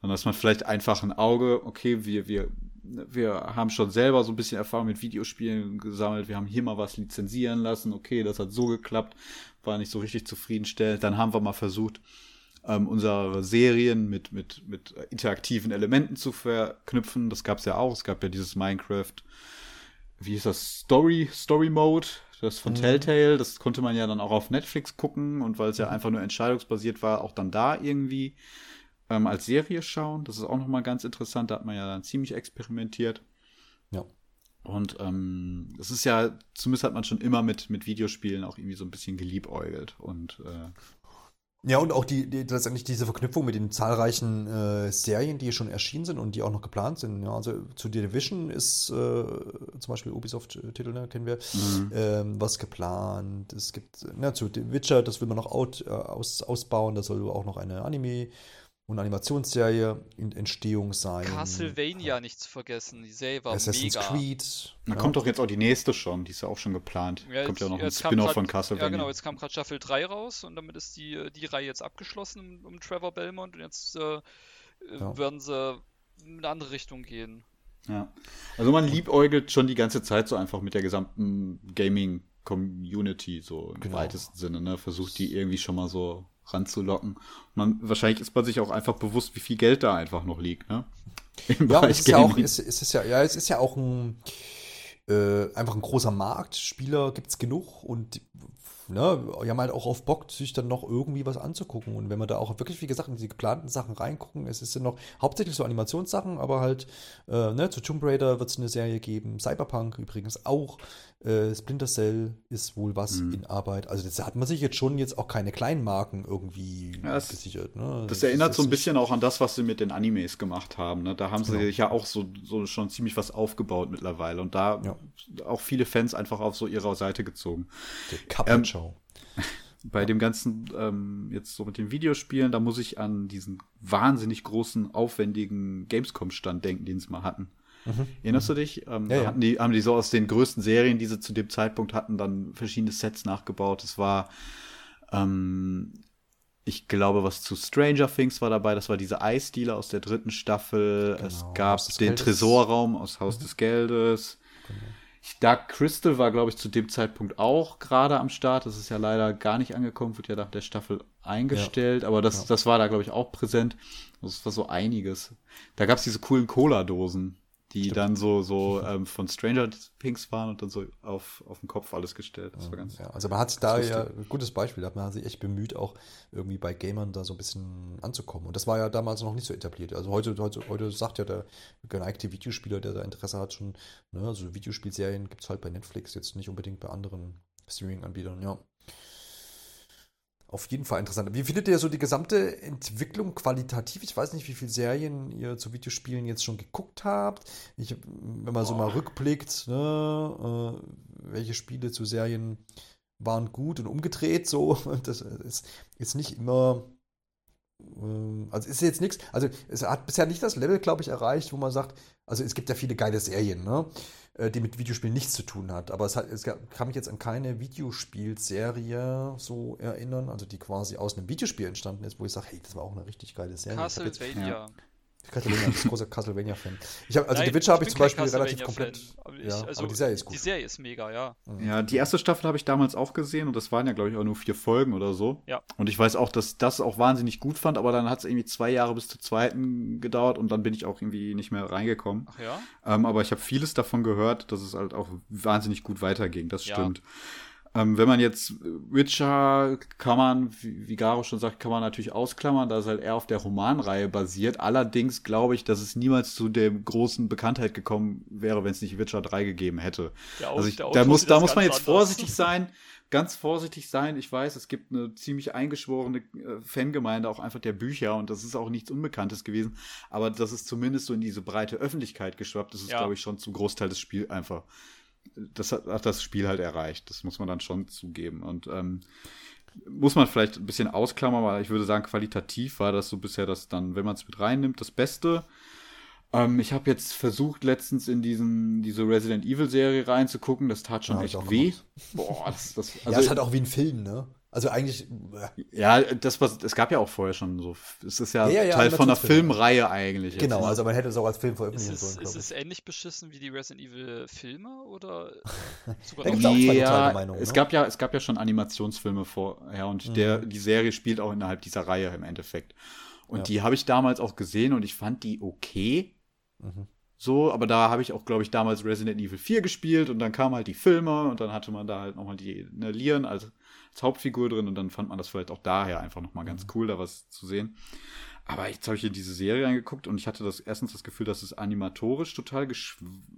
Und dass man vielleicht einfach ein Auge, okay, wir, wir, wir haben schon selber so ein bisschen Erfahrung mit Videospielen gesammelt, wir haben hier mal was lizenzieren lassen, okay, das hat so geklappt, war nicht so richtig zufriedenstellend. Dann haben wir mal versucht, ähm, unsere Serien mit, mit, mit interaktiven Elementen zu verknüpfen. Das gab es ja auch. Es gab ja dieses Minecraft, wie ist das, Story, Story Mode, das von mhm. Telltale, das konnte man ja dann auch auf Netflix gucken und weil es ja einfach nur entscheidungsbasiert war, auch dann da irgendwie ähm, als Serie schauen. Das ist auch nochmal ganz interessant, da hat man ja dann ziemlich experimentiert. Ja. Und ähm, es ist ja, zumindest hat man schon immer mit, mit Videospielen auch irgendwie so ein bisschen geliebäugelt. Und äh, ja, und auch die, die, letztendlich diese Verknüpfung mit den zahlreichen äh, Serien, die schon erschienen sind und die auch noch geplant sind. Ja, also zu The Division ist äh, zum Beispiel Ubisoft-Titel, ne, kennen wir, mhm. ähm, was geplant. Es gibt, na, zu The Witcher, das will man noch out, äh, aus, ausbauen, da soll auch noch eine Anime- und Animationsserie in Entstehung sein. Castlevania nicht zu vergessen, die Serie war Assassin's mega. Creed. Da ja. kommt doch jetzt auch die nächste schon, die ist ja auch schon geplant. Ja, kommt ja noch ein Spin-off von Castlevania. Ja genau, jetzt kam gerade Staffel 3 raus und damit ist die, die Reihe jetzt abgeschlossen um, um Trevor Belmont und jetzt äh, ja. werden sie in eine andere Richtung gehen. Ja, also man liebäugelt schon die ganze Zeit so einfach mit der gesamten Gaming- Community, so im genau. weitesten Sinne, ne? Versucht die irgendwie schon mal so ranzulocken. Man, wahrscheinlich ist man sich auch einfach bewusst, wie viel Geld da einfach noch liegt, ne? Im ja, es ist ja auch, es, es, ist ja, ja, es ist ja auch ein, äh, einfach ein großer Markt. Spieler gibt es genug und ne, die haben halt auch auf Bock, sich dann noch irgendwie was anzugucken. Und wenn man da auch wirklich, wie gesagt, in die geplanten Sachen reingucken, es ist ja noch hauptsächlich so Animationssachen, aber halt, äh, ne, zu Tomb Raider wird es eine Serie geben, Cyberpunk übrigens auch, äh, Splinter Cell ist wohl was mhm. in Arbeit. Also da hat man sich jetzt schon jetzt auch keine kleinen Marken irgendwie ja, das, gesichert. Ne? Das, das erinnert so ein bisschen auch an das, was sie mit den Animes gemacht haben. Ne? Da haben sie genau. ja auch so, so schon ziemlich was aufgebaut mittlerweile und da ja. auch viele Fans einfach auf so ihrer Seite gezogen. Der Kappenshow. Ähm, bei dem ganzen, ähm, jetzt so mit den Videospielen, da muss ich an diesen wahnsinnig großen, aufwendigen Gamescom-Stand denken, den sie mal hatten. Mhm. Erinnerst du dich? Ähm, ja, ja. Hatten die, haben die so aus den größten Serien, die sie zu dem Zeitpunkt hatten, dann verschiedene Sets nachgebaut. Es war, ähm, ich glaube, was zu Stranger Things war dabei. Das war diese Eisdealer aus der dritten Staffel. Genau. Es gab den Geldes. Tresorraum aus Haus mhm. des Geldes. Genau. Dark Crystal war, glaube ich, zu dem Zeitpunkt auch gerade am Start. Das ist ja leider gar nicht angekommen, wird ja nach der Staffel eingestellt, ja. aber das, ja. das war da, glaube ich, auch präsent. Das war so einiges. Da gab es diese coolen Cola-Dosen die Stimmt. dann so, so ähm, von Stranger Things waren und dann so auf, auf den Kopf alles gestellt. Das war ganz ja, Also man hat sich da ja ein gutes Beispiel, da hat man sich echt bemüht, auch irgendwie bei Gamern da so ein bisschen anzukommen. Und das war ja damals noch nicht so etabliert. Also heute, heute, heute sagt ja der geneigte Videospieler, der da Interesse hat, schon, ne, also Videospielserien gibt es halt bei Netflix, jetzt nicht unbedingt bei anderen Streaming-Anbietern, ja. Auf jeden Fall interessant. Wie findet ihr so die gesamte Entwicklung qualitativ? Ich weiß nicht, wie viele Serien ihr zu Videospielen jetzt schon geguckt habt. Ich, wenn man so mal rückblickt, ne, äh, welche Spiele zu Serien waren gut und umgedreht, so. Das ist, ist nicht immer. Äh, also ist jetzt nichts. Also es hat bisher nicht das Level, glaube ich, erreicht, wo man sagt, also es gibt ja viele geile Serien, ne? Äh, die mit Videospielen nichts zu tun hat. Aber es, hat, es kann mich jetzt an keine Videospielserie so erinnern, also die quasi aus einem Videospiel entstanden ist, wo ich sage, hey, das war auch eine richtig geile Serie. Castlevania. Castlevania, das große Castlevania-Fan. Ich hab, also Nein, The Witcher habe ich zum Beispiel relativ komplett. Aber, ich, ja, also, aber die Serie ist gut. Die Serie ist mega, ja. Ja, die erste Staffel habe ich damals auch gesehen und das waren ja, glaube ich, auch nur vier Folgen oder so. Ja. Und ich weiß auch, dass das auch wahnsinnig gut fand, aber dann hat es irgendwie zwei Jahre bis zur zweiten gedauert und dann bin ich auch irgendwie nicht mehr reingekommen. Ach ja. Ähm, aber ich habe vieles davon gehört, dass es halt auch wahnsinnig gut weiterging. Das stimmt. Ähm, wenn man jetzt Witcher kann man, wie, wie Garo schon sagt, kann man natürlich ausklammern, da es halt eher auf der Romanreihe basiert. Allerdings glaube ich, dass es niemals zu der großen Bekanntheit gekommen wäre, wenn es nicht Witcher 3 gegeben hätte. Also ich, da muss, da muss man jetzt anders. vorsichtig sein, ganz vorsichtig sein. Ich weiß, es gibt eine ziemlich eingeschworene äh, Fangemeinde auch einfach der Bücher und das ist auch nichts Unbekanntes gewesen. Aber dass es zumindest so in diese breite Öffentlichkeit geschwappt ist, ist, ja. glaube ich, schon zum Großteil des Spiels einfach das hat, hat, das Spiel halt erreicht. Das muss man dann schon zugeben. Und ähm, muss man vielleicht ein bisschen ausklammern, weil ich würde sagen, qualitativ war das so bisher das dann, wenn man es mit reinnimmt, das Beste. Ähm, ich habe jetzt versucht, letztens in diesen, diese Resident Evil Serie reinzugucken. Das tat schon ja, echt weh. Boah, das, das, also, ja, ist halt auch wie ein Film, ne? Also eigentlich. Äh, ja, das was es gab ja auch vorher schon so. Es ist ja, ja, ja Teil von einer Filmreihe eigentlich. Genau, jetzt, ne? also man hätte es auch als Film veröffentlichen sollen. Ist es ähnlich beschissen wie die Resident Evil Filme oder sogar da noch ja, Meinungen, es ne? gab ja es gab ja schon Animationsfilme vorher und mhm. der die Serie spielt auch innerhalb dieser Reihe im Endeffekt. Und ja. die habe ich damals auch gesehen und ich fand die okay. Mhm. So, aber da habe ich auch, glaube ich, damals Resident Evil 4 gespielt und dann kamen halt die Filme und dann hatte man da halt nochmal die ne, Lieren als, als, Hauptfigur drin und dann fand man das vielleicht auch daher einfach nochmal ganz mhm. cool, da was zu sehen. Aber jetzt habe ich in diese Serie reingeguckt und ich hatte das erstens das Gefühl, dass es animatorisch total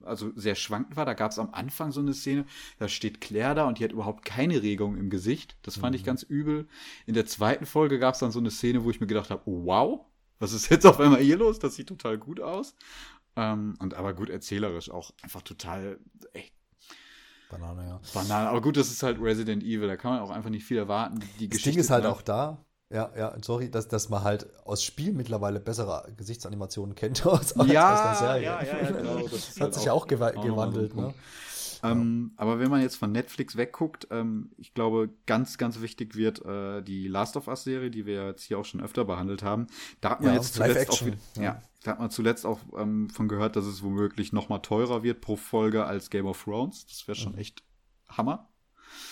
also sehr schwankend war. Da gab es am Anfang so eine Szene, da steht Claire da und die hat überhaupt keine Regung im Gesicht. Das fand mhm. ich ganz übel. In der zweiten Folge gab es dann so eine Szene, wo ich mir gedacht habe, oh, wow, was ist jetzt auf einmal hier los? Das sieht total gut aus. Ähm, und aber gut erzählerisch auch einfach total echt. Banane, ja. Banane. Aber gut, das ist halt Resident Evil. Da kann man auch einfach nicht viel erwarten. Die das Geschichte Ding ist halt auch da. Ja, ja, sorry, dass, dass man halt aus Spiel mittlerweile bessere Gesichtsanimationen kennt als, ja, aus der Serie. Ja, ja, ja, genau. Das, das hat halt sich ja auch, auch gewandelt. Ne? Ähm, ja. Aber wenn man jetzt von Netflix wegguckt, ähm, ich glaube, ganz, ganz wichtig wird äh, die Last of Us Serie, die wir jetzt hier auch schon öfter behandelt haben. Da hat man ja, jetzt zuletzt auch wieder, ja. Da hat man zuletzt auch ähm, von gehört, dass es womöglich noch mal teurer wird pro Folge als Game of Thrones. Das wäre schon mhm. echt Hammer.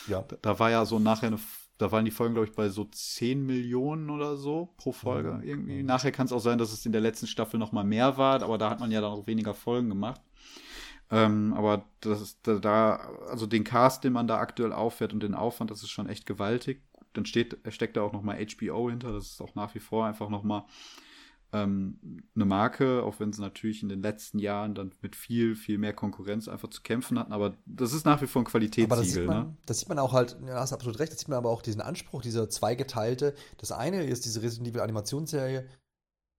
Ja. Da, da, war ja so nachher eine da waren die Folgen, glaube ich, bei so 10 Millionen oder so pro Folge mhm. irgendwie. Nachher kann es auch sein, dass es in der letzten Staffel noch mal mehr war, aber da hat man ja dann auch weniger Folgen gemacht. Ähm, aber das ist da, also den Cast, den man da aktuell auffährt und den Aufwand, das ist schon echt gewaltig. Dann steht, steckt da auch nochmal HBO hinter, das ist auch nach wie vor einfach nochmal ähm, eine Marke, auch wenn sie natürlich in den letzten Jahren dann mit viel, viel mehr Konkurrenz einfach zu kämpfen hatten. Aber das ist nach wie vor ein Qualitätssiegel. Das sieht, man, ne? das sieht man auch halt, ja, hast absolut recht, das sieht man aber auch diesen Anspruch, dieser zweigeteilte. Das eine ist diese Resident Evil Animationsserie,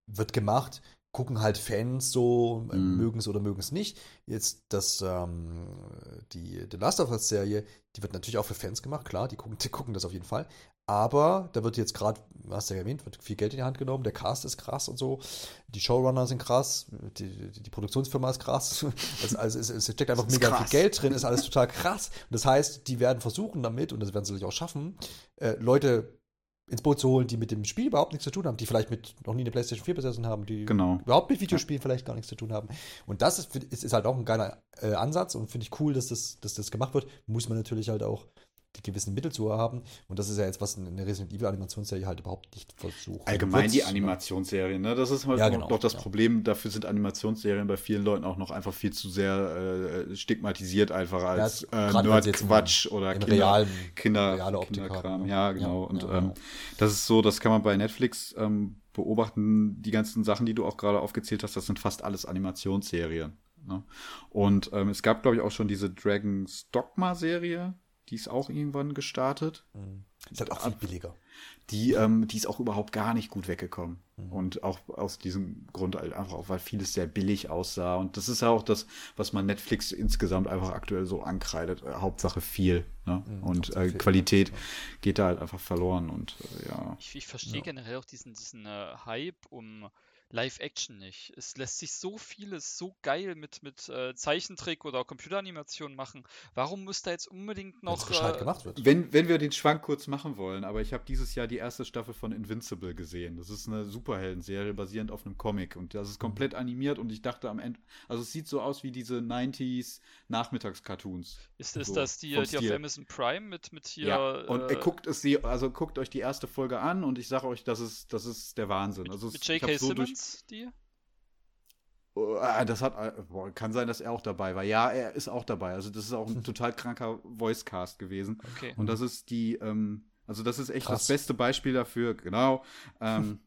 wird gemacht, gucken halt Fans so, äh, mm. mögen es oder mögen es nicht. Jetzt das, ähm, die The Last of Us Serie, die wird natürlich auch für Fans gemacht, klar, die gucken, die gucken das auf jeden Fall. Aber da wird jetzt gerade, hast du ja erwähnt, wird viel Geld in die Hand genommen, der Cast ist krass und so, die Showrunner sind krass, die, die, Produktionsfirma ist krass. Also, also es, es, steckt einfach mega krass. viel Geld drin, ist alles total krass. Und das heißt, die werden versuchen damit, und das werden sie natürlich auch schaffen, äh, Leute ins Boot zu holen, die mit dem Spiel überhaupt nichts zu tun haben, die vielleicht mit noch nie eine PlayStation 4 besessen haben, die genau. überhaupt mit Videospielen vielleicht gar nichts zu tun haben. Und das ist, ist, ist halt auch ein geiler äh, Ansatz und finde ich cool, dass das, dass das gemacht wird. Muss man natürlich halt auch die gewissen Mittel zu haben. Und das ist ja jetzt, was eine Resident Evil Animationsserie halt überhaupt nicht versucht. Allgemein die Animationsserien, ne? Das ist halt ja, genau, doch das ja. Problem. Dafür sind Animationsserien bei vielen Leuten auch noch einfach viel zu sehr äh, stigmatisiert, einfach als ja, äh, Nerd-Quatsch oder Kinder, realen, Kinder, Kinderkram. Ja, genau. Und ähm, das ist so, das kann man bei Netflix ähm, beobachten. Die ganzen Sachen, die du auch gerade aufgezählt hast, das sind fast alles Animationsserien. Ne? Und ähm, es gab, glaube ich, auch schon diese Dragon's Dogma-Serie, die ist auch irgendwann gestartet. Mhm. Ist halt auch viel billiger. Die, ähm, die ist auch überhaupt gar nicht gut weggekommen. Mhm. Und auch aus diesem Grund halt einfach auch, weil vieles sehr billig aussah. Und das ist ja auch das, was man Netflix insgesamt einfach aktuell so ankreidet. Äh, Hauptsache viel. Ne? Mhm, und äh, Qualität geht da halt einfach verloren. Und äh, ja. Ich, ich verstehe ja. generell auch diesen, diesen äh, Hype um Live-Action nicht. Es lässt sich so vieles so geil mit, mit äh, Zeichentrick oder Computeranimation machen. Warum muss da jetzt unbedingt noch. Äh, gemacht wird. Wenn, wenn wir den Schwank kurz machen wollen, aber ich habe dieses Jahr die erste Staffel von Invincible gesehen. Das ist eine Superhelden-Serie basierend auf einem Comic und das ist komplett animiert und ich dachte am Ende, also es sieht so aus wie diese 90s Nachmittags-Cartoons. Ist, ist so, das die, die auf Amazon Prime mit, mit hier. Ja, und äh, guckt es sie, also guckt euch die erste Folge an und ich sage euch, das ist, das ist der Wahnsinn. Also mit, mit J.K. So Simmons? Simmons, die? Oh, ah, das hat, äh, boah, kann sein, dass er auch dabei war. Ja, er ist auch dabei. Also das ist auch ein total kranker Voicecast gewesen. Okay. Und das ist die, ähm, also das ist echt Krass. das beste Beispiel dafür, genau, ähm,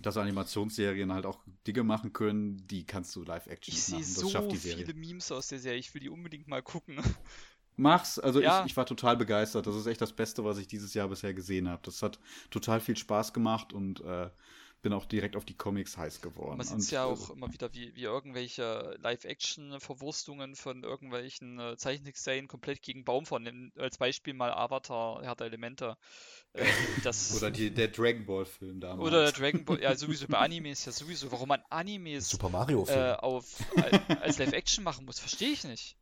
dass Animationsserien halt auch Dinge machen können, die kannst du Live-Action machen. Ich sehe so viele Memes aus der Serie. Ich will die unbedingt mal gucken. Mach's. Also ja. ich, ich war total begeistert. Das ist echt das Beste, was ich dieses Jahr bisher gesehen habe. Das hat total viel Spaß gemacht und äh, bin auch direkt auf die Comics heiß geworden. Man sieht ja auch äh, immer wieder, wie, wie irgendwelche Live-Action-Verwurstungen von irgendwelchen äh, Zeichentrickserien komplett gegen Baum von. Als Beispiel mal Avatar, er hat Elemente. Äh, das oder die, der Dragon Ball-Film damals. Oder der Dragon Ball, ja, sowieso bei Animes ja sowieso. Warum man Animes Super Mario äh, auf, als Live-Action machen muss, verstehe ich nicht.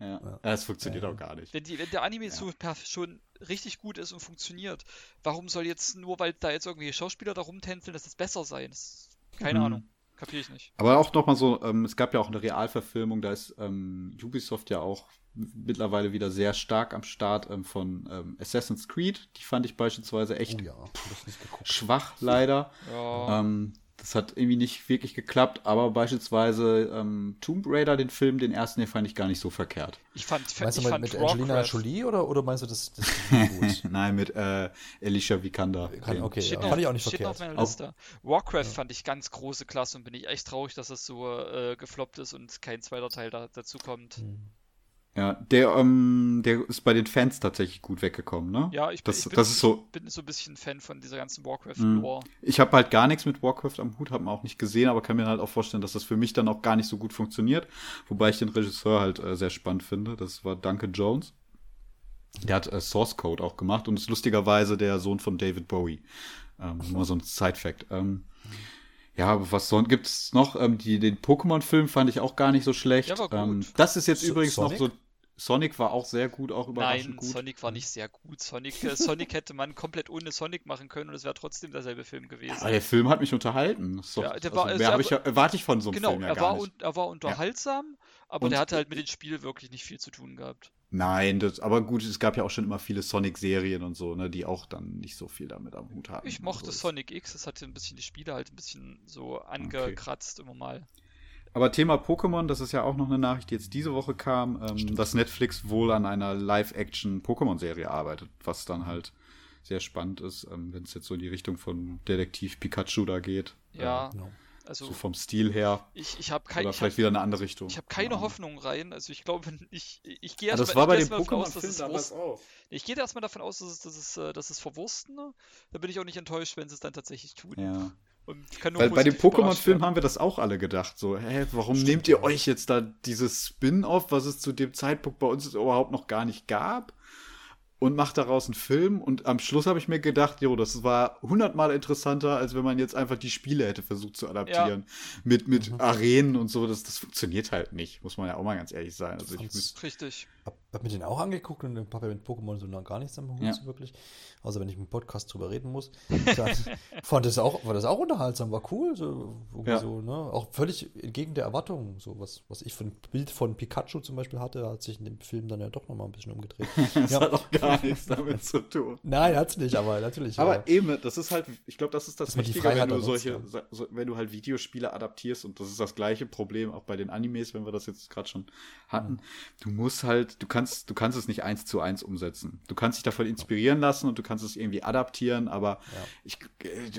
Ja. ja. Das funktioniert ja. auch gar nicht. Wenn, die, wenn der Anime ja. so schon richtig gut ist und funktioniert, warum soll jetzt nur, weil da jetzt irgendwie Schauspieler da rumtänzeln, dass das besser sein? Das, keine mhm. Ahnung. Kapiere ich nicht. Aber auch nochmal so, ähm, es gab ja auch eine Realverfilmung, da ist ähm, Ubisoft ja auch mittlerweile wieder sehr stark am Start ähm, von ähm, Assassin's Creed. Die fand ich beispielsweise echt oh ja, schwach, leider. Ja. Das hat irgendwie nicht wirklich geklappt, aber beispielsweise ähm, Tomb Raider, den Film, den ersten, den fand ich gar nicht so verkehrt. Ich fand, meinst ich du mit, mit Angelina Jolie oder, oder meinst du das, das gut? Nein, mit äh, Alicia Vikander. Okay, okay ja, fand ich auch nicht verkehrt. Auf meiner Liste. Warcraft ja. fand ich ganz große Klasse und bin ich echt traurig, dass das so äh, gefloppt ist und kein zweiter Teil da, dazu kommt. Hm. Ja, der, ähm, der ist bei den Fans tatsächlich gut weggekommen, ne? Ja, ich, das, ich bin, das ist so, bin so ein bisschen Fan von dieser ganzen Warcraft-Lore. Mhm. Ich habe halt gar nichts mit Warcraft am Hut, habe ihn auch nicht gesehen, aber kann mir halt auch vorstellen, dass das für mich dann auch gar nicht so gut funktioniert. Wobei ich den Regisseur halt äh, sehr spannend finde. Das war Duncan Jones. Der hat äh, Source Code auch gemacht und ist lustigerweise der Sohn von David Bowie. Ähm, nur so ein Side-Fact. Ähm, ja, aber was sonst gibt es noch? Ähm, die, den Pokémon-Film fand ich auch gar nicht so schlecht. Ja, war gut. Ähm, das ist jetzt so, übrigens Sonic? noch so Sonic war auch sehr gut, auch überraschend Nein, gut. Sonic war nicht sehr gut. Sonic, äh, Sonic hätte man komplett ohne Sonic machen können und es wäre trotzdem derselbe Film gewesen. Aber der Film hat mich unterhalten. Doch, ja, der war, also mehr also, ich, erwarte ich von so einem genau, Film ja er war, nicht. er war unterhaltsam, ja. aber und, der hatte halt mit dem Spiel wirklich nicht viel zu tun gehabt. Nein, das, aber gut, es gab ja auch schon immer viele Sonic-Serien und so, ne, die auch dann nicht so viel damit am Hut hatten. Ich mochte also Sonic X, das hatte ein bisschen die Spiele halt ein bisschen so angekratzt okay. immer mal. Aber Thema Pokémon, das ist ja auch noch eine Nachricht, die jetzt diese Woche kam, ähm, dass Netflix wohl an einer Live-Action-Pokémon-Serie arbeitet, was dann halt sehr spannend ist, ähm, wenn es jetzt so in die Richtung von Detektiv Pikachu da geht. Ja. Ähm, also, so vom Stil her. Ich, ich habe keine. Oder vielleicht hab, wieder eine andere Richtung. Ich habe keine ja. Hoffnung rein. Also ich glaube, ich, ich gehe erstmal. Das war bei dem Pokémon-Film damals auch. Ich gehe erstmal davon aus, dass es, dass es, dass es verwursten. Ne? Da bin ich auch nicht enttäuscht, wenn sie es dann tatsächlich tun. Ja. Weil bei dem Pokémon-Film haben wir das auch alle gedacht. So, hä, warum Stimmt. nehmt ihr euch jetzt da dieses Spin-off, was es zu dem Zeitpunkt bei uns überhaupt noch gar nicht gab? und macht daraus einen Film. Und am Schluss habe ich mir gedacht, jo, das war hundertmal interessanter, als wenn man jetzt einfach die Spiele hätte versucht zu adaptieren. Ja. Mit, mit mhm. Arenen und so. Das, das funktioniert halt nicht, muss man ja auch mal ganz ehrlich sein. Also ich Richtig. Hab, hab mir den auch angeguckt und habe ja mit Pokémon so gar nichts am Hut, ja. so wirklich. Außer wenn ich im Podcast drüber reden muss. fand das auch, war das auch unterhaltsam, war cool. So, ja. so, ne? Auch völlig entgegen der Erwartungen. So, was, was ich für ein Bild von Pikachu zum Beispiel hatte, hat sich in dem Film dann ja doch nochmal ein bisschen umgedreht. das ja. hat auch gar nichts damit zu tun. Nein, hat es nicht, aber natürlich. Aber ja. eben, das ist halt, ich glaube, das ist das Wichtige, wenn du solche, so, wenn du halt Videospiele adaptierst und das ist das gleiche Problem auch bei den Animes, wenn wir das jetzt gerade schon hatten. Mhm. Du musst halt, du kannst, du kannst es nicht eins zu eins umsetzen. Du kannst dich davon inspirieren lassen und du kannst es irgendwie adaptieren, aber ja. ich, äh,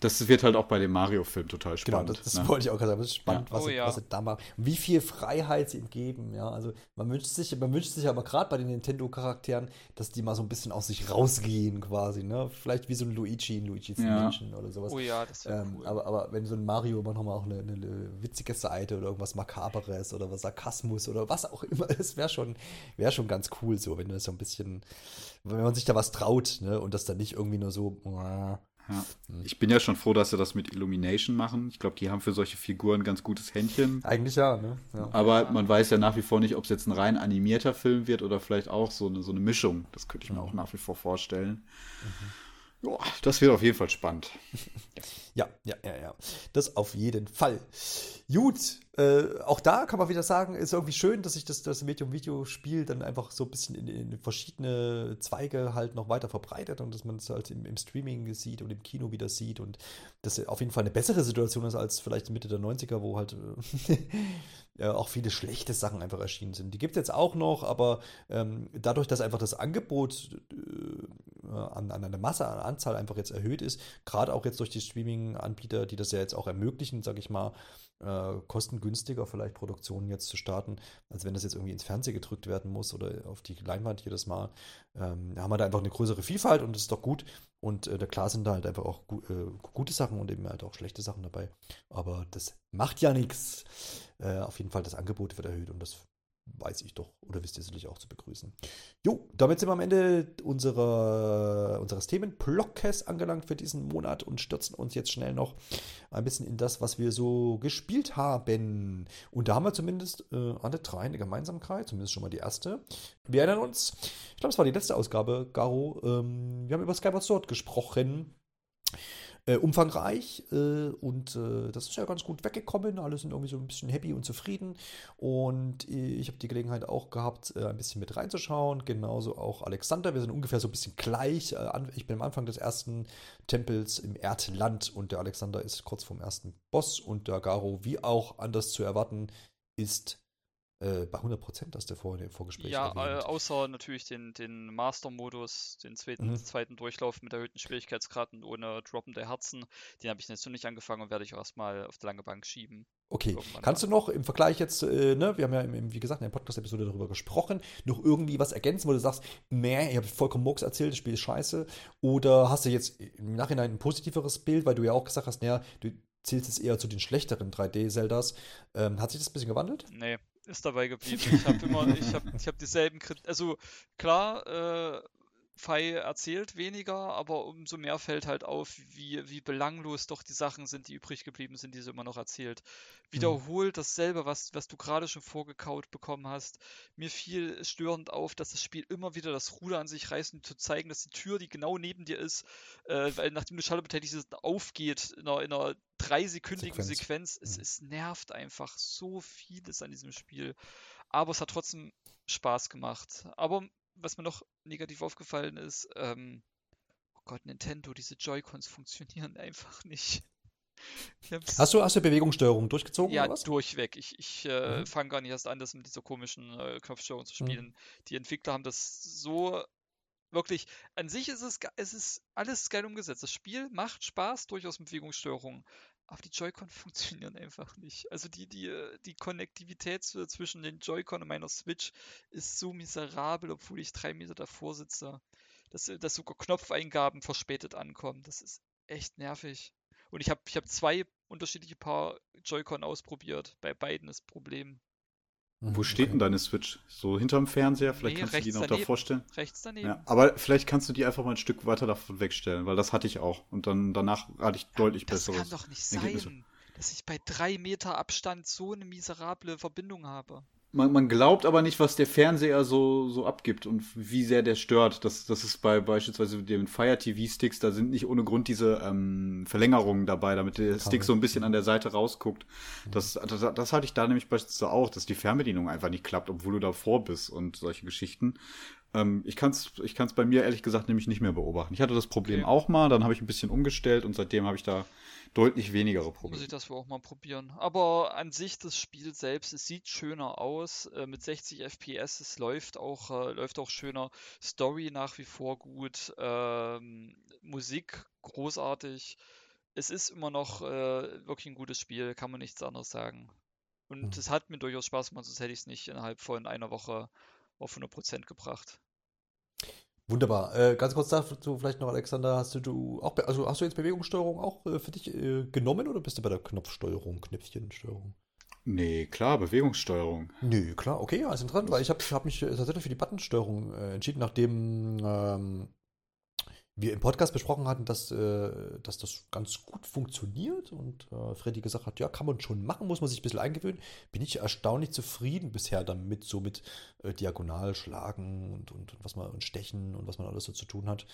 das wird halt auch bei dem Mario-Film total genau, spannend. Genau, das, das ne? wollte ich auch sagen. Das ist spannend, ja. was, oh, sie, ja. was, sie, da machen. Wie viel Freiheit sie ihm geben. Ja, also man wünscht sich, man wünscht sich aber gerade bei den Nintendo-Charakteren, dass die mal so ein bisschen aus sich rausgehen, quasi. Ne? Vielleicht wie so ein Luigi in Luigi's ja. Mansion oder sowas. Oh ja, das ähm, cool. aber, aber wenn so ein Mario immer noch mal auch eine, eine, eine, witzige Seite oder irgendwas Makaberes oder was Sarkasmus oder was auch immer, das wäre schon, wär schon ganz cool so, wenn das so ein bisschen, wenn man sich da was traut ne? und das dann nicht irgendwie nur so. Ja. Ich bin ja schon froh, dass sie das mit Illumination machen. Ich glaube, die haben für solche Figuren ein ganz gutes Händchen. Eigentlich ja, ne? Ja. Aber man weiß ja nach wie vor nicht, ob es jetzt ein rein animierter Film wird oder vielleicht auch so eine, so eine Mischung. Das könnte ich mir auch nach wie vor vorstellen. Mhm. Ja, das wird auf jeden Fall spannend. Ja, ja, ja, ja. Das auf jeden Fall. Gut, äh, auch da kann man wieder sagen, ist irgendwie schön, dass sich das, das Medium-Videospiel dann einfach so ein bisschen in, in, verschiedene Zweige halt noch weiter verbreitet und dass man es halt im, im, Streaming sieht und im Kino wieder sieht und das auf jeden Fall eine bessere Situation ist als vielleicht Mitte der 90er, wo halt äh, auch viele schlechte Sachen einfach erschienen sind. Die gibt es jetzt auch noch, aber ähm, dadurch, dass einfach das Angebot äh, an, an einer Masse, an Anzahl einfach jetzt erhöht ist, gerade auch jetzt durch die Streaming-Anbieter, die das ja jetzt auch ermöglichen, sage ich mal, äh, kostengünstiger vielleicht Produktionen jetzt zu starten, als wenn das jetzt irgendwie ins Fernsehen gedrückt werden muss oder auf die Leinwand jedes Mal. Ähm, da haben wir da einfach eine größere Vielfalt und das ist doch gut. Und äh, klar sind da halt einfach auch gu äh, gute Sachen und eben halt auch schlechte Sachen dabei. Aber das macht ja nichts. Äh, auf jeden Fall, das Angebot wird erhöht und das weiß ich doch oder wisst ihr sicherlich auch zu begrüßen. Jo, damit sind wir am Ende unserer, unseres Themenblocks angelangt für diesen Monat und stürzen uns jetzt schnell noch ein bisschen in das, was wir so gespielt haben. Und da haben wir zumindest äh, alle drei eine Gemeinsamkeit, zumindest schon mal die erste. Wir erinnern uns, ich glaube, es war die letzte Ausgabe, Garo. Ähm, wir haben über Skyward Sword gesprochen äh, umfangreich äh, und äh, das ist ja ganz gut weggekommen. Alle sind irgendwie so ein bisschen happy und zufrieden. Und ich habe die Gelegenheit auch gehabt, äh, ein bisschen mit reinzuschauen. Genauso auch Alexander. Wir sind ungefähr so ein bisschen gleich. Äh, ich bin am Anfang des ersten Tempels im Erdland und der Alexander ist kurz vorm ersten Boss und der Garo, wie auch anders zu erwarten, ist äh, bei 100 Prozent, das der vor dem Vorgespräch Ja, äh, außer natürlich den, den Master-Modus, den zweiten, mhm. zweiten Durchlauf mit erhöhten Schwierigkeitsgraden ohne Droppen der Herzen. Den habe ich jetzt noch nicht angefangen und werde ich auch erstmal auf die lange Bank schieben. Okay, kannst du noch im Vergleich jetzt, äh, ne, wir haben ja, im, wie gesagt, in der Podcast-Episode darüber gesprochen, noch irgendwie was ergänzen, wo du sagst, mehr, ich habe vollkommen Murks erzählt, das Spiel ist scheiße, oder hast du jetzt im Nachhinein ein positiveres Bild, weil du ja auch gesagt hast, naja, du zählst es eher zu den schlechteren 3D-Zeldas. Ähm, hat sich das ein bisschen gewandelt? Nee, ist dabei geblieben. Ich habe immer, ich habe ich hab dieselben Kriterien. Also klar, äh, Fei erzählt weniger, aber umso mehr fällt halt auf, wie, wie belanglos doch die Sachen sind, die übrig geblieben sind, die sie immer noch erzählt. Mhm. Wiederholt dasselbe, was, was du gerade schon vorgekaut bekommen hast. Mir fiel störend auf, dass das Spiel immer wieder das Ruder an sich reißt, um zu zeigen, dass die Tür, die genau neben dir ist, äh, weil nachdem du Schalter betätigst, aufgeht in einer, in einer dreisekündigen Sequenz. Sequenz. Es, mhm. es nervt einfach so vieles an diesem Spiel. Aber es hat trotzdem Spaß gemacht. Aber was mir noch negativ aufgefallen ist, ähm, oh Gott, Nintendo, diese Joy-Cons funktionieren einfach nicht. Hast du, hast du Bewegungssteuerung durchgezogen? Ja, durchweg. Ich, ich äh, mhm. fange gar nicht erst an, das mit dieser komischen äh, Knopfsteuerung zu mhm. spielen. Mhm. Die Entwickler haben das so wirklich, an sich ist es, es ist alles geil umgesetzt. Das Spiel macht Spaß, durchaus mit Bewegungssteuerung. Aber die Joy-Con funktionieren einfach nicht. Also die, die, äh, die Konnektivität zwischen den Joy-Con und meiner Switch ist so miserabel, obwohl ich drei Meter davor sitze. Dass, äh, dass sogar Knopfeingaben verspätet ankommen. Das ist echt nervig. Und ich habe ich hab zwei unterschiedliche Paar Joy-Con ausprobiert. Bei beiden ist Problem. Wo steht denn deine Switch? So hinterm Fernseher? Vielleicht nee, kannst du die noch daneben. da vorstellen. Rechts daneben. Ja, aber vielleicht kannst du die einfach mal ein Stück weiter davon wegstellen, weil das hatte ich auch. Und dann danach hatte ich deutlich das besseres. Das kann doch nicht sein, dass ich bei drei Meter Abstand so eine miserable Verbindung habe. Man, man, glaubt aber nicht, was der Fernseher so, so abgibt und wie sehr der stört. Das, das ist bei beispielsweise den Fire TV-Sticks, da sind nicht ohne Grund diese ähm, Verlängerungen dabei, damit der Stick so ein bisschen an der Seite rausguckt. Das, das, das hatte ich da nämlich beispielsweise auch, dass die Fernbedienung einfach nicht klappt, obwohl du davor bist und solche Geschichten. Ähm, ich kann es ich kann's bei mir ehrlich gesagt nämlich nicht mehr beobachten. Ich hatte das Problem okay. auch mal, dann habe ich ein bisschen umgestellt und seitdem habe ich da deutlich weniger Probleme. Muss ich das wohl auch mal probieren. Aber an sich das Spiel selbst, es sieht schöner aus. Äh, mit 60 FPS, es läuft auch, äh, läuft auch schöner. Story nach wie vor gut. Ähm, Musik großartig. Es ist immer noch äh, wirklich ein gutes Spiel, kann man nichts anderes sagen. Und mhm. es hat mir durchaus Spaß gemacht, sonst hätte ich es nicht innerhalb von einer Woche auf 100% gebracht. Wunderbar. Äh, ganz kurz dazu vielleicht noch, Alexander, hast du, du auch, also hast du jetzt Bewegungssteuerung auch äh, für dich äh, genommen oder bist du bei der Knopfsteuerung, Knöpfchensteuerung? Nee, klar, Bewegungssteuerung. Nö, klar, okay, ja, ist interessant, weil ich habe hab mich äh, tatsächlich für die Buttonsteuerung äh, entschieden, nachdem ähm, wir im Podcast besprochen hatten, dass, äh, dass das ganz gut funktioniert und äh, Freddy gesagt hat, ja, kann man schon machen, muss man sich ein bisschen eingewöhnen, bin ich erstaunlich zufrieden bisher damit, so mit äh, diagonal schlagen und, und, und, was man und stechen und was man alles so zu tun hat.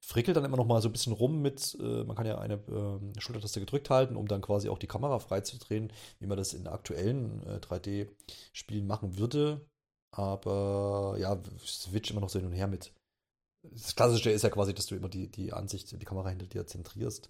Frickelt dann immer noch mal so ein bisschen rum mit, äh, man kann ja eine äh, Schultertaste gedrückt halten, um dann quasi auch die Kamera freizudrehen, wie man das in aktuellen 3D-Spielen äh, machen würde. Aber ja, Switch immer noch so hin und her mit das Klassische ist ja quasi, dass du immer die, die Ansicht, die Kamera hinter dir zentrierst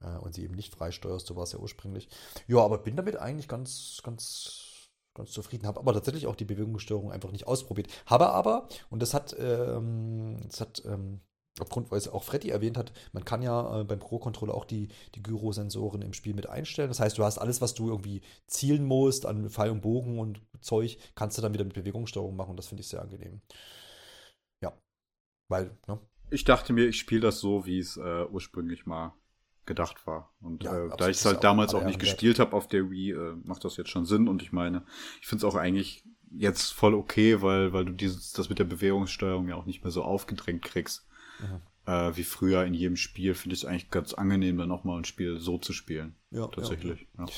äh, und sie eben nicht freisteuerst. So war es ja ursprünglich. Ja, aber bin damit eigentlich ganz, ganz, ganz zufrieden. Habe aber tatsächlich auch die Bewegungssteuerung einfach nicht ausprobiert. Habe aber, und das hat, ähm, das hat ähm, aufgrund, weil es auch Freddy erwähnt hat, man kann ja äh, beim Pro-Controller auch die, die Gyrosensoren im Spiel mit einstellen. Das heißt, du hast alles, was du irgendwie zielen musst an Pfeil und Bogen und Zeug, kannst du dann wieder mit Bewegungssteuerung machen. Das finde ich sehr angenehm. Weil, ne? Ich dachte mir, ich spiele das so, wie es äh, ursprünglich mal gedacht war. Und ja, äh, da ich es halt damals auch nicht gespielt habe auf der Wii, äh, macht das jetzt schon Sinn. Und ich meine, ich finde es auch eigentlich jetzt voll okay, weil, weil du dieses, das mit der Bewegungssteuerung ja auch nicht mehr so aufgedrängt kriegst. Mhm. Äh, wie früher in jedem Spiel finde ich es eigentlich ganz angenehm, dann nochmal ein Spiel so zu spielen. Ja, tatsächlich. Ja. ja.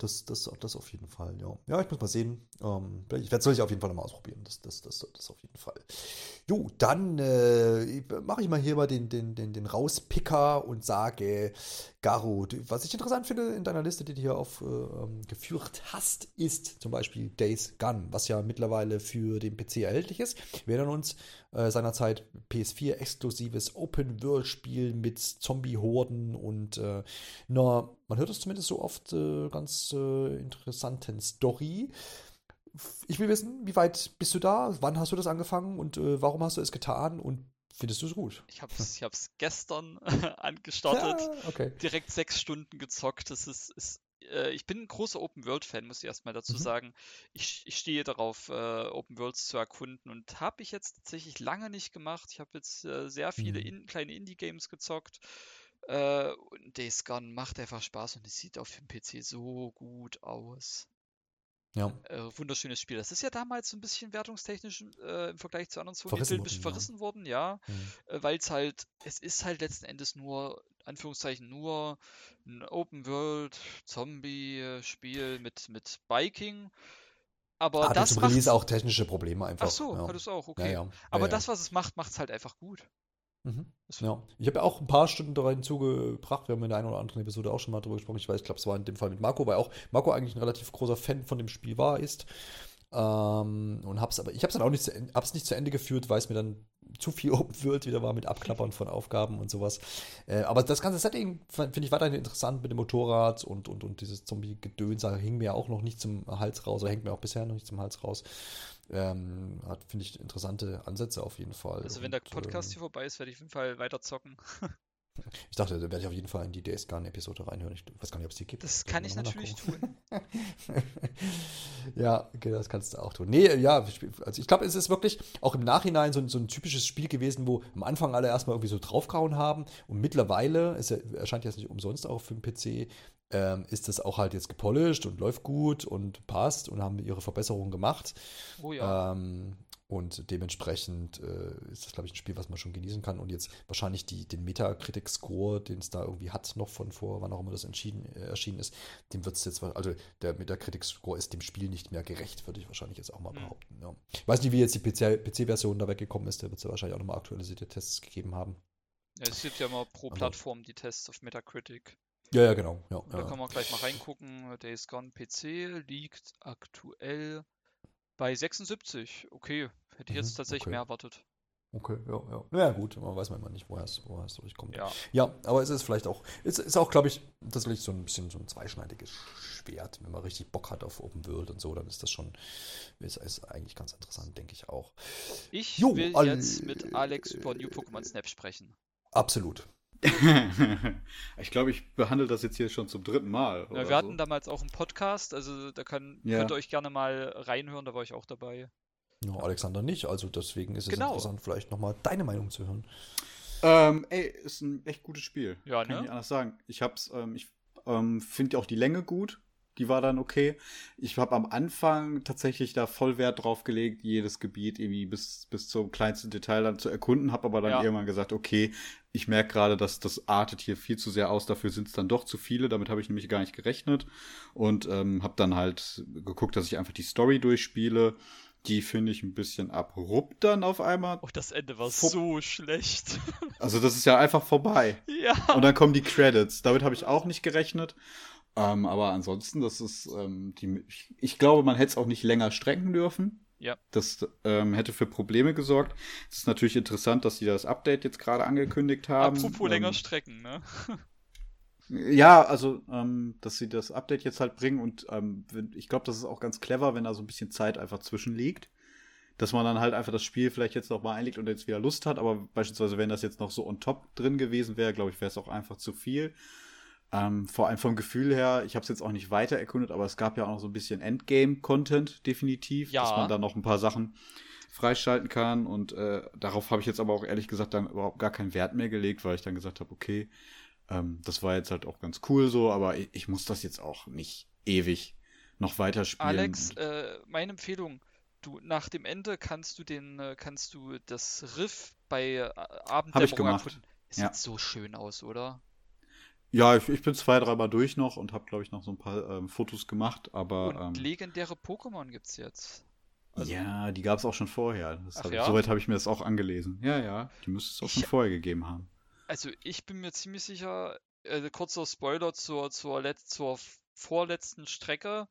Das, das, das auf jeden Fall, ja. Ja, ich muss mal sehen. Ähm, ich werde es auf jeden Fall nochmal ausprobieren. Das, das, das, das auf jeden Fall. Jo, dann äh, mache ich mal hier mal den, den, den, den Rauspicker und sage, Garo, was ich interessant finde in deiner Liste, die du hier aufgeführt äh, hast, ist zum Beispiel Days Gun, was ja mittlerweile für den PC erhältlich ist. Wir erinnern uns äh, seinerzeit PS4-exklusives Open-World-Spiel mit Zombie-Horden und äh, einer, man hört es zumindest so oft, äh, ganz äh, interessanten Story. Ich will wissen, wie weit bist du da? Wann hast du das angefangen und äh, warum hast du es getan? Und Findest du es gut? Ich habe es ich gestern angestartet, ja, okay. direkt sechs Stunden gezockt. Das ist, ist äh, ich bin ein großer Open-World-Fan, muss ich erstmal dazu mhm. sagen. Ich, ich, stehe darauf, äh, Open Worlds zu erkunden und habe ich jetzt tatsächlich lange nicht gemacht. Ich habe jetzt äh, sehr viele mhm. in, kleine Indie-Games gezockt. Äh, und Days Gone macht einfach Spaß und es sieht auf dem PC so gut aus. Ja. Äh, wunderschönes Spiel. Das ist ja damals so ein bisschen wertungstechnisch äh, im Vergleich zu anderen Sony-Titeln ein bisschen verrissen ja. worden, ja. Mhm. Äh, Weil es halt, es ist halt letzten Endes nur, Anführungszeichen, nur ein Open-World-Zombie-Spiel mit, mit Biking. Aber Hatte das zum Release auch technische Probleme einfach. Ach so, ja. hat es auch, okay. Ja, Aber das, was es macht, macht es halt einfach gut. Mhm. Ja, ich habe ja auch ein paar Stunden darin zugebracht. Wir haben in der einen oder anderen Episode auch schon mal drüber gesprochen. Ich weiß, ich glaube, es war in dem Fall mit Marco, weil auch Marco eigentlich ein relativ großer Fan von dem Spiel war, ist. Ähm, und hab's aber, ich hab's dann auch nicht zu, hab's nicht zu Ende geführt, weil es mir dann zu viel Open World wieder war mit Abklappern von Aufgaben und sowas. Äh, aber das ganze Setting finde ich weiterhin interessant mit dem Motorrad und, und, und dieses Zombie-Gedöns hing mir auch noch nicht zum Hals raus, oder hängt mir auch bisher noch nicht zum Hals raus. Ähm, hat, finde ich, interessante Ansätze auf jeden Fall. Also, wenn und, der Podcast äh, hier vorbei ist, werde ich auf jeden Fall weiter zocken. Ich dachte, da werde ich auf jeden Fall in die DS Gun-Episode reinhören. Ich weiß gar nicht, ob es die gibt. Das kann ich natürlich tun. ja, okay, das kannst du auch tun. Nee, ja, also ich glaube, es ist wirklich auch im Nachhinein so, so, ein typisches Spiel gewesen, wo am Anfang alle erstmal irgendwie so draufgehauen haben und mittlerweile, es erscheint jetzt nicht umsonst auch für den PC, ähm, ist das auch halt jetzt gepolished und läuft gut und passt und haben ihre Verbesserungen gemacht. Oh ja. Ähm, und dementsprechend äh, ist das, glaube ich, ein Spiel, was man schon genießen kann. Und jetzt wahrscheinlich die, den Metacritic-Score, den es da irgendwie hat, noch von vor, wann auch immer das entschieden, äh, erschienen ist, dem wird es jetzt, also der Metacritic-Score ist dem Spiel nicht mehr gerecht, würde ich wahrscheinlich jetzt auch mal mhm. behaupten. Ja. Ich weiß nicht, wie jetzt die PC-Version PC da weggekommen ist, da wird es ja wahrscheinlich auch nochmal aktualisierte Tests gegeben haben. Ja, es gibt ja immer pro Plattform die Tests auf Metacritic. Ja, ja, genau. Ja, da ja. kann man gleich mal reingucken. Days Gone PC liegt aktuell bei 76. Okay, hätte ich jetzt mhm, tatsächlich okay. mehr erwartet. Okay, ja, ja. Ja, gut, man weiß man immer nicht, woher es, woher es durchkommt. Ja. ja, aber es ist vielleicht auch, es ist auch, glaube ich, tatsächlich so ein bisschen so ein zweischneidiges Schwert. Wenn man richtig Bock hat auf Open World und so, dann ist das schon, ist, ist eigentlich ganz interessant, denke ich auch. Ich jo, will jetzt mit Alex über New Pokémon Snap sprechen. Absolut. Ich glaube, ich behandle das jetzt hier schon zum dritten Mal. Ja, wir so. hatten damals auch einen Podcast, also da kann, ja. könnt ihr euch gerne mal reinhören, da war ich auch dabei. No, Alexander nicht, also deswegen ist es genau. interessant, vielleicht nochmal deine Meinung zu hören. Ähm, ey, ist ein echt gutes Spiel. Ja, Kann ne? ich nicht anders sagen. Ich hab's, ähm, ich ähm, finde auch die Länge gut die war dann okay. Ich habe am Anfang tatsächlich da voll Wert drauf gelegt, jedes Gebiet irgendwie bis, bis zum kleinsten Detail dann zu erkunden, habe aber dann ja. irgendwann gesagt, okay, ich merke gerade, dass das artet hier viel zu sehr aus, dafür sind es dann doch zu viele, damit habe ich nämlich gar nicht gerechnet und ähm, habe dann halt geguckt, dass ich einfach die Story durchspiele. Die finde ich ein bisschen abrupt dann auf einmal. Oh, das Ende war Vor so schlecht. Also das ist ja einfach vorbei. Ja. Und dann kommen die Credits. Damit habe ich auch nicht gerechnet. Ähm, aber ansonsten, das ist ähm, die. Ich, ich, glaube, man hätte es auch nicht länger strecken dürfen. Ja. Das ähm, hätte für Probleme gesorgt. Es ist natürlich interessant, dass sie das Update jetzt gerade angekündigt haben. Apropos länger ähm, strecken, ne? Ja, also, ähm, dass sie das Update jetzt halt bringen und ähm, ich glaube, das ist auch ganz clever, wenn da so ein bisschen Zeit einfach zwischenliegt. Dass man dann halt einfach das Spiel vielleicht jetzt noch mal einlegt und jetzt wieder Lust hat, aber beispielsweise, wenn das jetzt noch so on top drin gewesen wäre, glaube ich, wäre es auch einfach zu viel. Ähm, vor allem vom Gefühl her, ich habe es jetzt auch nicht weiter erkundet, aber es gab ja auch noch so ein bisschen Endgame-Content, definitiv, ja. dass man da noch ein paar Sachen freischalten kann. Und äh, darauf habe ich jetzt aber auch ehrlich gesagt dann überhaupt gar keinen Wert mehr gelegt, weil ich dann gesagt habe, okay, ähm, das war jetzt halt auch ganz cool so, aber ich, ich muss das jetzt auch nicht ewig noch weiterspielen. Alex, äh, meine Empfehlung, du nach dem Ende kannst du den, äh, kannst du das Riff bei äh, Abenddämmerung gemacht. Es ja. sieht so schön aus, oder? Ja, ich, ich bin zwei, dreimal durch noch und habe, glaube ich, noch so ein paar ähm, Fotos gemacht, aber. Und ähm, legendäre Pokémon gibt's jetzt. Also, ja, die gab es auch schon vorher. Ach, hab, ja? Soweit habe ich mir das auch angelesen. Ja, ja, die müsste es auch ich, schon vorher gegeben haben. Also ich bin mir ziemlich sicher, äh, kurzer Spoiler zur, zur, Let zur vorletzten Strecke.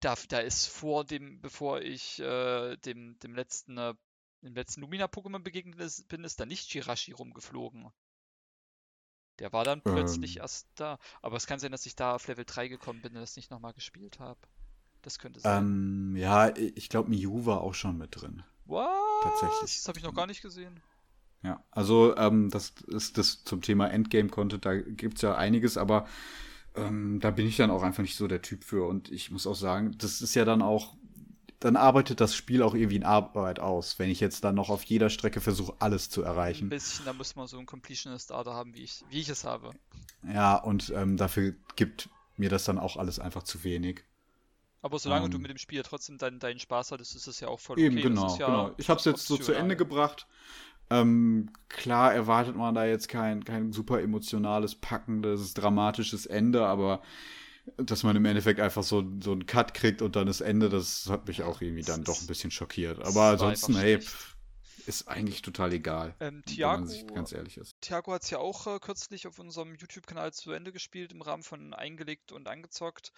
Da, da ist vor dem, bevor ich äh, dem, dem letzten, äh, dem letzten Lumina-Pokémon begegnet bin, ist da nicht Jirachi rumgeflogen. Der war dann plötzlich ähm. erst da. Aber es kann sein, dass ich da auf Level 3 gekommen bin und das nicht nochmal gespielt habe. Das könnte sein. Ähm, ja, ich glaube, Miu war auch schon mit drin. Was? Tatsächlich. Das habe ich noch gar nicht gesehen. Ja, also ähm, das ist das zum Thema Endgame-Content, da gibt es ja einiges, aber ähm, da bin ich dann auch einfach nicht so der Typ für. Und ich muss auch sagen, das ist ja dann auch dann arbeitet das Spiel auch irgendwie in Arbeit aus, wenn ich jetzt dann noch auf jeder Strecke versuche, alles zu erreichen. Ein bisschen, da muss man so einen Completionist-Starter haben, wie ich, wie ich es habe. Ja, und ähm, dafür gibt mir das dann auch alles einfach zu wenig. Aber solange ähm, du mit dem Spiel trotzdem deinen, deinen Spaß hattest, ist es ja auch voll okay. Eben, genau, ja genau. Ich habe es jetzt so zu Ende gebracht. Ähm, klar erwartet man da jetzt kein, kein super emotionales, packendes, dramatisches Ende, aber dass man im Endeffekt einfach so, so einen Cut kriegt und dann das Ende, das hat mich auch irgendwie dann doch ein bisschen schockiert. Aber ansonsten, hey, pff, ist eigentlich total egal. Ähm, Thiago, ganz ehrlich ist. Thiago hat es ja auch äh, kürzlich auf unserem YouTube-Kanal zu Ende gespielt, im Rahmen von eingelegt und angezockt.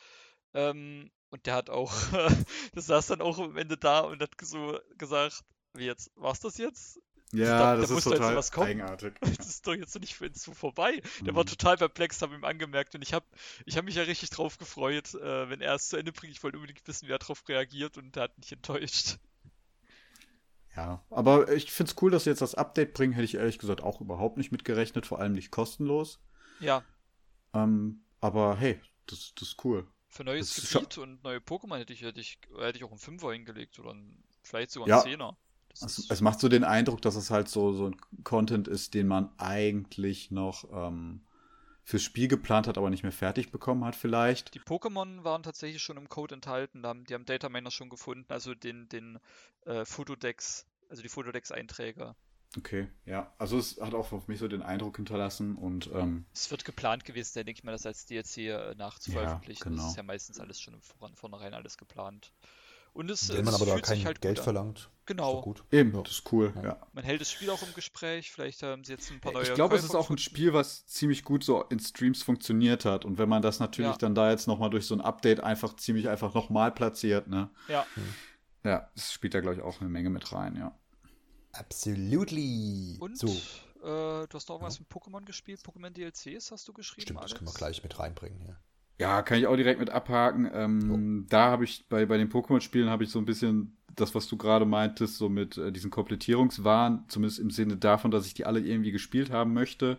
Ähm, Und der hat auch, das saß dann auch am Ende da und hat so gesagt, wie jetzt, war's das jetzt? Ja, das, da, das ist total eigenartig. Das ist doch jetzt nicht für ihn zu vorbei. Der mhm. war total perplex, habe ihm angemerkt und ich habe ich hab mich ja richtig drauf gefreut, äh, wenn er es zu Ende bringt. Ich wollte unbedingt wissen, wie er darauf reagiert und er hat mich enttäuscht. Ja, aber ich finde es cool, dass sie jetzt das Update bringen. Hätte ich ehrlich gesagt auch überhaupt nicht mitgerechnet, vor allem nicht kostenlos. Ja. Ähm, aber hey, das, das ist cool. Für neues das Gebiet und neue Pokémon hätte ich, hätte, ich, hätte ich auch einen Fünfer hingelegt oder ein, vielleicht sogar einen ja. Zehner. Es, es, macht so den Eindruck, dass es halt so, so ein Content ist, den man eigentlich noch ähm, fürs Spiel geplant hat, aber nicht mehr fertig bekommen hat, vielleicht. Die Pokémon waren tatsächlich schon im Code enthalten, die haben Dataminer schon gefunden, also den, den äh, Fotodex, also die Fotodex-Einträge. Okay, ja. Also es hat auch auf mich so den Eindruck hinterlassen und ähm, es wird geplant gewesen, denke ich mal, das als DLC äh, nachzuveröffentlichen. Ja, genau. Das ist ja meistens alles schon von vornherein alles geplant. Und es, Wenn man es aber da kein halt Geld verlangt. Genau. Gut. Eben, ja. das ist cool, ja. Man hält das Spiel auch im Gespräch, vielleicht haben sie jetzt ein paar neue Ich glaube, es ist auch ein Spiel, was ziemlich gut so in Streams funktioniert hat. Und wenn man das natürlich ja. dann da jetzt nochmal durch so ein Update einfach ziemlich einfach nochmal platziert, ne? Ja. Ja, das spielt da, glaube ich, auch eine Menge mit rein, ja. Absolutely. Und so. Äh, du hast noch irgendwas mit Pokémon gespielt? Pokémon DLCs hast du geschrieben? Stimmt, Alex? das können wir gleich mit reinbringen hier. Ja, kann ich auch direkt mit abhaken. Ähm, oh. Da habe ich bei, bei den Pokémon-Spielen habe ich so ein bisschen das, was du gerade meintest, so mit äh, diesen Komplettierungswahn, zumindest im Sinne davon, dass ich die alle irgendwie gespielt haben möchte.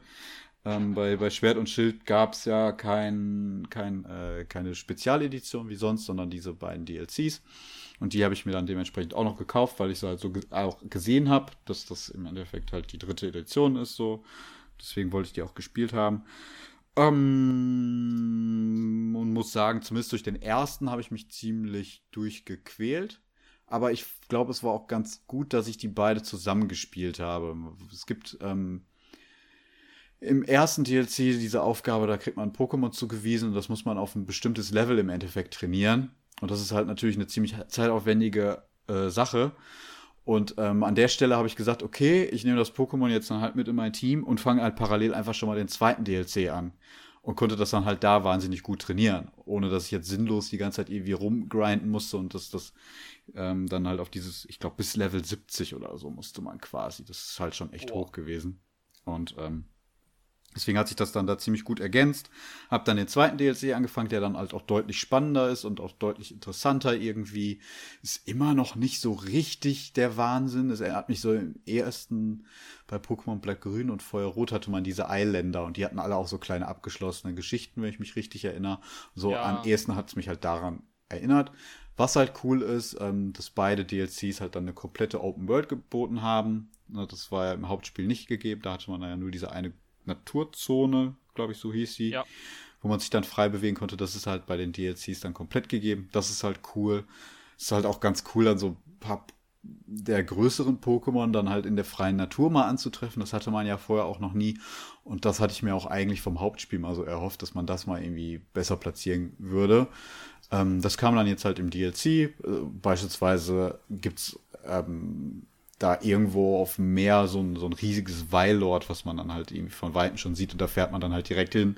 Ähm, bei, bei Schwert und Schild gab es ja kein, kein, äh, keine Spezialedition wie sonst, sondern diese beiden DLCs. Und die habe ich mir dann dementsprechend auch noch gekauft, weil ich so halt so ge auch gesehen habe, dass das im Endeffekt halt die dritte Edition ist. So. Deswegen wollte ich die auch gespielt haben. Ähm, und muss sagen, zumindest durch den ersten habe ich mich ziemlich durchgequält. Aber ich glaube, es war auch ganz gut, dass ich die beide zusammengespielt habe. Es gibt ähm, im ersten DLC diese Aufgabe, da kriegt man Pokémon zugewiesen und das muss man auf ein bestimmtes Level im Endeffekt trainieren. Und das ist halt natürlich eine ziemlich zeitaufwendige äh, Sache. Und ähm, an der Stelle habe ich gesagt, okay, ich nehme das Pokémon jetzt dann halt mit in mein Team und fange halt parallel einfach schon mal den zweiten DLC an. Und konnte das dann halt da wahnsinnig gut trainieren, ohne dass ich jetzt sinnlos die ganze Zeit irgendwie rumgrinden musste und das, das ähm, dann halt auf dieses, ich glaube, bis Level 70 oder so musste man quasi. Das ist halt schon echt oh. hoch gewesen. Und ähm, Deswegen hat sich das dann da ziemlich gut ergänzt. Hab dann den zweiten DLC angefangen, der dann halt auch deutlich spannender ist und auch deutlich interessanter irgendwie. Ist immer noch nicht so richtig der Wahnsinn. Es erinnert mich so im ersten, bei Pokémon Black Grün und Feuerrot hatte man diese Eiländer und die hatten alle auch so kleine abgeschlossene Geschichten, wenn ich mich richtig erinnere. So ja. am ehesten hat es mich halt daran erinnert. Was halt cool ist, ähm, dass beide DLCs halt dann eine komplette Open World geboten haben. Das war ja im Hauptspiel nicht gegeben. Da hatte man ja nur diese eine Naturzone, glaube ich, so hieß sie, ja. wo man sich dann frei bewegen konnte. Das ist halt bei den DLCs dann komplett gegeben. Das ist halt cool. Ist halt auch ganz cool, dann so ein paar der größeren Pokémon dann halt in der freien Natur mal anzutreffen. Das hatte man ja vorher auch noch nie. Und das hatte ich mir auch eigentlich vom Hauptspiel mal so erhofft, dass man das mal irgendwie besser platzieren würde. Ähm, das kam dann jetzt halt im DLC. Äh, beispielsweise gibt's ähm, da irgendwo auf dem Meer so ein, so ein riesiges Weilord, was man dann halt irgendwie von Weitem schon sieht und da fährt man dann halt direkt hin.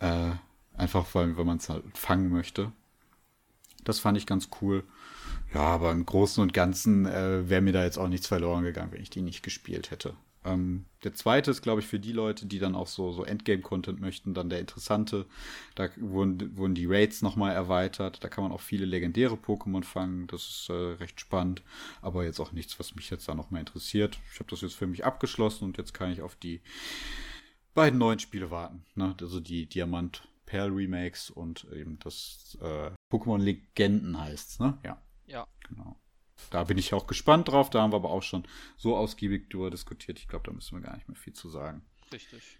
Äh, einfach weil, weil man es halt fangen möchte. Das fand ich ganz cool. Ja, aber im Großen und Ganzen äh, wäre mir da jetzt auch nichts verloren gegangen, wenn ich die nicht gespielt hätte. Ähm, der zweite ist, glaube ich, für die Leute, die dann auch so, so Endgame-Content möchten, dann der interessante. Da wurden, wurden die Raids nochmal erweitert. Da kann man auch viele legendäre Pokémon fangen. Das ist äh, recht spannend. Aber jetzt auch nichts, was mich jetzt da noch mehr interessiert. Ich habe das jetzt für mich abgeschlossen und jetzt kann ich auf die beiden neuen Spiele warten. Ne? Also die Diamant Perl Remakes und eben das äh, Pokémon Legenden heißt ne? Ja. Ja. Genau. Da bin ich auch gespannt drauf. Da haben wir aber auch schon so ausgiebig darüber diskutiert. Ich glaube, da müssen wir gar nicht mehr viel zu sagen. Richtig.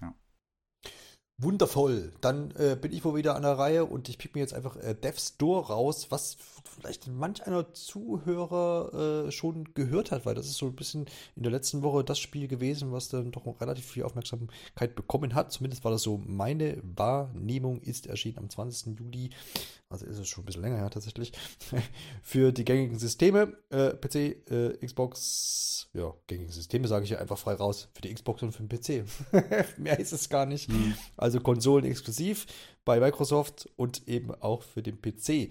Ja. Wundervoll. Dann äh, bin ich wohl wieder an der Reihe und ich pick mir jetzt einfach äh, Death's Door raus, was vielleicht manch einer Zuhörer äh, schon gehört hat, weil das ist so ein bisschen in der letzten Woche das Spiel gewesen, was dann doch relativ viel Aufmerksamkeit bekommen hat. Zumindest war das so meine Wahrnehmung, ist erschienen am 20. Juli. Also ist es schon ein bisschen länger her tatsächlich, für die gängigen Systeme, äh, PC, äh, Xbox, ja, gängige Systeme sage ich ja einfach frei raus, für die Xbox und für den PC. Mehr ist es gar nicht. Mhm. Also Konsolen exklusiv bei Microsoft und eben auch für den PC.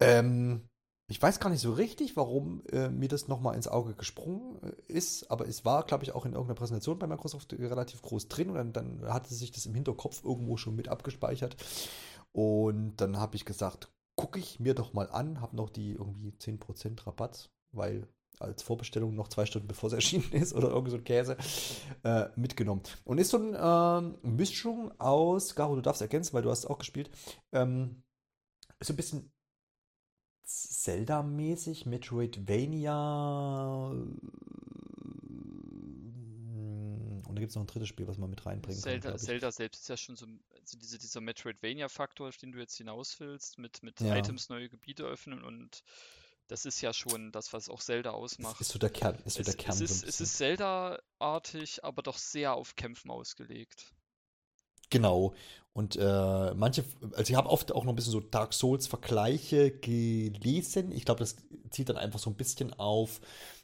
Ähm, ich weiß gar nicht so richtig, warum äh, mir das nochmal ins Auge gesprungen äh, ist, aber es war, glaube ich, auch in irgendeiner Präsentation bei Microsoft relativ groß drin und dann, dann hatte sich das im Hinterkopf irgendwo schon mit abgespeichert. Und dann habe ich gesagt, gucke ich mir doch mal an, habe noch die irgendwie 10% Rabatt, weil als Vorbestellung noch zwei Stunden bevor es erschienen ist oder irgend so ein Käse äh, mitgenommen. Und ist so eine äh, Mischung aus, Garo, du darfst ergänzen, weil du hast auch gespielt, ähm, so ein bisschen Zelda-mäßig, Metroidvania. Und da gibt es noch ein drittes Spiel, was man mit reinbringen Zelda, kann. Zelda selbst ist ja schon so also diese, dieser Metroidvania-Faktor, auf den du jetzt hinaus willst, mit, mit ja. Items neue Gebiete öffnen und das ist ja schon das, was auch Zelda ausmacht. Ist so der Kern. Ist so der Kern es, ist, so es ist Zelda-artig, aber doch sehr auf Kämpfen ausgelegt. Genau. Und äh, manche, also ich habe oft auch noch ein bisschen so Dark Souls-Vergleiche gelesen. Ich glaube, das zieht dann einfach so ein bisschen auf,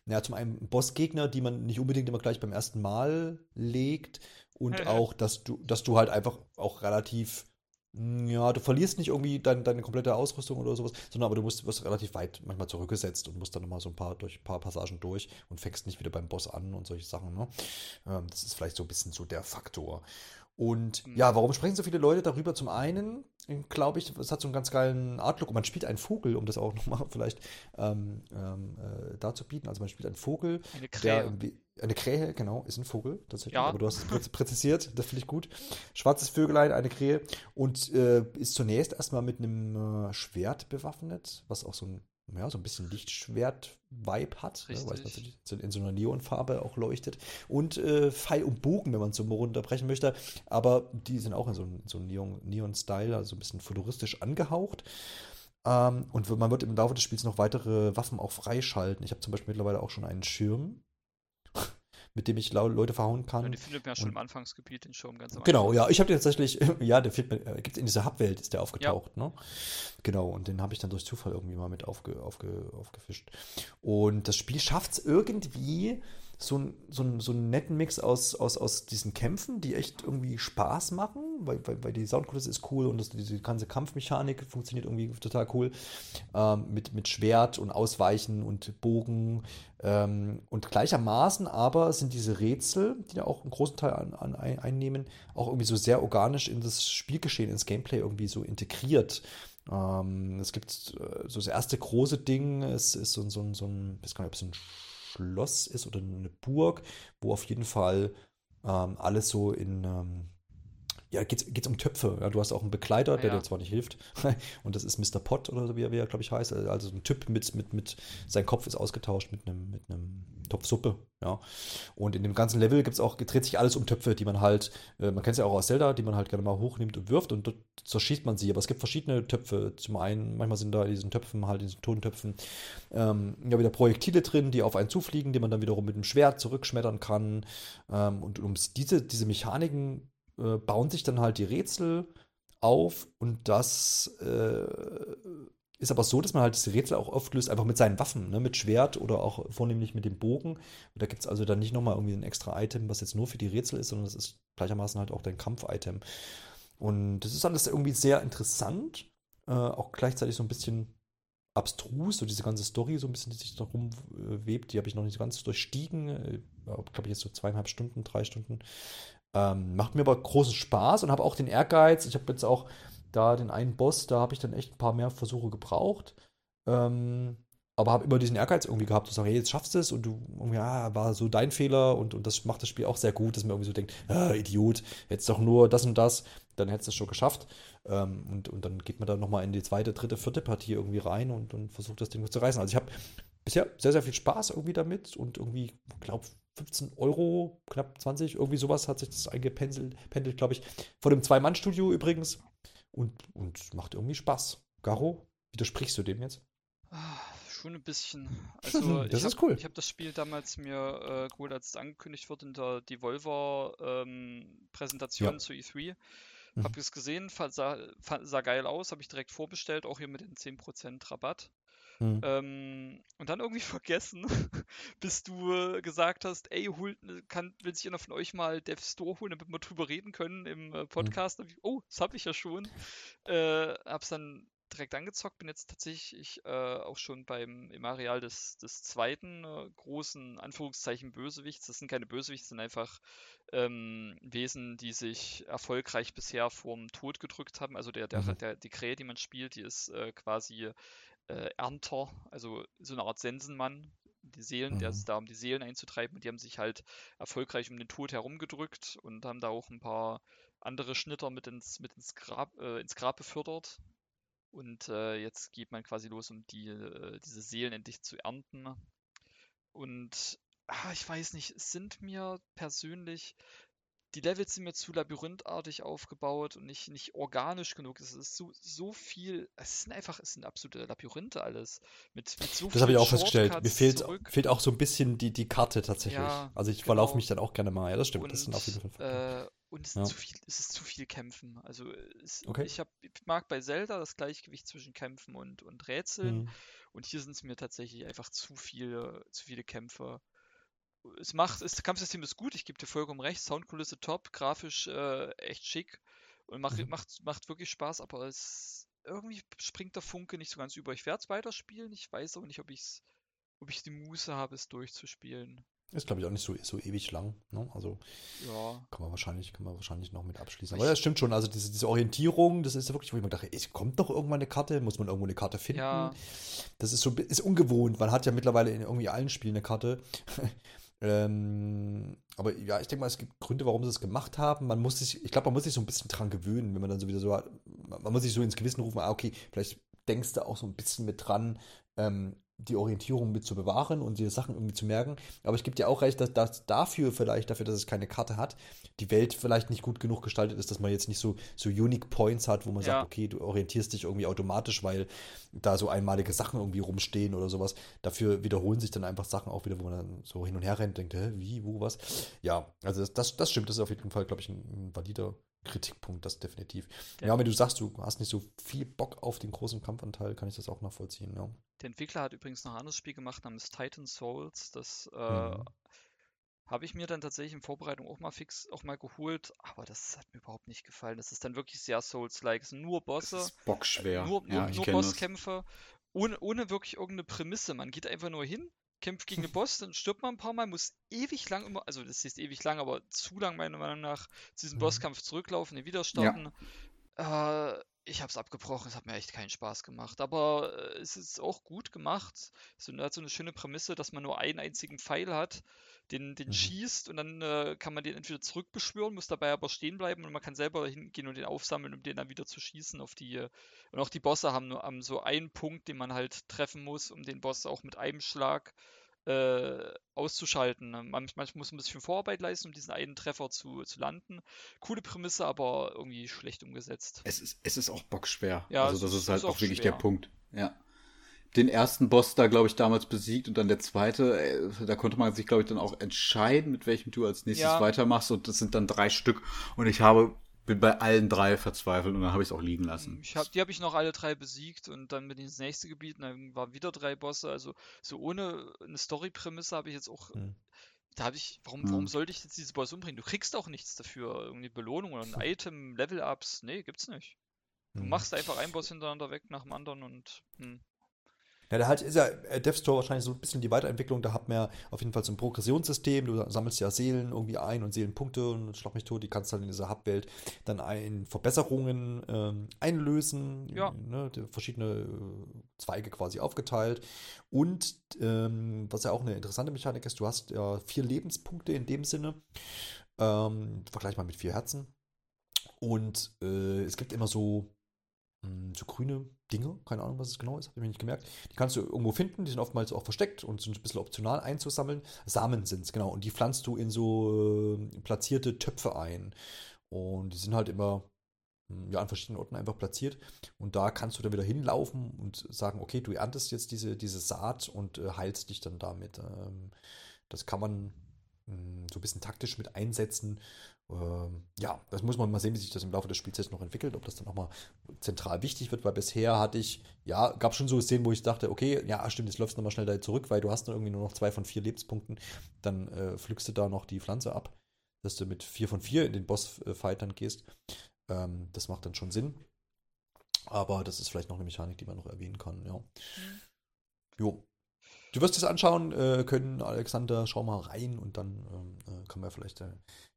ja, zum einen Bossgegner, die man nicht unbedingt immer gleich beim ersten Mal legt. Und auch, dass du, dass du halt einfach auch relativ, ja, du verlierst nicht irgendwie dein, deine komplette Ausrüstung oder sowas, sondern aber du musst, wirst relativ weit manchmal zurückgesetzt und musst dann nochmal so ein paar durch ein paar Passagen durch und fängst nicht wieder beim Boss an und solche Sachen. Ne? Ähm, das ist vielleicht so ein bisschen so der Faktor. Und mhm. ja, warum sprechen so viele Leute darüber? Zum einen, glaube ich, es hat so einen ganz geilen Artlook und man spielt einen Vogel, um das auch nochmal vielleicht ähm, ähm, äh, darzubieten. Also man spielt einen Vogel, eine Krähe. Eine Krähe, genau, ist ein Vogel tatsächlich. Ja. Aber du hast es präzisiert, das finde ich gut. Schwarzes Vögelein, eine Krähe und äh, ist zunächst erstmal mit einem äh, Schwert bewaffnet, was auch so ein ja, so ein bisschen Lichtschwert-Vibe hat, ne, weil es in so einer Neonfarbe auch leuchtet. Und äh, Pfeil und Bogen, wenn man es so runterbrechen möchte. Aber die sind auch in so, einem so Neon-Style, also ein bisschen futuristisch angehaucht. Ähm, und man wird im Laufe des Spiels noch weitere Waffen auch freischalten. Ich habe zum Beispiel mittlerweile auch schon einen Schirm, mit dem ich Leute verhauen kann. Ja, die findet man ja schon und, im Anfangsgebiet, den Schirm ganz am Genau, ja, ich habe den tatsächlich, ja, der fehlt mir, äh, gibt in dieser Hubwelt ist der aufgetaucht, ja. ne? Genau, und den habe ich dann durch Zufall irgendwie mal mit aufge, aufge, aufgefischt. Und das Spiel schafft es irgendwie, so, so, so einen netten Mix aus, aus, aus diesen Kämpfen, die echt irgendwie Spaß machen, weil, weil, weil die Soundkulisse ist cool und das, diese ganze Kampfmechanik funktioniert irgendwie total cool. Ähm, mit, mit Schwert und Ausweichen und Bogen. Ähm, und gleichermaßen aber sind diese Rätsel, die da auch einen großen Teil an, an einnehmen, auch irgendwie so sehr organisch in das Spielgeschehen, ins Gameplay irgendwie so integriert. Ähm, es gibt äh, so das erste große Ding, es ist so, so, so ein, ich weiß gar nicht, ob es ein Schloss ist oder eine Burg, wo auf jeden Fall ähm, alles so in, ähm, ja, geht es um Töpfe. Ja, du hast auch einen Begleiter, ah, der ja. dir zwar nicht hilft. Und das ist Mr. Pot oder so, wie er, er glaube ich, heißt. Also ein Typ mit, mit, mit, sein Kopf ist ausgetauscht mit einem, mit einem Topf Suppe. Ja. Und in dem ganzen Level gibt es auch, dreht sich alles um Töpfe, die man halt, äh, man kennt es ja auch aus Zelda, die man halt gerne mal hochnimmt und wirft und dort zerschießt man sie. Aber es gibt verschiedene Töpfe. Zum einen, manchmal sind da in diesen Töpfen, halt in diesen Tontöpfen, ähm, ja, wieder Projektile drin, die auf einen zufliegen, die man dann wiederum mit dem Schwert zurückschmettern kann. Ähm, und um diese, diese Mechaniken äh, bauen sich dann halt die Rätsel auf und das äh, ist aber so, dass man halt diese Rätsel auch auflöst, einfach mit seinen Waffen, ne? mit Schwert oder auch vornehmlich mit dem Bogen. Und da gibt es also dann nicht nochmal irgendwie ein extra Item, was jetzt nur für die Rätsel ist, sondern das ist gleichermaßen halt auch dein Kampf-Item. Und das ist alles irgendwie sehr interessant, äh, auch gleichzeitig so ein bisschen abstrus, so diese ganze Story, so ein bisschen, die sich da rumwebt, die habe ich noch nicht ganz durchstiegen. Äh, glaube ich, jetzt so zweieinhalb Stunden, drei Stunden. Ähm, macht mir aber großen Spaß und habe auch den Ehrgeiz. Ich habe jetzt auch da den einen Boss, da habe ich dann echt ein paar mehr Versuche gebraucht. Ähm, aber habe immer diesen Ehrgeiz irgendwie gehabt, zu sagen, hey, jetzt schaffst du es und du, ja, war so dein Fehler und, und das macht das Spiel auch sehr gut, dass man irgendwie so denkt, ah, Idiot, jetzt doch nur das und das, dann hättest du es schon geschafft. Ähm, und, und dann geht man dann nochmal in die zweite, dritte, vierte Partie irgendwie rein und, und versucht das Ding zu reißen. Also ich habe bisher sehr, sehr viel Spaß irgendwie damit und irgendwie, glaube 15 Euro, knapp 20, irgendwie sowas hat sich das eingependelt, pendelt, glaube ich. Vor dem Zwei-Mann-Studio übrigens. Und, und macht irgendwie Spaß. Garo, widersprichst du dem jetzt? Ah, schon ein bisschen. Also das ist hab, cool. Ich habe das Spiel damals mir äh, geholt, als es angekündigt wurde in der Devolver-Präsentation ähm, ja. zu E3. Mhm. Hab es gesehen, sah, sah geil aus, habe ich direkt vorbestellt, auch hier mit den 10% Rabatt. Mhm. Ähm, und dann irgendwie vergessen, bis du äh, gesagt hast, ey, holt, ne, kann, will sich einer von euch mal Dev Store holen, damit wir drüber reden können im äh, mhm. Podcast. Ich, oh, das habe ich ja schon. Äh, hab's dann direkt angezockt, bin jetzt tatsächlich äh, auch schon beim im Areal des, des zweiten äh, großen Anführungszeichen Bösewichts. Das sind keine Bösewichts, das sind einfach ähm, Wesen, die sich erfolgreich bisher vorm Tod gedrückt haben. Also der, der, mhm. der, die Krähe, die man spielt, die ist äh, quasi äh, Ernter, also so eine Art Sensenmann, die Seelen, mhm. der ist da, um die Seelen einzutreiben. Und die haben sich halt erfolgreich um den Tod herumgedrückt und haben da auch ein paar andere Schnitter mit ins, mit ins, Grab, äh, ins Grab befördert. Und äh, jetzt geht man quasi los, um die, äh, diese Seelen endlich zu ernten. Und ah, ich weiß nicht, es sind mir persönlich die Levels sind mir zu labyrinthartig aufgebaut und nicht, nicht organisch genug. Es ist so, so viel, es sind einfach, es sind absolute Labyrinthe alles. Mit, mit so das habe ich auch festgestellt. Mir fehlt, fehlt auch so ein bisschen die, die Karte tatsächlich. Ja, also ich genau. verlaufe mich dann auch gerne mal. Ja, das stimmt. Und, das sind auf jeden Fall. Äh, und es, ja. ist zu viel, es ist zu viel Kämpfen. Also es, okay. ich, hab, ich mag bei Zelda das Gleichgewicht zwischen Kämpfen und, und Rätseln. Mhm. Und hier sind es mir tatsächlich einfach zu viele, zu viele Kämpfe es macht, das Kampfsystem ist gut, ich gebe dir vollkommen recht, Soundkulisse top, grafisch äh, echt schick und macht, mhm. macht, macht wirklich Spaß, aber es irgendwie springt der Funke nicht so ganz über. Ich werde es weiterspielen, ich weiß aber nicht, ob, ich's, ob ich die Muße habe, es durchzuspielen. Ist, glaube ich, auch nicht so, so ewig lang. Ne? Also ja. kann man wahrscheinlich, kann man wahrscheinlich noch mit abschließen. Aber das stimmt schon. Also diese, diese Orientierung, das ist ja wirklich, wo ich mir dachte, es kommt doch irgendwann eine Karte, muss man irgendwo eine Karte finden. Ja. Das ist so ist ungewohnt. Man hat ja mittlerweile in irgendwie allen Spielen eine Karte. Ähm, aber ja, ich denke mal, es gibt Gründe, warum sie es gemacht haben. Man muss sich, ich glaube, man muss sich so ein bisschen dran gewöhnen, wenn man dann so wieder so hat, man muss sich so ins Gewissen rufen, ah, okay, vielleicht denkst du auch so ein bisschen mit dran, ähm, die Orientierung mit zu bewahren und die Sachen irgendwie zu merken. Aber ich gebe dir auch recht, dass, dass dafür vielleicht, dafür, dass es keine Karte hat, die Welt vielleicht nicht gut genug gestaltet ist, dass man jetzt nicht so, so Unique Points hat, wo man ja. sagt, okay, du orientierst dich irgendwie automatisch, weil da so einmalige Sachen irgendwie rumstehen oder sowas. Dafür wiederholen sich dann einfach Sachen auch wieder, wo man dann so hin und her rennt, denkt, hä, wie, wo, was. Ja, also das, das, das stimmt, das ist auf jeden Fall, glaube ich, ein, ein valider Kritikpunkt, das definitiv. Ja. ja, wenn du sagst, du hast nicht so viel Bock auf den großen Kampfanteil, kann ich das auch nachvollziehen, ja. Der Entwickler hat übrigens noch ein anderes Spiel gemacht namens Titan Souls. Das äh, mhm. habe ich mir dann tatsächlich in Vorbereitung auch mal fix auch mal geholt, aber das hat mir überhaupt nicht gefallen. Das ist dann wirklich sehr Souls-like. Es sind nur Bosse. Das ist bockschwer. Nur, ja, nur, nur Bosskämpfe. Ohne, ohne wirklich irgendeine Prämisse. Man geht einfach nur hin, kämpft gegen den Boss, dann stirbt man ein paar Mal, muss ewig lang immer, also das ist ewig lang, aber zu lang meiner Meinung nach, zu diesem mhm. Bosskampf zurücklaufen, den wieder starten. Ja. Äh, ich habe es abgebrochen, es hat mir echt keinen Spaß gemacht. Aber äh, es ist auch gut gemacht. Es hat so eine schöne Prämisse, dass man nur einen einzigen Pfeil hat, den, den mhm. schießt und dann äh, kann man den entweder zurückbeschwören, muss dabei aber stehen bleiben und man kann selber hingehen und den aufsammeln, um den dann wieder zu schießen auf die. Und auch die Bosse haben nur haben so einen Punkt, den man halt treffen muss, um den Boss auch mit einem Schlag äh, auszuschalten. Manchmal muss man ein bisschen Vorarbeit leisten, um diesen einen Treffer zu, zu landen. Coole Prämisse, aber irgendwie schlecht umgesetzt. Es ist, es ist auch bockschwer. Ja, also das ist, ist halt auch, auch wirklich schwer. der Punkt. Ja. Den ersten Boss da, glaube ich, damals besiegt und dann der zweite, äh, da konnte man sich, glaube ich, dann auch entscheiden, mit welchem du als nächstes ja. weitermachst und das sind dann drei Stück und ich habe bin bei allen drei verzweifelt und dann habe ich es auch liegen lassen. Ich hab, die habe ich noch alle drei besiegt und dann bin ich ins nächste Gebiet und dann waren wieder drei Bosse. Also so ohne eine Story-Prämisse habe ich jetzt auch. Hm. Da habe ich, warum, hm. warum sollte ich jetzt diese Boss umbringen? Du kriegst auch nichts dafür. Irgendwie Belohnung oder ein Item, Level-Ups. Nee, gibt's nicht. Du hm. machst einfach einen Boss hintereinander weg nach dem anderen und. Hm. Ja, da halt ist ja äh, Death Store wahrscheinlich so ein bisschen die Weiterentwicklung. Da hat man ja auf jeden Fall so ein Progressionssystem. Du sammelst ja Seelen irgendwie ein und Seelenpunkte und schlag mich tot. Die kannst du halt in dieser Hubwelt dann ein Verbesserungen ähm, einlösen. Ja. Ne, verschiedene äh, Zweige quasi aufgeteilt. Und ähm, was ja auch eine interessante Mechanik ist, du hast ja vier Lebenspunkte in dem Sinne. Ähm, vergleich mal mit vier Herzen. Und äh, es gibt immer so so grüne Dinge, keine Ahnung, was es genau ist, habe ich mir nicht gemerkt. Die kannst du irgendwo finden, die sind oftmals auch versteckt und sind ein bisschen optional einzusammeln. Samen sind es, genau. Und die pflanzt du in so äh, platzierte Töpfe ein. Und die sind halt immer hm, ja, an verschiedenen Orten einfach platziert. Und da kannst du dann wieder hinlaufen und sagen, okay, du erntest jetzt diese, diese Saat und äh, heilst dich dann damit. Ähm, das kann man mm, so ein bisschen taktisch mit einsetzen. Ähm, ja, das muss man mal sehen, wie sich das im Laufe des Spiels jetzt noch entwickelt, ob das dann auch mal zentral wichtig wird, weil bisher hatte ich, ja, gab schon so Szenen, wo ich dachte, okay, ja, stimmt, jetzt läufst du nochmal schnell da zurück, weil du hast dann irgendwie nur noch zwei von vier Lebenspunkten, dann äh, pflückst du da noch die Pflanze ab, dass du mit vier von vier in den Boss-Fight dann gehst. Ähm, das macht dann schon Sinn. Aber das ist vielleicht noch eine Mechanik, die man noch erwähnen kann, ja. Mhm. Jo. Du wirst es anschauen äh, können, Alexander, schau mal rein und dann ähm, äh, kann man vielleicht äh,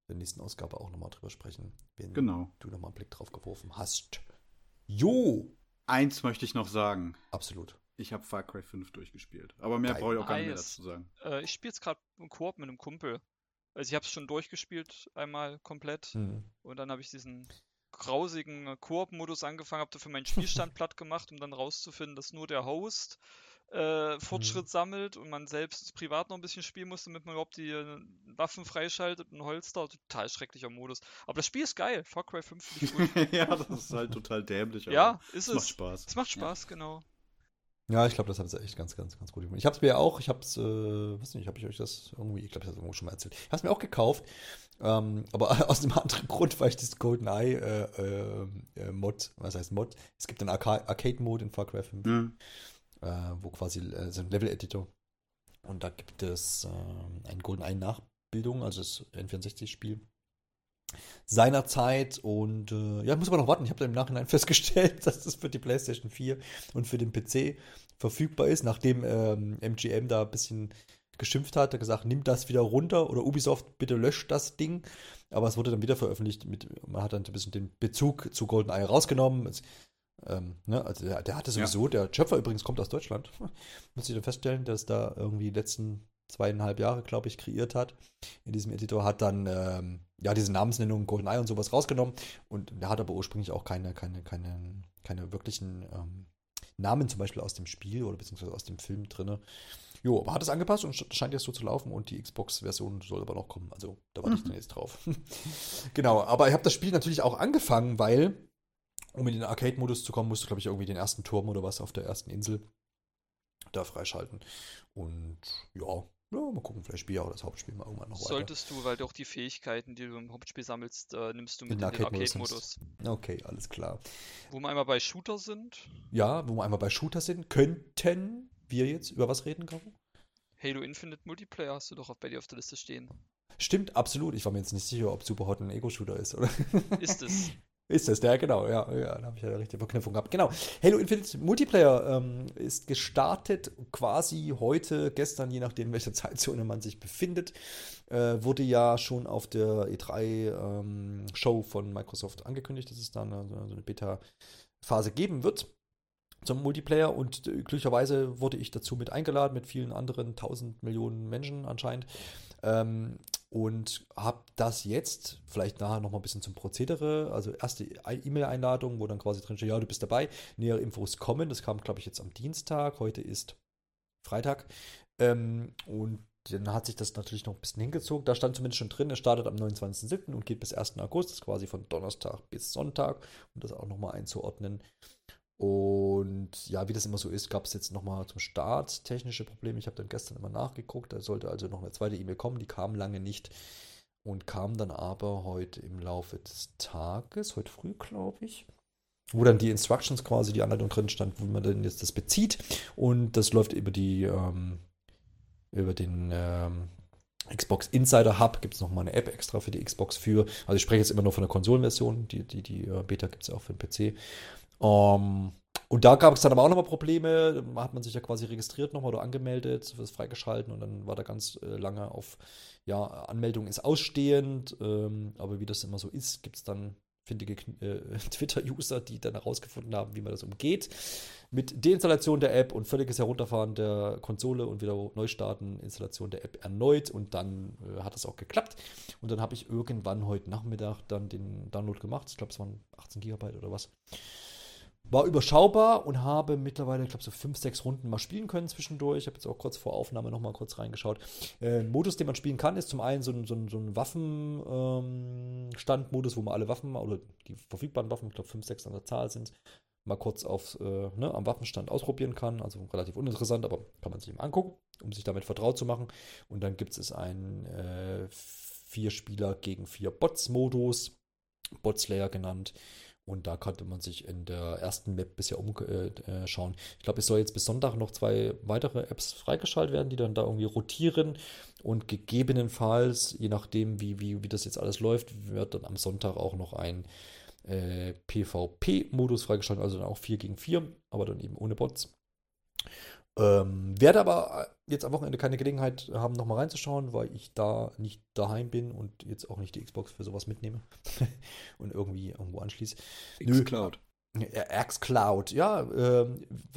der nächsten Ausgabe auch nochmal drüber sprechen, wenn genau. du nochmal einen Blick drauf geworfen hast. Jo! Eins möchte ich noch sagen. Absolut. Ich habe Far Cry 5 durchgespielt. Aber mehr brauche ich auch gar nicht mehr dazu sagen. Äh, ich spiele jetzt gerade im Koop mit einem Kumpel. Also ich habe es schon durchgespielt, einmal komplett. Hm. Und dann habe ich diesen grausigen Koop-Modus angefangen, habe dafür meinen Spielstand platt gemacht, um dann rauszufinden, dass nur der Host äh, Fortschritt mhm. sammelt und man selbst privat noch ein bisschen spielen muss, damit man überhaupt die äh, Waffen freischaltet und Holster. Total schrecklicher Modus. Aber das Spiel ist geil. Far Cry 5 finde ich gut. ja, das ist halt total dämlich. ja, ist es. Es macht Spaß. Es macht Spaß, ja. genau. Ja, ich glaube, das hat es echt ganz, ganz, ganz gut gemacht. Ich habe es mir auch, ich habe es, äh, weiß nicht, habe ich euch das irgendwie, ich glaube, ich habe es irgendwo schon mal erzählt. Ich habe es mir auch gekauft, ähm, aber aus einem anderen Grund, weil ich dieses GoldenEye äh, äh, äh, Mod, was heißt Mod? Es gibt einen Arca Arcade-Mode in Far Cry 5, mhm. Äh, wo quasi äh, so ein Level-Editor und da gibt es äh, ein GoldenEye-Nachbildung, also das N64-Spiel seinerzeit und äh, ja, muss aber noch warten. Ich habe im Nachhinein festgestellt, dass das für die PlayStation 4 und für den PC verfügbar ist, nachdem ähm, MGM da ein bisschen geschimpft hat, hat gesagt, nimm das wieder runter oder Ubisoft, bitte löscht das Ding. Aber es wurde dann wieder veröffentlicht, mit, man hat dann ein bisschen den Bezug zu GoldenEye rausgenommen. Es, ähm, ne, also der, der, hatte sowieso, ja. der Schöpfer übrigens kommt aus Deutschland. Muss ich dann feststellen, dass da irgendwie die letzten zweieinhalb Jahre, glaube ich, kreiert hat. In diesem Editor hat dann ähm, ja diese Namensnennung GoldenEye und sowas rausgenommen und der hat aber ursprünglich auch keine, keine, keine, keine wirklichen ähm, Namen zum Beispiel aus dem Spiel oder beziehungsweise aus dem Film drin. Jo, aber hat es angepasst und scheint jetzt so zu laufen und die Xbox-Version soll aber noch kommen. Also da warte mhm. ich dann jetzt drauf. genau, aber ich habe das Spiel natürlich auch angefangen, weil, um in den Arcade-Modus zu kommen, musst du, glaube ich, irgendwie den ersten Turm oder was auf der ersten Insel da freischalten. Und ja, ja, mal gucken, vielleicht spiele ich auch das Hauptspiel mal irgendwann noch weiter. Solltest du, weil du auch die Fähigkeiten, die du im Hauptspiel sammelst, äh, nimmst du mit in, in den Arcade-Modus. okay, alles klar. Wo wir einmal bei Shooter sind. Ja, wo wir einmal bei Shooter sind, könnten wir jetzt über was reden, Caro? Halo Infinite Multiplayer hast du doch bei dir auf der Liste stehen. Stimmt, absolut. Ich war mir jetzt nicht sicher, ob Superhot ein Ego-Shooter ist, oder? Ist es. Ist das der, genau, ja, ja da habe ich ja eine richtige Verknüpfung gehabt. Genau. Halo Infinite Multiplayer ähm, ist gestartet quasi heute, gestern, je nachdem, in welcher Zeitzone man sich befindet. Äh, wurde ja schon auf der E3-Show ähm, von Microsoft angekündigt, dass es dann so eine Beta-Phase geben wird zum Multiplayer und äh, glücklicherweise wurde ich dazu mit eingeladen, mit vielen anderen tausend Millionen Menschen anscheinend. Ähm, und habe das jetzt, vielleicht nachher noch mal ein bisschen zum Prozedere, also erste E-Mail-Einladung, wo dann quasi drin steht, ja, du bist dabei, nähere Infos kommen. Das kam, glaube ich, jetzt am Dienstag, heute ist Freitag. Ähm, und dann hat sich das natürlich noch ein bisschen hingezogen. Da stand zumindest schon drin, es startet am 29.07. und geht bis 1. August, das ist quasi von Donnerstag bis Sonntag, um das auch nochmal einzuordnen. Und ja, wie das immer so ist, gab es jetzt nochmal zum Start technische Probleme. Ich habe dann gestern immer nachgeguckt, da sollte also noch eine zweite E-Mail kommen, die kam lange nicht und kam dann aber heute im Laufe des Tages, heute früh glaube ich, wo dann die Instructions quasi, die Anleitung drin stand, wo man dann jetzt das bezieht. Und das läuft über die, ähm, über den ähm, Xbox Insider Hub. Gibt es nochmal eine App extra für die Xbox für, also ich spreche jetzt immer nur von der Konsolenversion, die, die, die äh, Beta gibt es auch für den PC. Um, ähm, und da gab es dann aber auch nochmal Probleme. Da hat man sich ja quasi registriert nochmal oder angemeldet, das freigeschalten und dann war da ganz äh, lange auf, ja, Anmeldung ist ausstehend. Ähm, aber wie das immer so ist, gibt es dann findige äh, Twitter-User, die dann herausgefunden haben, wie man das umgeht. Mit Deinstallation der App und völliges Herunterfahren der Konsole und wieder Neustarten, Installation der App erneut und dann äh, hat es auch geklappt. Und dann habe ich irgendwann heute Nachmittag dann den Download gemacht. Ich glaube, es waren 18 GB oder was. War überschaubar und habe mittlerweile, ich glaube, so fünf, sechs Runden mal spielen können zwischendurch. Ich habe jetzt auch kurz vor Aufnahme nochmal kurz reingeschaut. Äh, Modus, den man spielen kann, ist zum einen so ein, so ein, so ein Waffenstandmodus, ähm, wo man alle Waffen oder die verfügbaren Waffen, ich glaube, fünf, sechs an der Zahl sind, mal kurz auf, äh, ne, am Waffenstand ausprobieren kann. Also relativ uninteressant, aber kann man sich eben angucken, um sich damit vertraut zu machen. Und dann gibt es einen äh, vier Spieler gegen vier Bots-Modus, Botslayer genannt. Und da konnte man sich in der ersten Map bisher umschauen. Äh, äh, ich glaube, es soll jetzt bis Sonntag noch zwei weitere Apps freigeschaltet werden, die dann da irgendwie rotieren. Und gegebenenfalls, je nachdem, wie, wie, wie das jetzt alles läuft, wird dann am Sonntag auch noch ein äh, PvP-Modus freigeschaltet, also dann auch 4 gegen 4, aber dann eben ohne Bots. Ähm, werde aber jetzt am Wochenende keine Gelegenheit haben, nochmal reinzuschauen, weil ich da nicht daheim bin und jetzt auch nicht die Xbox für sowas mitnehme und irgendwie irgendwo anschließe. Xcloud. Xcloud, ja, äh,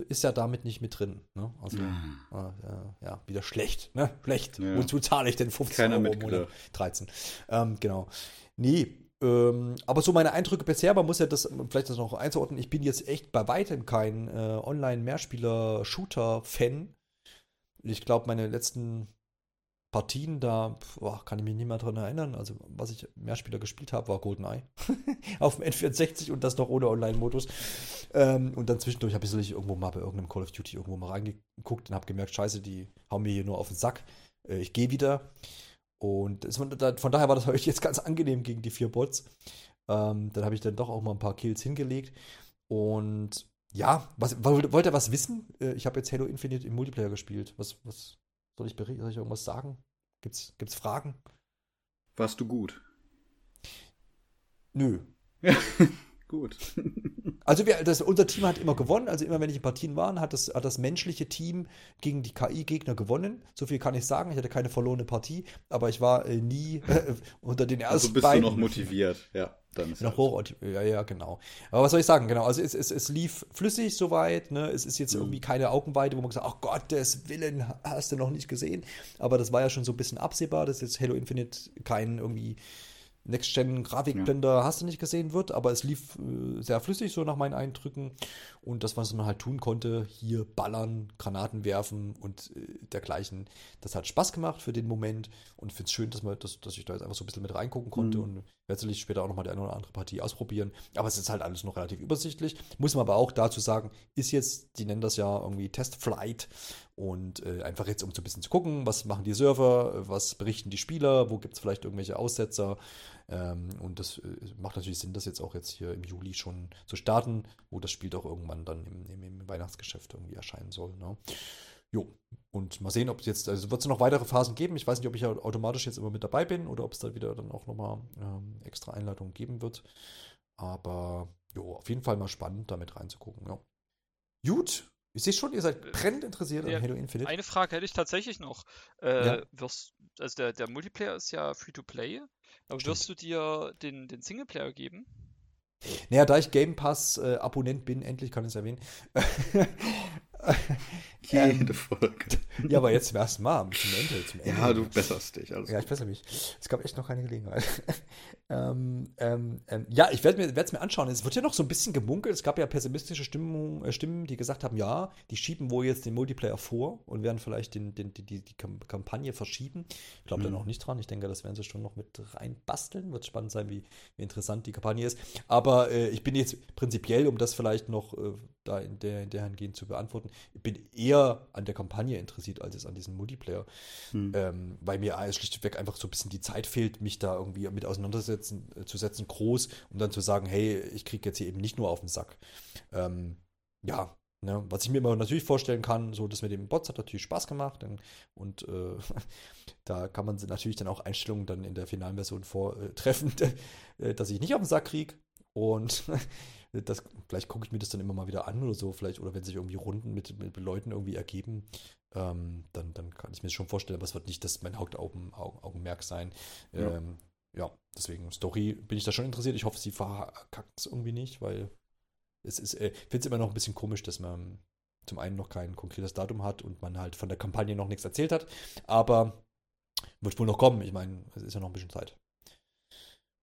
ist ja damit nicht mit drin. Ne? Also, mhm. äh, ja, wieder schlecht, ne? Schlecht. Ja. Wozu zahle ich denn 15 Keiner Euro im Monat? 13. Ähm, genau. Nee, ähm, aber so meine Eindrücke bisher, man muss ja das vielleicht das noch einzuordnen, ich bin jetzt echt bei weitem kein äh, Online-Mehrspieler-Shooter-Fan. Ich glaube, meine letzten Partien, da boah, kann ich mich nicht mehr dran erinnern. Also, was ich Mehrspieler gespielt habe, war GoldenEye. Auf dem N64 und das noch ohne Online-Modus. Ähm, und dann zwischendurch habe ich sicherlich irgendwo mal bei irgendeinem Call of Duty irgendwo mal reingeguckt und habe gemerkt, scheiße, die hauen mir hier nur auf den Sack. Äh, ich gehe wieder. Und es, von daher war das heute jetzt ganz angenehm gegen die vier Bots. Ähm, dann habe ich dann doch auch mal ein paar Kills hingelegt. Und ja, was, wollt ihr was wissen? Äh, ich habe jetzt Halo Infinite im Multiplayer gespielt. Was, was soll ich berichten? Soll ich irgendwas sagen? Gibt's, gibt's Fragen? Warst du gut? Nö. Gut. Also wir, das, unser Team hat immer gewonnen. Also immer wenn ich in Partien war, hat das, hat das menschliche Team gegen die KI-Gegner gewonnen. So viel kann ich sagen. Ich hatte keine verlorene Partie, aber ich war äh, nie äh, unter den ersten Also bist beiden. du noch motiviert, ja. Dann ist noch hoch, ja, ja, genau. Aber was soll ich sagen? Genau, also es, es, es lief flüssig soweit. Ne? Es ist jetzt mhm. irgendwie keine Augenweite, wo man gesagt, ach Gottes Willen, hast du noch nicht gesehen. Aber das war ja schon so ein bisschen absehbar, dass jetzt Halo Infinite kein irgendwie Next-Gen-Grafikblender ja. hast du nicht gesehen wird, aber es lief äh, sehr flüssig, so nach meinen Eindrücken. Und das, was man halt tun konnte, hier ballern, Granaten werfen und äh, dergleichen, das hat Spaß gemacht für den Moment und finde es schön, dass, man, dass, dass ich da jetzt einfach so ein bisschen mit reingucken konnte mhm. und werde sicherlich später auch nochmal die eine oder andere Partie ausprobieren. Aber es ist halt alles noch relativ übersichtlich. Muss man aber auch dazu sagen, ist jetzt, die nennen das ja irgendwie Testflight und äh, einfach jetzt, um so ein bisschen zu gucken, was machen die Server, was berichten die Spieler, wo gibt es vielleicht irgendwelche Aussetzer. Ähm, und das äh, macht natürlich Sinn, das jetzt auch jetzt hier im Juli schon zu starten, wo das Spiel doch irgendwann dann im, im, im Weihnachtsgeschäft irgendwie erscheinen soll. Ne? Jo, und mal sehen, ob es jetzt, also wird es noch weitere Phasen geben. Ich weiß nicht, ob ich automatisch jetzt immer mit dabei bin oder ob es da wieder dann auch nochmal ähm, extra Einladungen geben wird. Aber jo, auf jeden Fall mal spannend, damit reinzugucken. Ja. Gut, ich sehe schon, ihr seid äh, brennend interessiert ja, an Halo Infinite. Eine Frage hätte ich tatsächlich noch. Äh, ja. wirst, also der, der Multiplayer ist ja Free-to-Play, aber Stimmt. wirst du dir den, den Singleplayer geben? Naja, da ich Game Pass-Abonnent äh, bin, endlich kann ich es erwähnen, Jede ähm, Folge. Ja, aber jetzt zum ersten Mal, zum Ende. Zum Ende. Ja, du besserst dich. Also. Ja, ich besser mich. Es gab echt noch keine Gelegenheit. ähm, ähm, ähm, ja, ich werde es mir anschauen. Es wird ja noch so ein bisschen gemunkelt. Es gab ja pessimistische Stimmung, äh, Stimmen, die gesagt haben, ja, die schieben wohl jetzt den Multiplayer vor und werden vielleicht den, den, die, die, die Kampagne verschieben. Ich glaube mhm. da noch nicht dran. Ich denke, das werden sie schon noch mit reinbasteln. Wird spannend sein, wie, wie interessant die Kampagne ist. Aber äh, ich bin jetzt prinzipiell, um das vielleicht noch äh, da in der, in der Hingehend zu beantworten, ich bin eher an der Kampagne interessiert, als es an diesem Multiplayer. Hm. Ähm, weil mir schlichtweg einfach so ein bisschen die Zeit fehlt, mich da irgendwie mit auseinandersetzen äh, zu setzen, groß, um dann zu sagen, hey, ich kriege jetzt hier eben nicht nur auf den Sack. Ähm, ja, Ne, was ich mir immer natürlich vorstellen kann, so das mit dem Bots hat natürlich Spaß gemacht und, und äh, da kann man natürlich dann auch Einstellungen dann in der finalen Version vortreffen, äh, dass ich nicht auf den Sack kriege und das, vielleicht gucke ich mir das dann immer mal wieder an oder so, vielleicht, oder wenn sich irgendwie Runden mit, mit Leuten irgendwie ergeben, ähm, dann, dann kann ich mir das schon vorstellen, aber es wird nicht das mein Hauptaugenmerk sein. Ja. Ähm, ja, deswegen Story bin ich da schon interessiert. Ich hoffe, sie verkackt es irgendwie nicht, weil es ist, äh, finde es immer noch ein bisschen komisch, dass man zum einen noch kein konkretes Datum hat und man halt von der Kampagne noch nichts erzählt hat. Aber wird wohl noch kommen. Ich meine, es ist ja noch ein bisschen Zeit.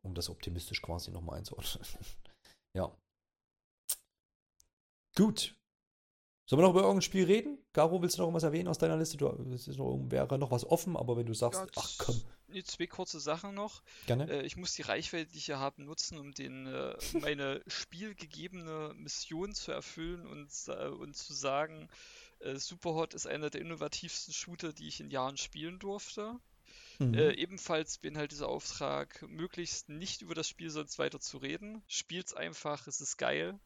Um das optimistisch quasi nochmal einzuordnen. ja. Gut. Sollen wir noch über irgendein Spiel reden? Garo, willst du noch irgendwas erwähnen aus deiner Liste? Du, es ist noch, wäre noch was offen, aber wenn du sagst, ja, ach komm. zwei kurze Sachen noch. Gerne. Äh, ich muss die Reichweite, die ich hier habe, nutzen, um den, äh, meine spielgegebene Mission zu erfüllen und, äh, und zu sagen, äh, Superhot ist einer der innovativsten Shooter, die ich in Jahren spielen durfte. Mhm. Äh, ebenfalls beinhaltet dieser Auftrag, möglichst nicht über das Spiel sonst weiter zu reden. Spielt's einfach, es ist geil.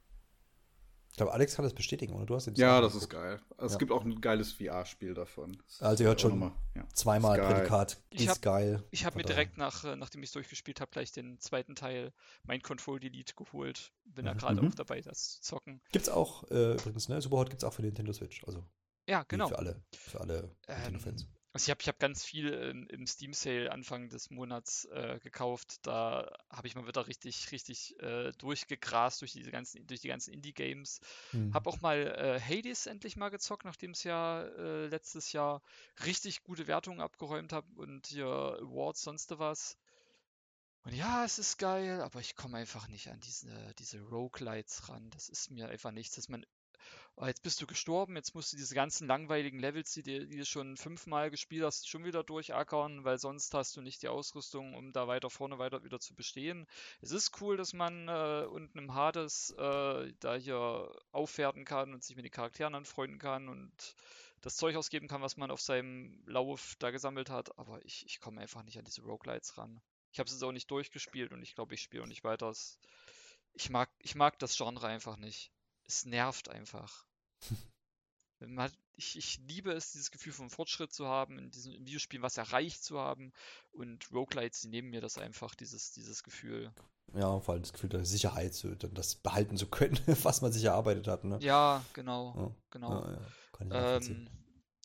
Ich glaube, Alex kann das bestätigen, oder? Du hast ja, das ist geil. Es gibt auch ein geiles VR-Spiel davon. Also ihr hört schon mal, ja. zweimal Prädikat. Ich ist geil. Ich habe mir direkt nach, äh, nachdem ich es durchgespielt habe, gleich den zweiten Teil Mind Control Delete geholt. Bin mhm. da gerade mhm. auch dabei, das zu zocken. Gibt's auch, äh, übrigens, ne? Superhot gibt's auch für Nintendo Switch. Also ja, genau. Für alle, für alle ähm, Nintendo-Fans. Also ich habe ich hab ganz viel ähm, im Steam Sale Anfang des Monats äh, gekauft. Da habe ich mal wieder richtig, richtig äh, durchgegrast durch diese ganzen, durch die ganzen Indie-Games. Mhm. Habe auch mal äh, Hades endlich mal gezockt, nachdem es ja äh, letztes Jahr richtig gute Wertungen abgeräumt hat und hier Awards, sonst was. Und ja, es ist geil, aber ich komme einfach nicht an diese, diese Roguelites ran. Das ist mir einfach nichts, dass man jetzt bist du gestorben, jetzt musst du diese ganzen langweiligen Levels, die, die du schon fünfmal gespielt hast, schon wieder durchackern, weil sonst hast du nicht die Ausrüstung, um da weiter vorne weiter wieder zu bestehen. Es ist cool, dass man äh, unten im Hades äh, da hier aufwerten kann und sich mit den Charakteren anfreunden kann und das Zeug ausgeben kann, was man auf seinem Lauf da gesammelt hat, aber ich, ich komme einfach nicht an diese Roguelites ran. Ich habe es jetzt auch nicht durchgespielt und ich glaube, ich spiele auch nicht weiter. Ich mag, ich mag das Genre einfach nicht es nervt einfach. Hat, ich, ich, liebe es, dieses Gefühl von Fortschritt zu haben, in diesem Videospiel was erreicht zu haben. Und Roguelites, die nehmen mir das einfach, dieses, dieses Gefühl. Ja, vor allem das Gefühl der Sicherheit, so, das behalten zu können, was man sich erarbeitet hat. Ne? Ja, genau. Ja. genau. Ja, ja. Ähm,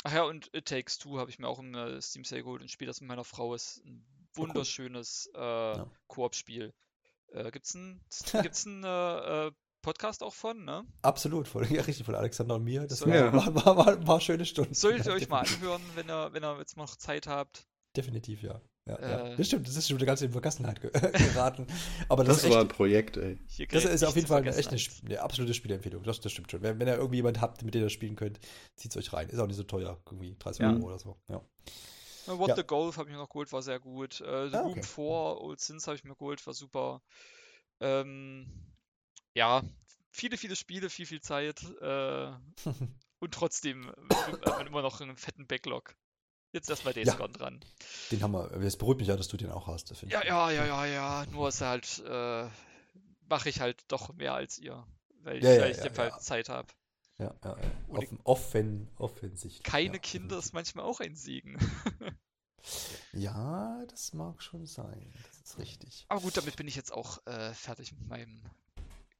ach ja, und It Takes Two habe ich mir auch im äh, Steam Sale geholt und spiele das mit meiner Frau. Ist ein wunderschönes äh, Koop-Spiel. Äh, gibt's ein, gibt's ein äh, äh Podcast auch von, ne? Absolut, von, ja, richtig, von Alexander und mir. Das so, war, ja. war, war, war, war, schöne Stunden. Solltet ihr euch mal anhören, wenn ihr, wenn ihr jetzt noch Zeit habt. Definitiv, ja. Ja, äh, ja. Das stimmt, das ist schon eine ganze in Vergessenheit geraten. Aber das, das war echt, ein Projekt, ey. Das ist auf jeden Fall eine, echt eine, eine, absolute Spielempfehlung. Das, das stimmt schon. Wenn, wenn ihr irgendwie jemanden habt, mit dem ihr spielen könnt, zieht es euch rein. Ist auch nicht so teuer, irgendwie 30 ja. Euro oder so. Ja. What the Golf habe ich mir noch geholt, war sehr gut. Äh, The ah, okay. Room 4, Old Sins habe ich mir geholt, war super. Ähm, ja, viele, viele Spiele, viel, viel Zeit äh, und trotzdem hat man immer noch einen fetten Backlog. Jetzt erstmal Days ja, Gone dran. Den haben wir. Es beruhigt mich ja, dass du den auch hast. Ja, ja, ja, ja, ja. Nur ist halt, äh, mache ich halt doch mehr als ihr. Weil ja, ich, ja, weil ich ja, halt Zeit habe. Ja, ja, ja. Offen, offen, offensichtlich. Keine ja, Kinder ist manchmal auch ein Segen. ja, das mag schon sein. Das ist richtig. Aber gut, damit bin ich jetzt auch äh, fertig mit meinem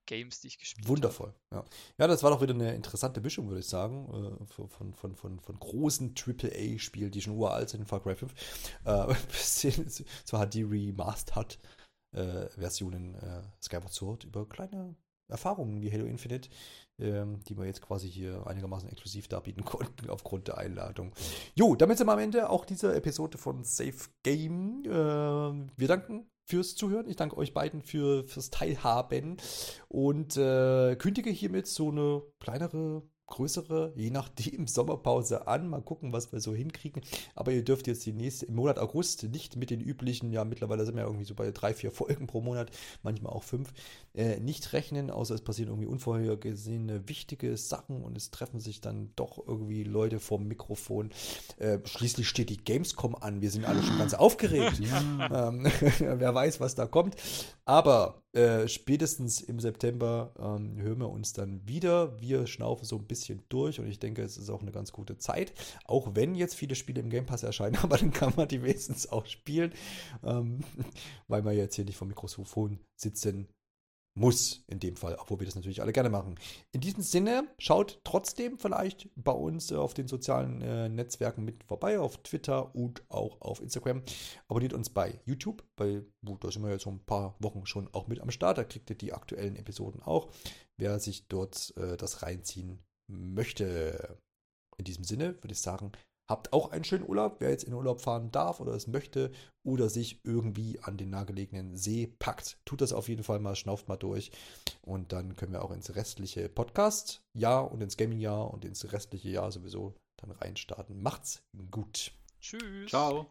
Games, die ich gespielt Wundervoll, habe. ja. Ja, das war doch wieder eine interessante Mischung, würde ich sagen, äh, von, von, von, von großen AAA-Spielen, die schon uralt sind, Far Cry 5, äh, bis hin zu HD Remastered äh, äh, Skyward Sword über kleine Erfahrungen wie Halo Infinite, ähm, die wir jetzt quasi hier einigermaßen exklusiv darbieten konnten aufgrund der Einladung. Jo, damit sind wir am Ende auch dieser Episode von Safe Game. Äh, wir danken fürs Zuhören. Ich danke euch beiden für, fürs Teilhaben und äh, kündige hiermit so eine kleinere größere, je nachdem, Sommerpause an. Mal gucken, was wir so hinkriegen. Aber ihr dürft jetzt die nächste, im Monat August nicht mit den üblichen, ja, mittlerweile sind wir irgendwie so bei drei, vier Folgen pro Monat, manchmal auch fünf, äh, nicht rechnen, außer es passieren irgendwie unvorhergesehene wichtige Sachen und es treffen sich dann doch irgendwie Leute vorm Mikrofon. Äh, schließlich steht die Gamescom an. Wir sind alle schon ganz aufgeregt. ähm, wer weiß, was da kommt. Aber äh, spätestens im September ähm, hören wir uns dann wieder. Wir schnaufen so ein bisschen durch und ich denke, es ist auch eine ganz gute Zeit. Auch wenn jetzt viele Spiele im Game Pass erscheinen, aber dann kann man die wenigstens auch spielen, ähm, weil wir jetzt hier nicht vom Mikrofon sitzen muss in dem Fall, obwohl wir das natürlich alle gerne machen. In diesem Sinne, schaut trotzdem vielleicht bei uns äh, auf den sozialen äh, Netzwerken mit vorbei, auf Twitter und auch auf Instagram. Abonniert uns bei YouTube, wo da sind wir jetzt so ein paar Wochen schon auch mit am Start. Da kriegt ihr die aktuellen Episoden auch, wer sich dort äh, das reinziehen möchte. In diesem Sinne würde ich sagen, Habt auch einen schönen Urlaub, wer jetzt in Urlaub fahren darf oder es möchte oder sich irgendwie an den nahegelegenen See packt. Tut das auf jeden Fall mal, schnauft mal durch. Und dann können wir auch ins restliche Podcast-Jahr und ins Gaming-Jahr und ins restliche Jahr sowieso dann reinstarten. Macht's gut. Tschüss. Ciao.